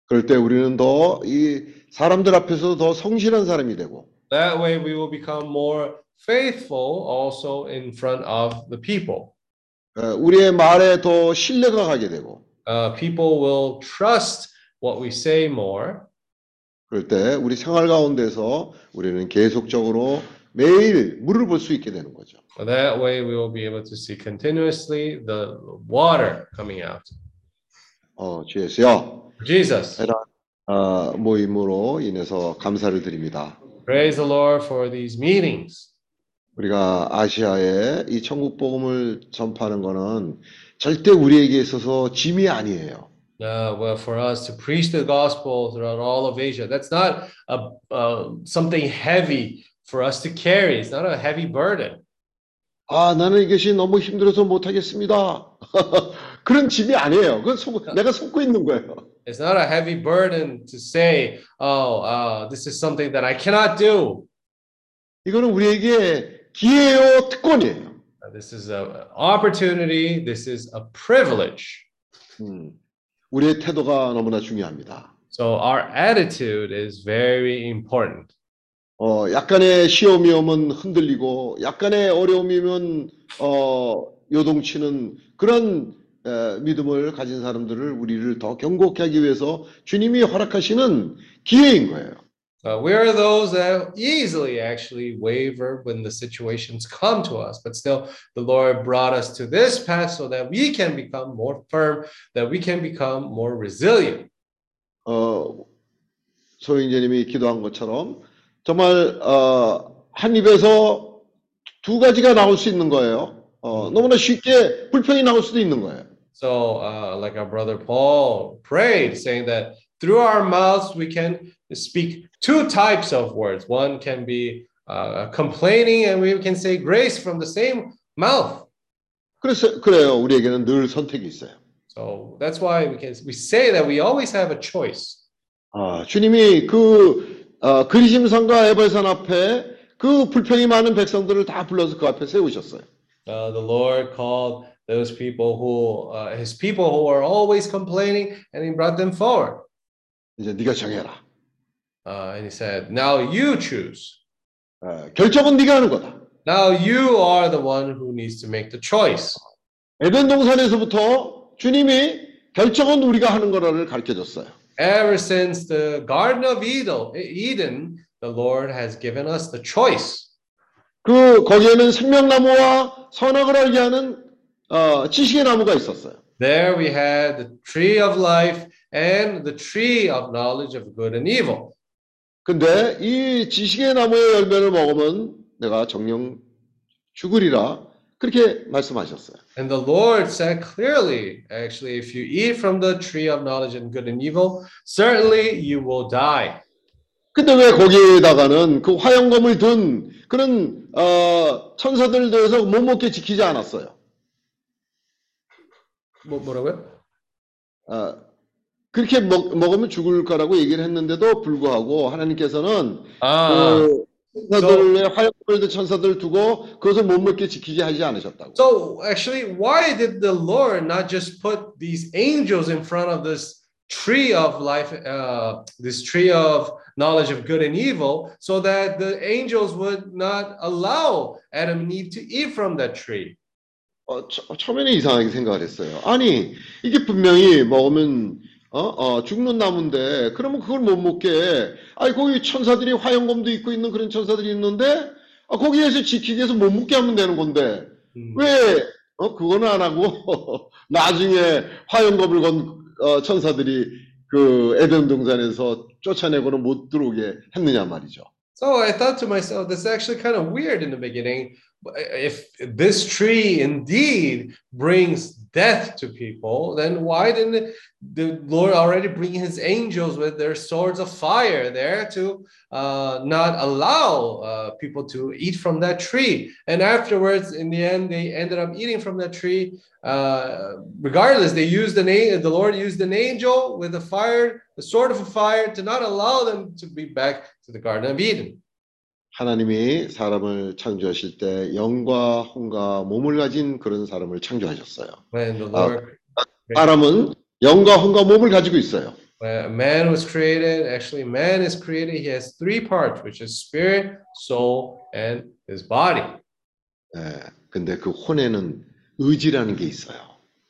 그럴 때 우리는 더 이 사람들 앞에서 더 성실한 사람이 되고 That way, we will become more faithful also in front of the people. 어, 우리의 말에 더 신뢰가 가게 되고 Uh, people will trust what we say more. 그럴 때 우리 생활 가운데서 우리는 계속적으로 매일 물을 볼 수 있게 되는 거죠. That way, we will be able to see continuously the water coming out. 어, 주 예수여. Jesus. 이런 어, 모임으로 인해서 감사를 드립니다. Praise the Lord for these meetings. 우리가 아시아에 이 천국 복음을 전파하는 거는 절대 우리에게 있어서 짐이 아니에요. Uh, well, for us to preach the gospel throughout all of Asia, that's not a, uh, something heavy for us to carry. It's not a heavy burden. 아, 나는 이것이 너무 힘들어서 못하겠습니다. 그런 짐이 아니에요. 그건 속, 내가 속고 있는 거예요. It's not a heavy burden to say, oh, uh, this is something that I cannot do. 이거는 우리에게 기회요, 특권이에요. Uh, This is an opportunity. This is a privilege. 음, 우리의 태도가 너무나 중요합니다. So our attitude is very important. 어, 약간의 시험이 오면 흔들리고, 약간의 어려움이 오면, 어, 요동치는 그런 에, 믿음을 가진 사람들을 우리를 더 경고케 하기 위해서 주님이 허락하시는 기회인 거예요. Uh, we are those that easily actually waver when the situations come to us, but still, the Lord brought us to this path so that we can become more firm, that we can become more resilient. 어, 소영재님이 기도한 것처럼 정말 어, 한 입에서 두 가지가 나올 수 있는 거예요. 어, 너무나 쉽게 불평이 나올 수도 있는 거예요. So, uh, like our brother Paul prayed, saying that through our mouths we can speak two types of words. One can be uh, complaining, and we can say grace from the same mouth. 그래서 그래요. 우리에게는 늘 선택이 있어요. So that's why we can we say that we always have a choice. 아, 주님이 그 어, 그리심산과 에발산 앞에 그 불평이 많은 백성들을 다 불러서 그 앞에 세우셨어요. Uh, the Lord called those people who, uh, His people who are always complaining, and He brought them forward. 이제 네가 정해라. Uh, and He said, "Now you choose. 어, 결정은 네가 하는 거다. Now you are the one who needs to make the choice." 에덴 동산에서부터 주님이 결정은 우리가 하는 거라를 가르쳐 줬어요. Ever since the Garden of Eden, Eden, the Lord has given us the choice. 그 거기에는 생명나무와 선악을 알게 하는 어, 지식의 나무가 있었어요. There we had the tree of life and the tree of knowledge of good and evil. 근데 이 지식의 나무의 열매를 먹으면 내가 정령 죽으리라 그렇게 말씀하셨어요. And the Lord said clearly, actually, if you eat from the tree of knowledge and good and evil, certainly you will die. 근데 왜 거기에다가는 그 화영검을 든 그런 어, 천사들 대해서 못 먹게 지키지 않았어요. 뭐, 뭐라고요? 어, 그렇게 먹, 먹으면 죽을 거라고 얘기를 했는데도 불구하고 하나님께서는 아, 그 천사들의 든 천사들 두고 그것을 못 먹게 지키게 하지 않으셨다고. So actually, why did the Lord not just put these angels in front of this tree of life, uh, this tree of knowledge of good and evil, so that the angels would not allow Adam and Eve to eat from that tree? 어, 처, 처음에는 이상하게 생각을 했어요. 아니, 이게 분명히 먹으면 어, 어, 죽는 나무인데 그러면 그걸 못 먹게. 아니, 거기 천사들이 화영검도 입고 있는 그런 천사들이 있는데 아, 거기에서 지키기 위해서 못 먹게 하면 되는 건데 왜 어, 그거는 안 하고 나중에 화영검을 건 어, 천사들이 그 에덴 동산에서 쫓아내고는 못 들어오게 했느냐 말이죠. So I thought to myself, this is actually kind of weird in the beginning. If this tree indeed brings death to people, then why didn't the Lord already bring his angels with their swords of fire there to uh, not allow uh, people to eat from that tree? And afterwards, in the end, they ended up eating from that tree. Uh, regardless, they used an a- the Lord used an angel with a fire, the sword of a fire, to not allow them to be back to the Garden of Eden. 하나님이 사람을 창조하실 때 영과 혼과 몸을 가진 그런 사람을 창조하셨어요. 아, 사람은 영과 혼과 몸을 가지고 있어요. when man was created, actually, man is created. He has three parts, which is spirit, soul, and his body. 예, 근데 그 혼에는 의지라는 게 있어요.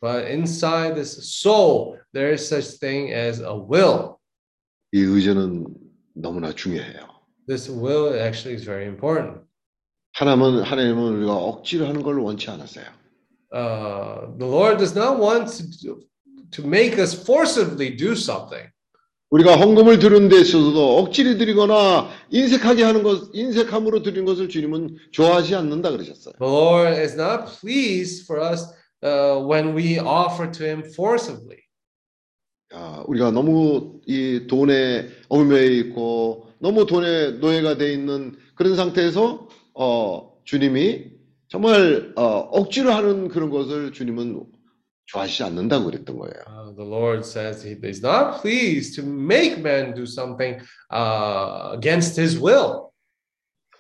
But inside this soul, there is such thing as a will. 이 의지는 너무나 중요해요. This will actually is very important. 하나님은 하나님은 우리가 억지로 하는 걸 원치 않았어요. Uh, the Lord does not want to, to make us forcibly do something. 우리가 헌금을 드리는 데 있어서도 억지로 드리거나 인색하게 하는 것, 인색함으로 드리는 것을 주님은 좋아하지 않는다 그러셨어요. The Lord is not pleased for us uh, when we offer to Him forcibly. 아, 우리가 너무 이 돈에 얽매여 있고 너무 돈에 노예가 돼 있는 그런 상태에서 어, 주님이 정말 어, 억지로 하는 그런 것을 주님은 좋아하시지 않는다고 그랬던 거예요. Uh, the Lord says He is not pleased to make man do something uh, against His will.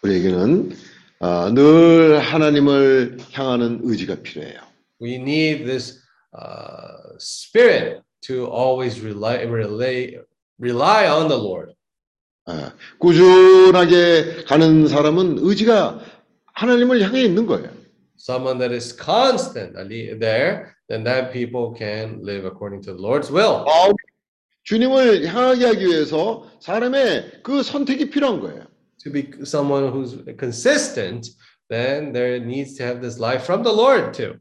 우리에게는 어, 늘 하나님을 향하는 의지가 필요해요. We need this uh, spirit to always rely, rely, rely on the Lord. 어, 꾸준하게 가는 사람은 의지가 하나님을 향해 있는 거예요. Someone that is constantly there, then that people can live according to the Lord's will. 아, 주님을 향하게 하기 위해서 사람의 그 선택이 필요한 거예요. To be someone who's consistent, then there needs to have this life from the Lord too.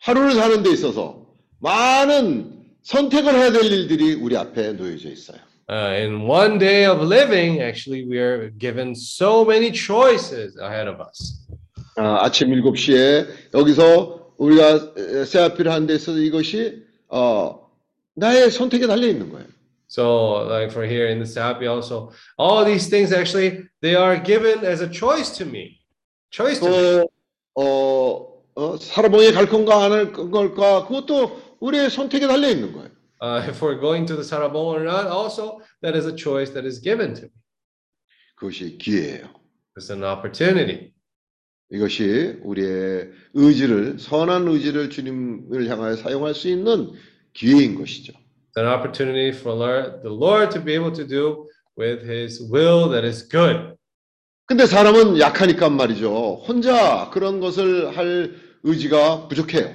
하루를 사는 데 있어서 많은 선택을 해야 될 일들이 우리 앞에 놓여져 있어요. Uh, in one day of living, actually, we are given so many choices ahead of us. 아, 아침 7시에 여기서 우리가 세아피를 하는 데 있어서 이것이 어, 나의 선택에 달려 있는 거예요. So, like for here in the Sapi, also, all these things actually they are given as a choice to me. Choice to me. 또 어, 어, 사라봉에 갈 건가 안 할 걸까 그것도 우리의 선택에 달려 있는 거예요. Uh, if we're going to the Sarabon or not, also that is a choice that is given to me. 그것이 기회예요. It's an opportunity. 이것이 우리의 의지를 선한 의지를 주님을 향하여 사용할 수 있는 기회인 것이죠. It's an opportunity for the Lord to be able to do with His will that is good. 근데 사람은 약하니까 말이죠. 혼자 그런 것을 할 의지가 부족해요.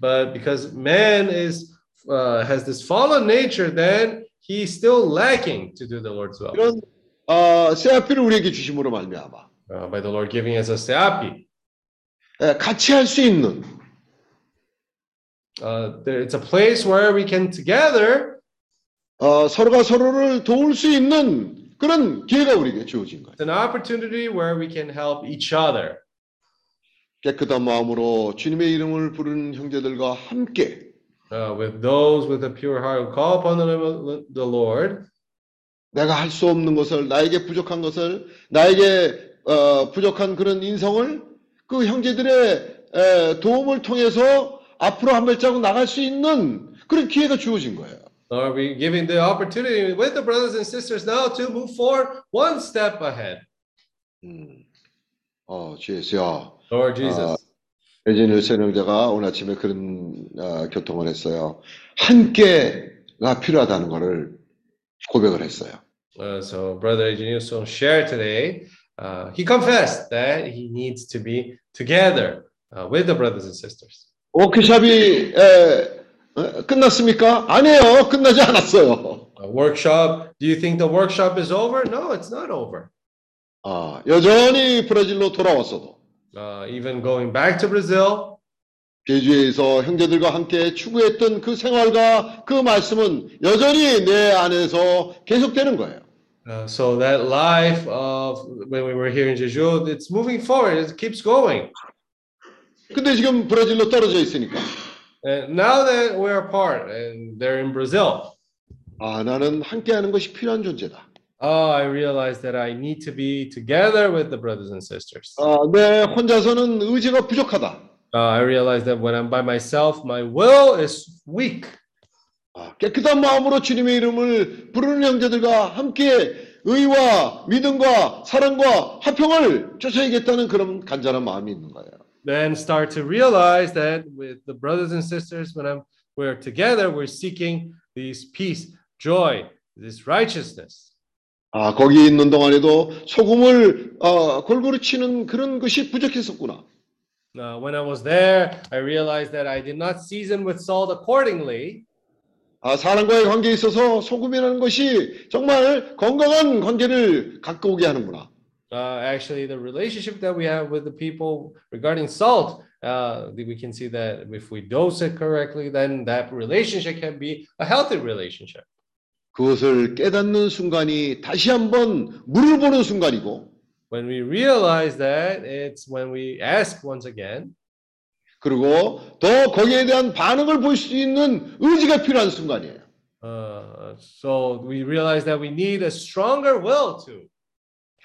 But because man is uh, has this fallen nature, then he's still lacking to do the Lord's will. 이런 어, 세아피를 우리에게 주심으로 말미암아 Uh, by the Lord giving us a seapi. 예, 같이 할 수 있는 Uh, there, it's a place where we can together 어, 서로가 서로를 도울 수 있는 그런 기회가 우리에게 주어진 거예요. It's an opportunity where we can help each other. 깨끗한 마음으로 주님의 이름을 부르는 형제들과 함께 Uh, with those with a pure heart who call upon the Lord, 내가 할 수 없는 것을 나에게 부족한 것을 나에게 어, 부족한 그런 인성을 그 형제들의 에, 도움을 통해서 앞으로 한 발자국 나갈 수 있는 그런 기회가 주어진 거예요. Lord, we giving the opportunity with the brothers and sisters now to move forward one step ahead. 어, 주 예수야. Lord Jesus. 어, 에지니엘 선영자가 오늘 아침에 그런 어, 교통을 했어요. 함께가 필요하다는 것을 고백을 했어요. Uh, so, Brother Eugenio shared today, uh, he confessed that he needs to be together uh, with the brothers and sisters. 워크샵이 에, 어, 끝났습니까? 아니에요. 끝나지 않았어요. A workshop, do you think the workshop is over? No, it's not over. 아, 여전히 브라질로 돌아왔어도 Uh, even going back to Brazil, 제주에서 형제들과 함께 추구했던 그 생활과 그 말씀은 여전히 내 안에서 계속되는 거예요. uh, so that life of when we were here in Jeju, it's moving forward, it keeps going. 근데 지금 브라질로 떨어져 있으니까 And now that we're apart and they're in Brazil, 아, 나는 함께하는 것이 필요한 존재다. oh, I realized that I need to be together with the brothers and sisters. 아, 내 혼자서는 의지가 부족하다. Uh, I realized that when I'm by myself, my will is weak. 아, 깨끗한 마음으로 주님의 이름을 부르는 형제들과 함께 의와 믿음과 사랑과 화평을 쫓아야겠다는 그런 간절한 마음이 있는 거예요. Then start to realize that with the brothers and sisters, when I'm we're together, we're seeking these peace, joy, this righteousness. 아, 거기 있는 동안에도 소금을 어, 골고루 치는 그런 것이 부족했었구나. Uh, when I was there, I realized that I did not season with salt accordingly. 아, 사람과의 관계에 있어서 소금이라는 것이 정말 건강한 관계를 갖고 오게 하는구나. Uh, actually, the relationship that we have with the people regarding salt, uh, we can see that if we dose it correctly, then that relationship can be a healthy relationship. 그것을 깨닫는 순간이 다시 한번 물을 보는 순간이고 When we realize that, it's when we ask once again, 그리고 더 거기에 대한 반응을 볼 수 있는 의지가 필요한 순간이에요. uh, so we realize that we need a stronger will to.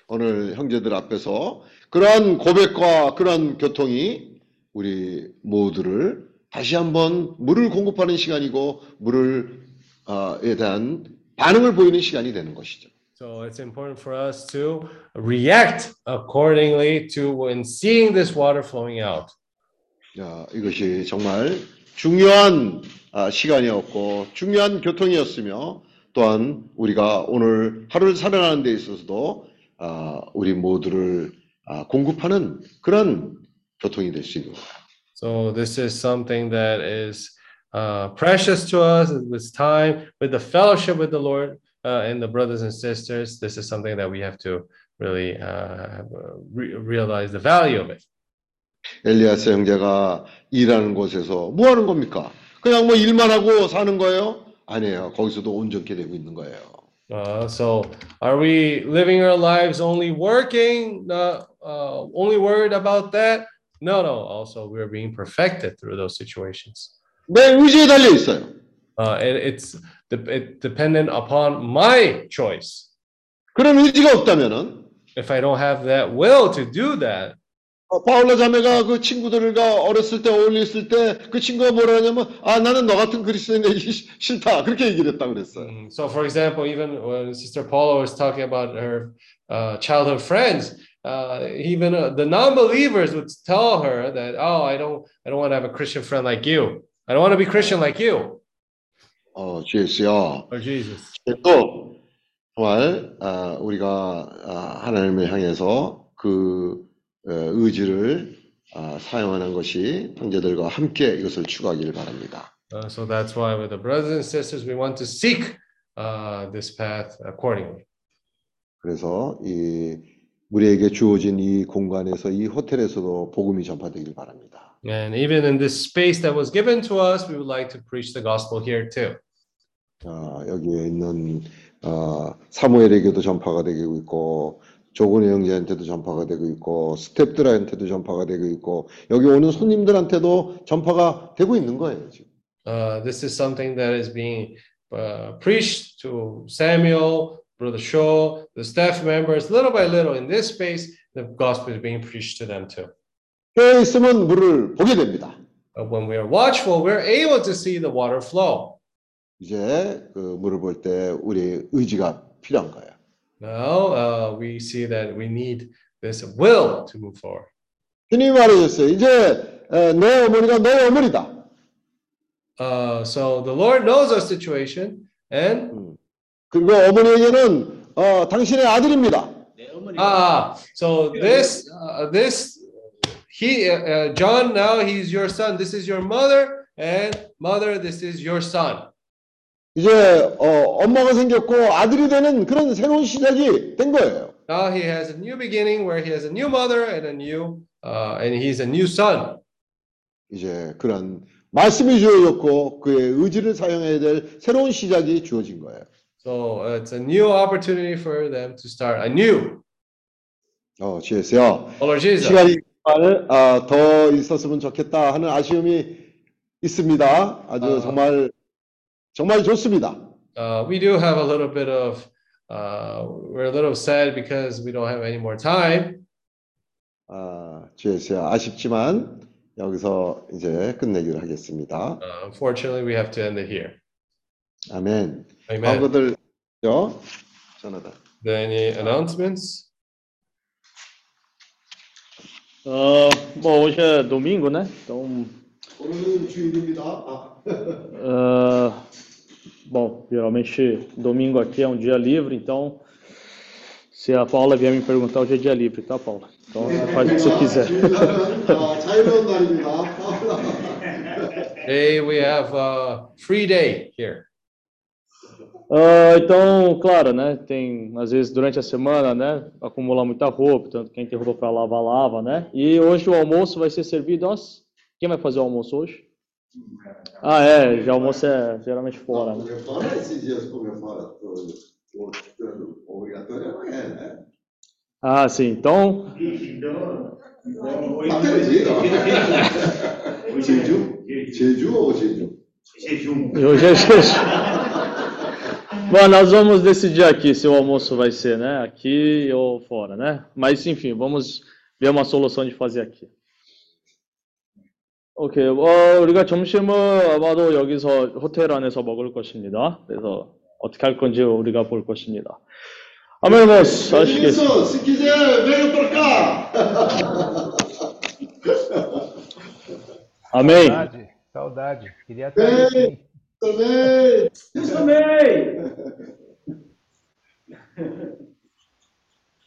오늘 형제들 앞에서 그러한 고백과 그러한 교통이 우리 모두를 다시 한번 물을 공급하는 시간이고 물을 어, 에 대한 반응을 보이는 시간이 되는 것이죠. So it's important for us to react accordingly to when seeing this water flowing out. 자, 이것이 정말 중요한 아, 시간이었고 중요한 교통이었으며 또한 우리가 오늘 하루를 살아가는 데 있어서도 아, 우리 모두를 아, 공급하는 그런 교통이 될 수 있는 거예요. So this is something that is uh, precious to us at this time with the fellowship with the Lord uh, and the brothers and sisters. This is something that we have to really uh, re- realize the value of it. 엘리아스 형제가 일하는 곳에서 뭐 하는 겁니까? 그냥 뭐 일만 하고 사는 거예요? 아니에요. 거기서도 온전케 되고 있는 거예요. Uh, so are we living our lives only working, uh, uh, only worried about that? No, no. Also, we're being perfected through those situations. 내 의지에 달려 있어요. Uh, and it's de- it dependent upon my choice. 그런 의지가 없다면은 If I don't have that will to do that, 어, 파울라 자매가 그 친구들과 어렸을 때 어울렸을 때 그 친구가 뭐라 하냐면 아 나는 너 같은 그리스도인 되기 시- 싫다 그렇게 얘기를 했다 그랬어요. so for example, even when Sister Paula was talking about her uh, childhood friends, uh, even uh, the non-believers would tell her that, "Oh, I don't, I don't want to have a Christian friend like you. I don't want to be Christian like you." 어, GS요. Or Jesus. 또 정말 아, 우리가 아, 하나님을 향해서 그 어, 의지를 아, 사용하는 것이 형제들과 함께 이것을 추구하기를 바랍니다. Uh, so that's why, with the brothers and sisters, we want to seek uh, this path accordingly. 그래서 이 우리에게 주어진 이 공간에서 이 호텔에서도 복음이 전파되길 바랍니다. And even in this space that was given to us, we would like to preach the gospel here too. 아, 여기에 있는 어, 사무엘에게도 전파가 되고 있고 조근의 형제한테도 전파가 되고 있고 스탭들한테도 전파가 되고 있고 여기 오는 손님들한테도 전파가 되고 있는 거예요 지금. Uh, this is something that is being uh, preached to Samuel, Brother Shaw, the staff members, little by little in this space, the gospel is being preached to them too. 뼈에 있으면 물을 보게 됩니다. But when we are watchful, we're able to see the water flow. 이제 그 물을 볼 때 우리의 의지가 필요한 거예요. Now uh, we see that we need this will to move forward. 주님이 말하셨어요. 이제 에, 내 어머니가 너의 어머니다. Uh, so the Lord knows our situation, and 그리고 어머니에게는 어, 당신의 아들입니다. ah, so this uh, this he uh, uh, John now he's your son. This is your mother, and mother this is your son. 이제 어, 엄마가 생겼고 아들이 되는 그런 새로운 시작이 된 거예요. Now he has a new beginning where he has a new mother and a new uh, and he's a new son. 이제 그런 말씀이 주어졌고 그의 의지를 사용해야 될 새로운 시작이 주어진 거예요. So uh, it's a new opportunity for them to start anew. 어. Oh, Jesus. 시간이 정말 아, 더 있었으면 좋겠다 하는 아쉬움이 있습니다. 아주 아. 정말 정말 좋습니다. Uh, we do have a little bit of, uh, we're a little sad because we don't have any more time. 아, 주에서 아쉽지만 여기서 이제 끝내기로 하겠습니다. Uh, unfortunately, we have to end it here. 아멘. Amen. 아버들요 전하다. Then any announcements? Uh, bom, hoje é domingo, né? Então. Uh, bom, geralmente domingo aqui é um dia livre, então. Se a Paula vier me perguntar, hoje é dia livre, tá, Paula? Então faz o que você quiser. Today we have a free day here. Uh, então, claro, né? Tem, às vezes, durante a semana, né? Acumular muita roupa, tanto quem tem roupa para lavar, lava, né? E hoje o almoço vai ser servido. Nossa, quem vai fazer o almoço hoje? Ah, é, já almoço é geralmente fora. Né? fora esses dias comer fora, tô, obrigatório amanhã, né? Ah, sim, então. Então, hoje. Hoje é jejum? Jejum ou jejum? Jejum. Hoje é jejum. Bom, nós vamos decidir aqui se o almoço vai ser, né? Aqui ou fora, né? Mas, enfim, vamos ver uma solução de fazer aqui. 오케이, 어, 우리가 점심은 아마도 여기서 호텔 안에서 먹을 것입니다. 그래서 어떻게 할 건지 우리가 볼 것입니다. 아메모스, 아시겠습니다. Isso, se quiser, venha pra cá. 아멘. Saudade, saudade. Queria estar aí. Amen.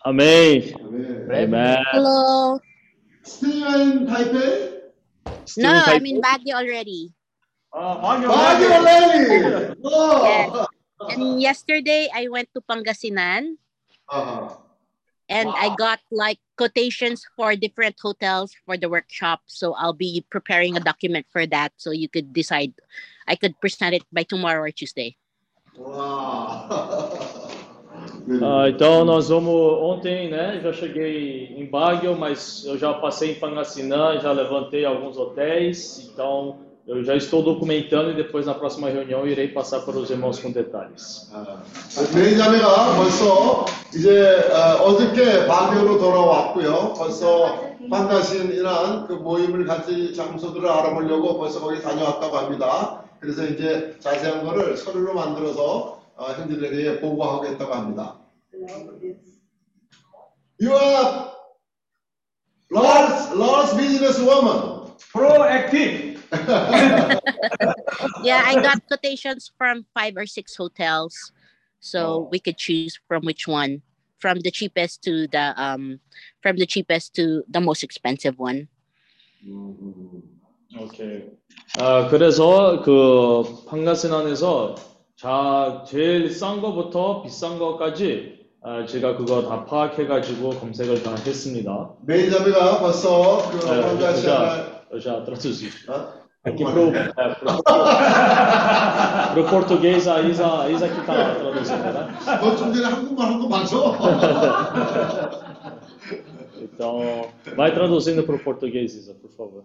Amen. Amen. Hello. Still in Taipei? No, Taipei? I'm in Baguio already. Uh, Baguio, Baguio already. oh. yes. And yesterday I went to Pangasinan. Uh-huh. And wow. I got like quotations for different hotels for the workshop. So I'll be preparing a document for that so you could decide I could present it by tomorrow or Tuesday. Ah, então nós vamos ontem, né? Já cheguei em Baguio, mas eu já passei em Pangasinã, já levantei alguns hotéis, então eu já estou documentando e depois na próxima reunião irei passar para os irmãos com detalhes. 베이자매가 벌써 이제 어, 어저께 바교로 돌아왔고요. 벌써 판가신이란 그 모임을 같이 장소들을 알아보려고 벌써 거기 다녀왔다고 합니다. 그래서 이제 자세한 거를 서류로 만들어서 어, 형제들에게 보고하겠다고 합니다. You are large, large business woman. Proactive. Yeah, I got quotations from five or six hotels. So we could choose from which one. From the cheapest to the um from the cheapest to the most expensive one. 오케이. 아, 그래서 그 판가스난에서 자 제일 싼 거부터 비싼 거까지 아, 제가 그거 다 파악해가지고 검색을 다 했습니다. 벌써 그 já, eu já traduzi. 어? Aqui pro, é, pro, pro português a Isa, a Isa que tá traduzindo, né? 너좀 전에 한국말 한거 맞아? Então, vai traduzindo para o português, Isa, por favor.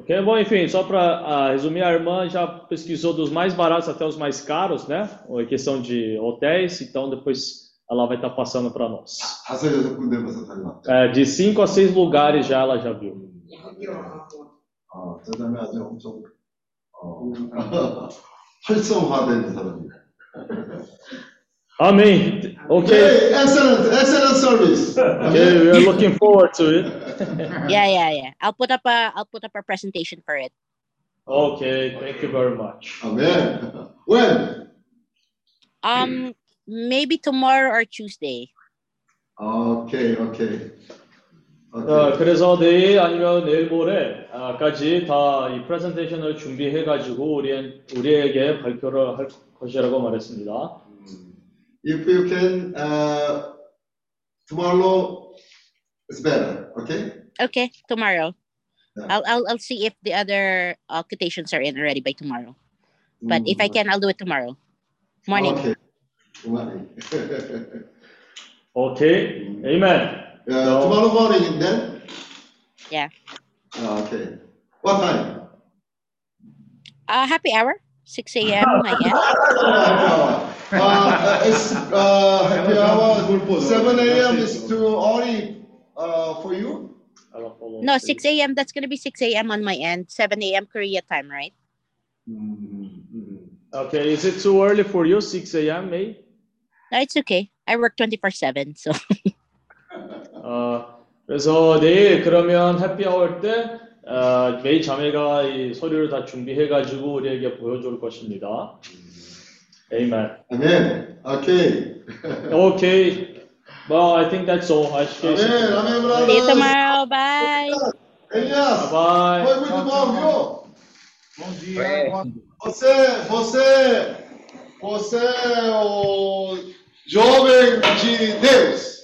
Ok? Bom, enfim, só para ah, resumir, a irmã já pesquisou dos mais baratos até os mais caros, né? Em é questão de hotéis, então depois ela vai estar passando para nós. É, de cinco a seis lugares já ela já viu. Amém. Ok. Hey, excellent, excellent service. Okay, we are looking forward to it. Yeah, yeah, yeah. I'll put up a I'll put up a presentation for it. Okay, thank you very much. Amen. When? Um maybe tomorrow or Tuesday. Okay, okay. 어, 그래서 내일 아니면 내일 모레까지 다 이 프레젠테이션을 준비해 가지고 우리, 우리에게 발표를 할 것이라고 말했습니다. If you can, uh, tomorrow It's better, okay? Okay, tomorrow. Yeah. I'll, I'll, I'll see if the other uh, quotations are in already by tomorrow. But mm. if I mm. can, I'll do it tomorrow. Morning. Okay. Morning. okay. Amen. Yeah, so, tomorrow morning then? Yeah. Ah, okay. What time? Uh, happy hour, 6 a.m. I guess. uh, it's uh, happy hour, 7 a.m. is too early uh, for you. No, 6 a.m. That's gonna be 6 a.m. on my end. 7 a.m. Korea time, right? Okay, is it too early for you? 6 a.m. May? No, it's okay. I work 24/7, so 어, 그래서 내일 그러면 해피아워 때 어, 메이 자매가 이 서류를 다 준비해가지고 우리에게 보여줄 것입니다. Amen. Amen. Okay. Okay. Well, I think that's all. I should Amen. Amen, brother. see you tomorrow. Bye. Elias, Bye. foi muito bom, viu? Bom dia. Você, você, você é o jovem de Deus.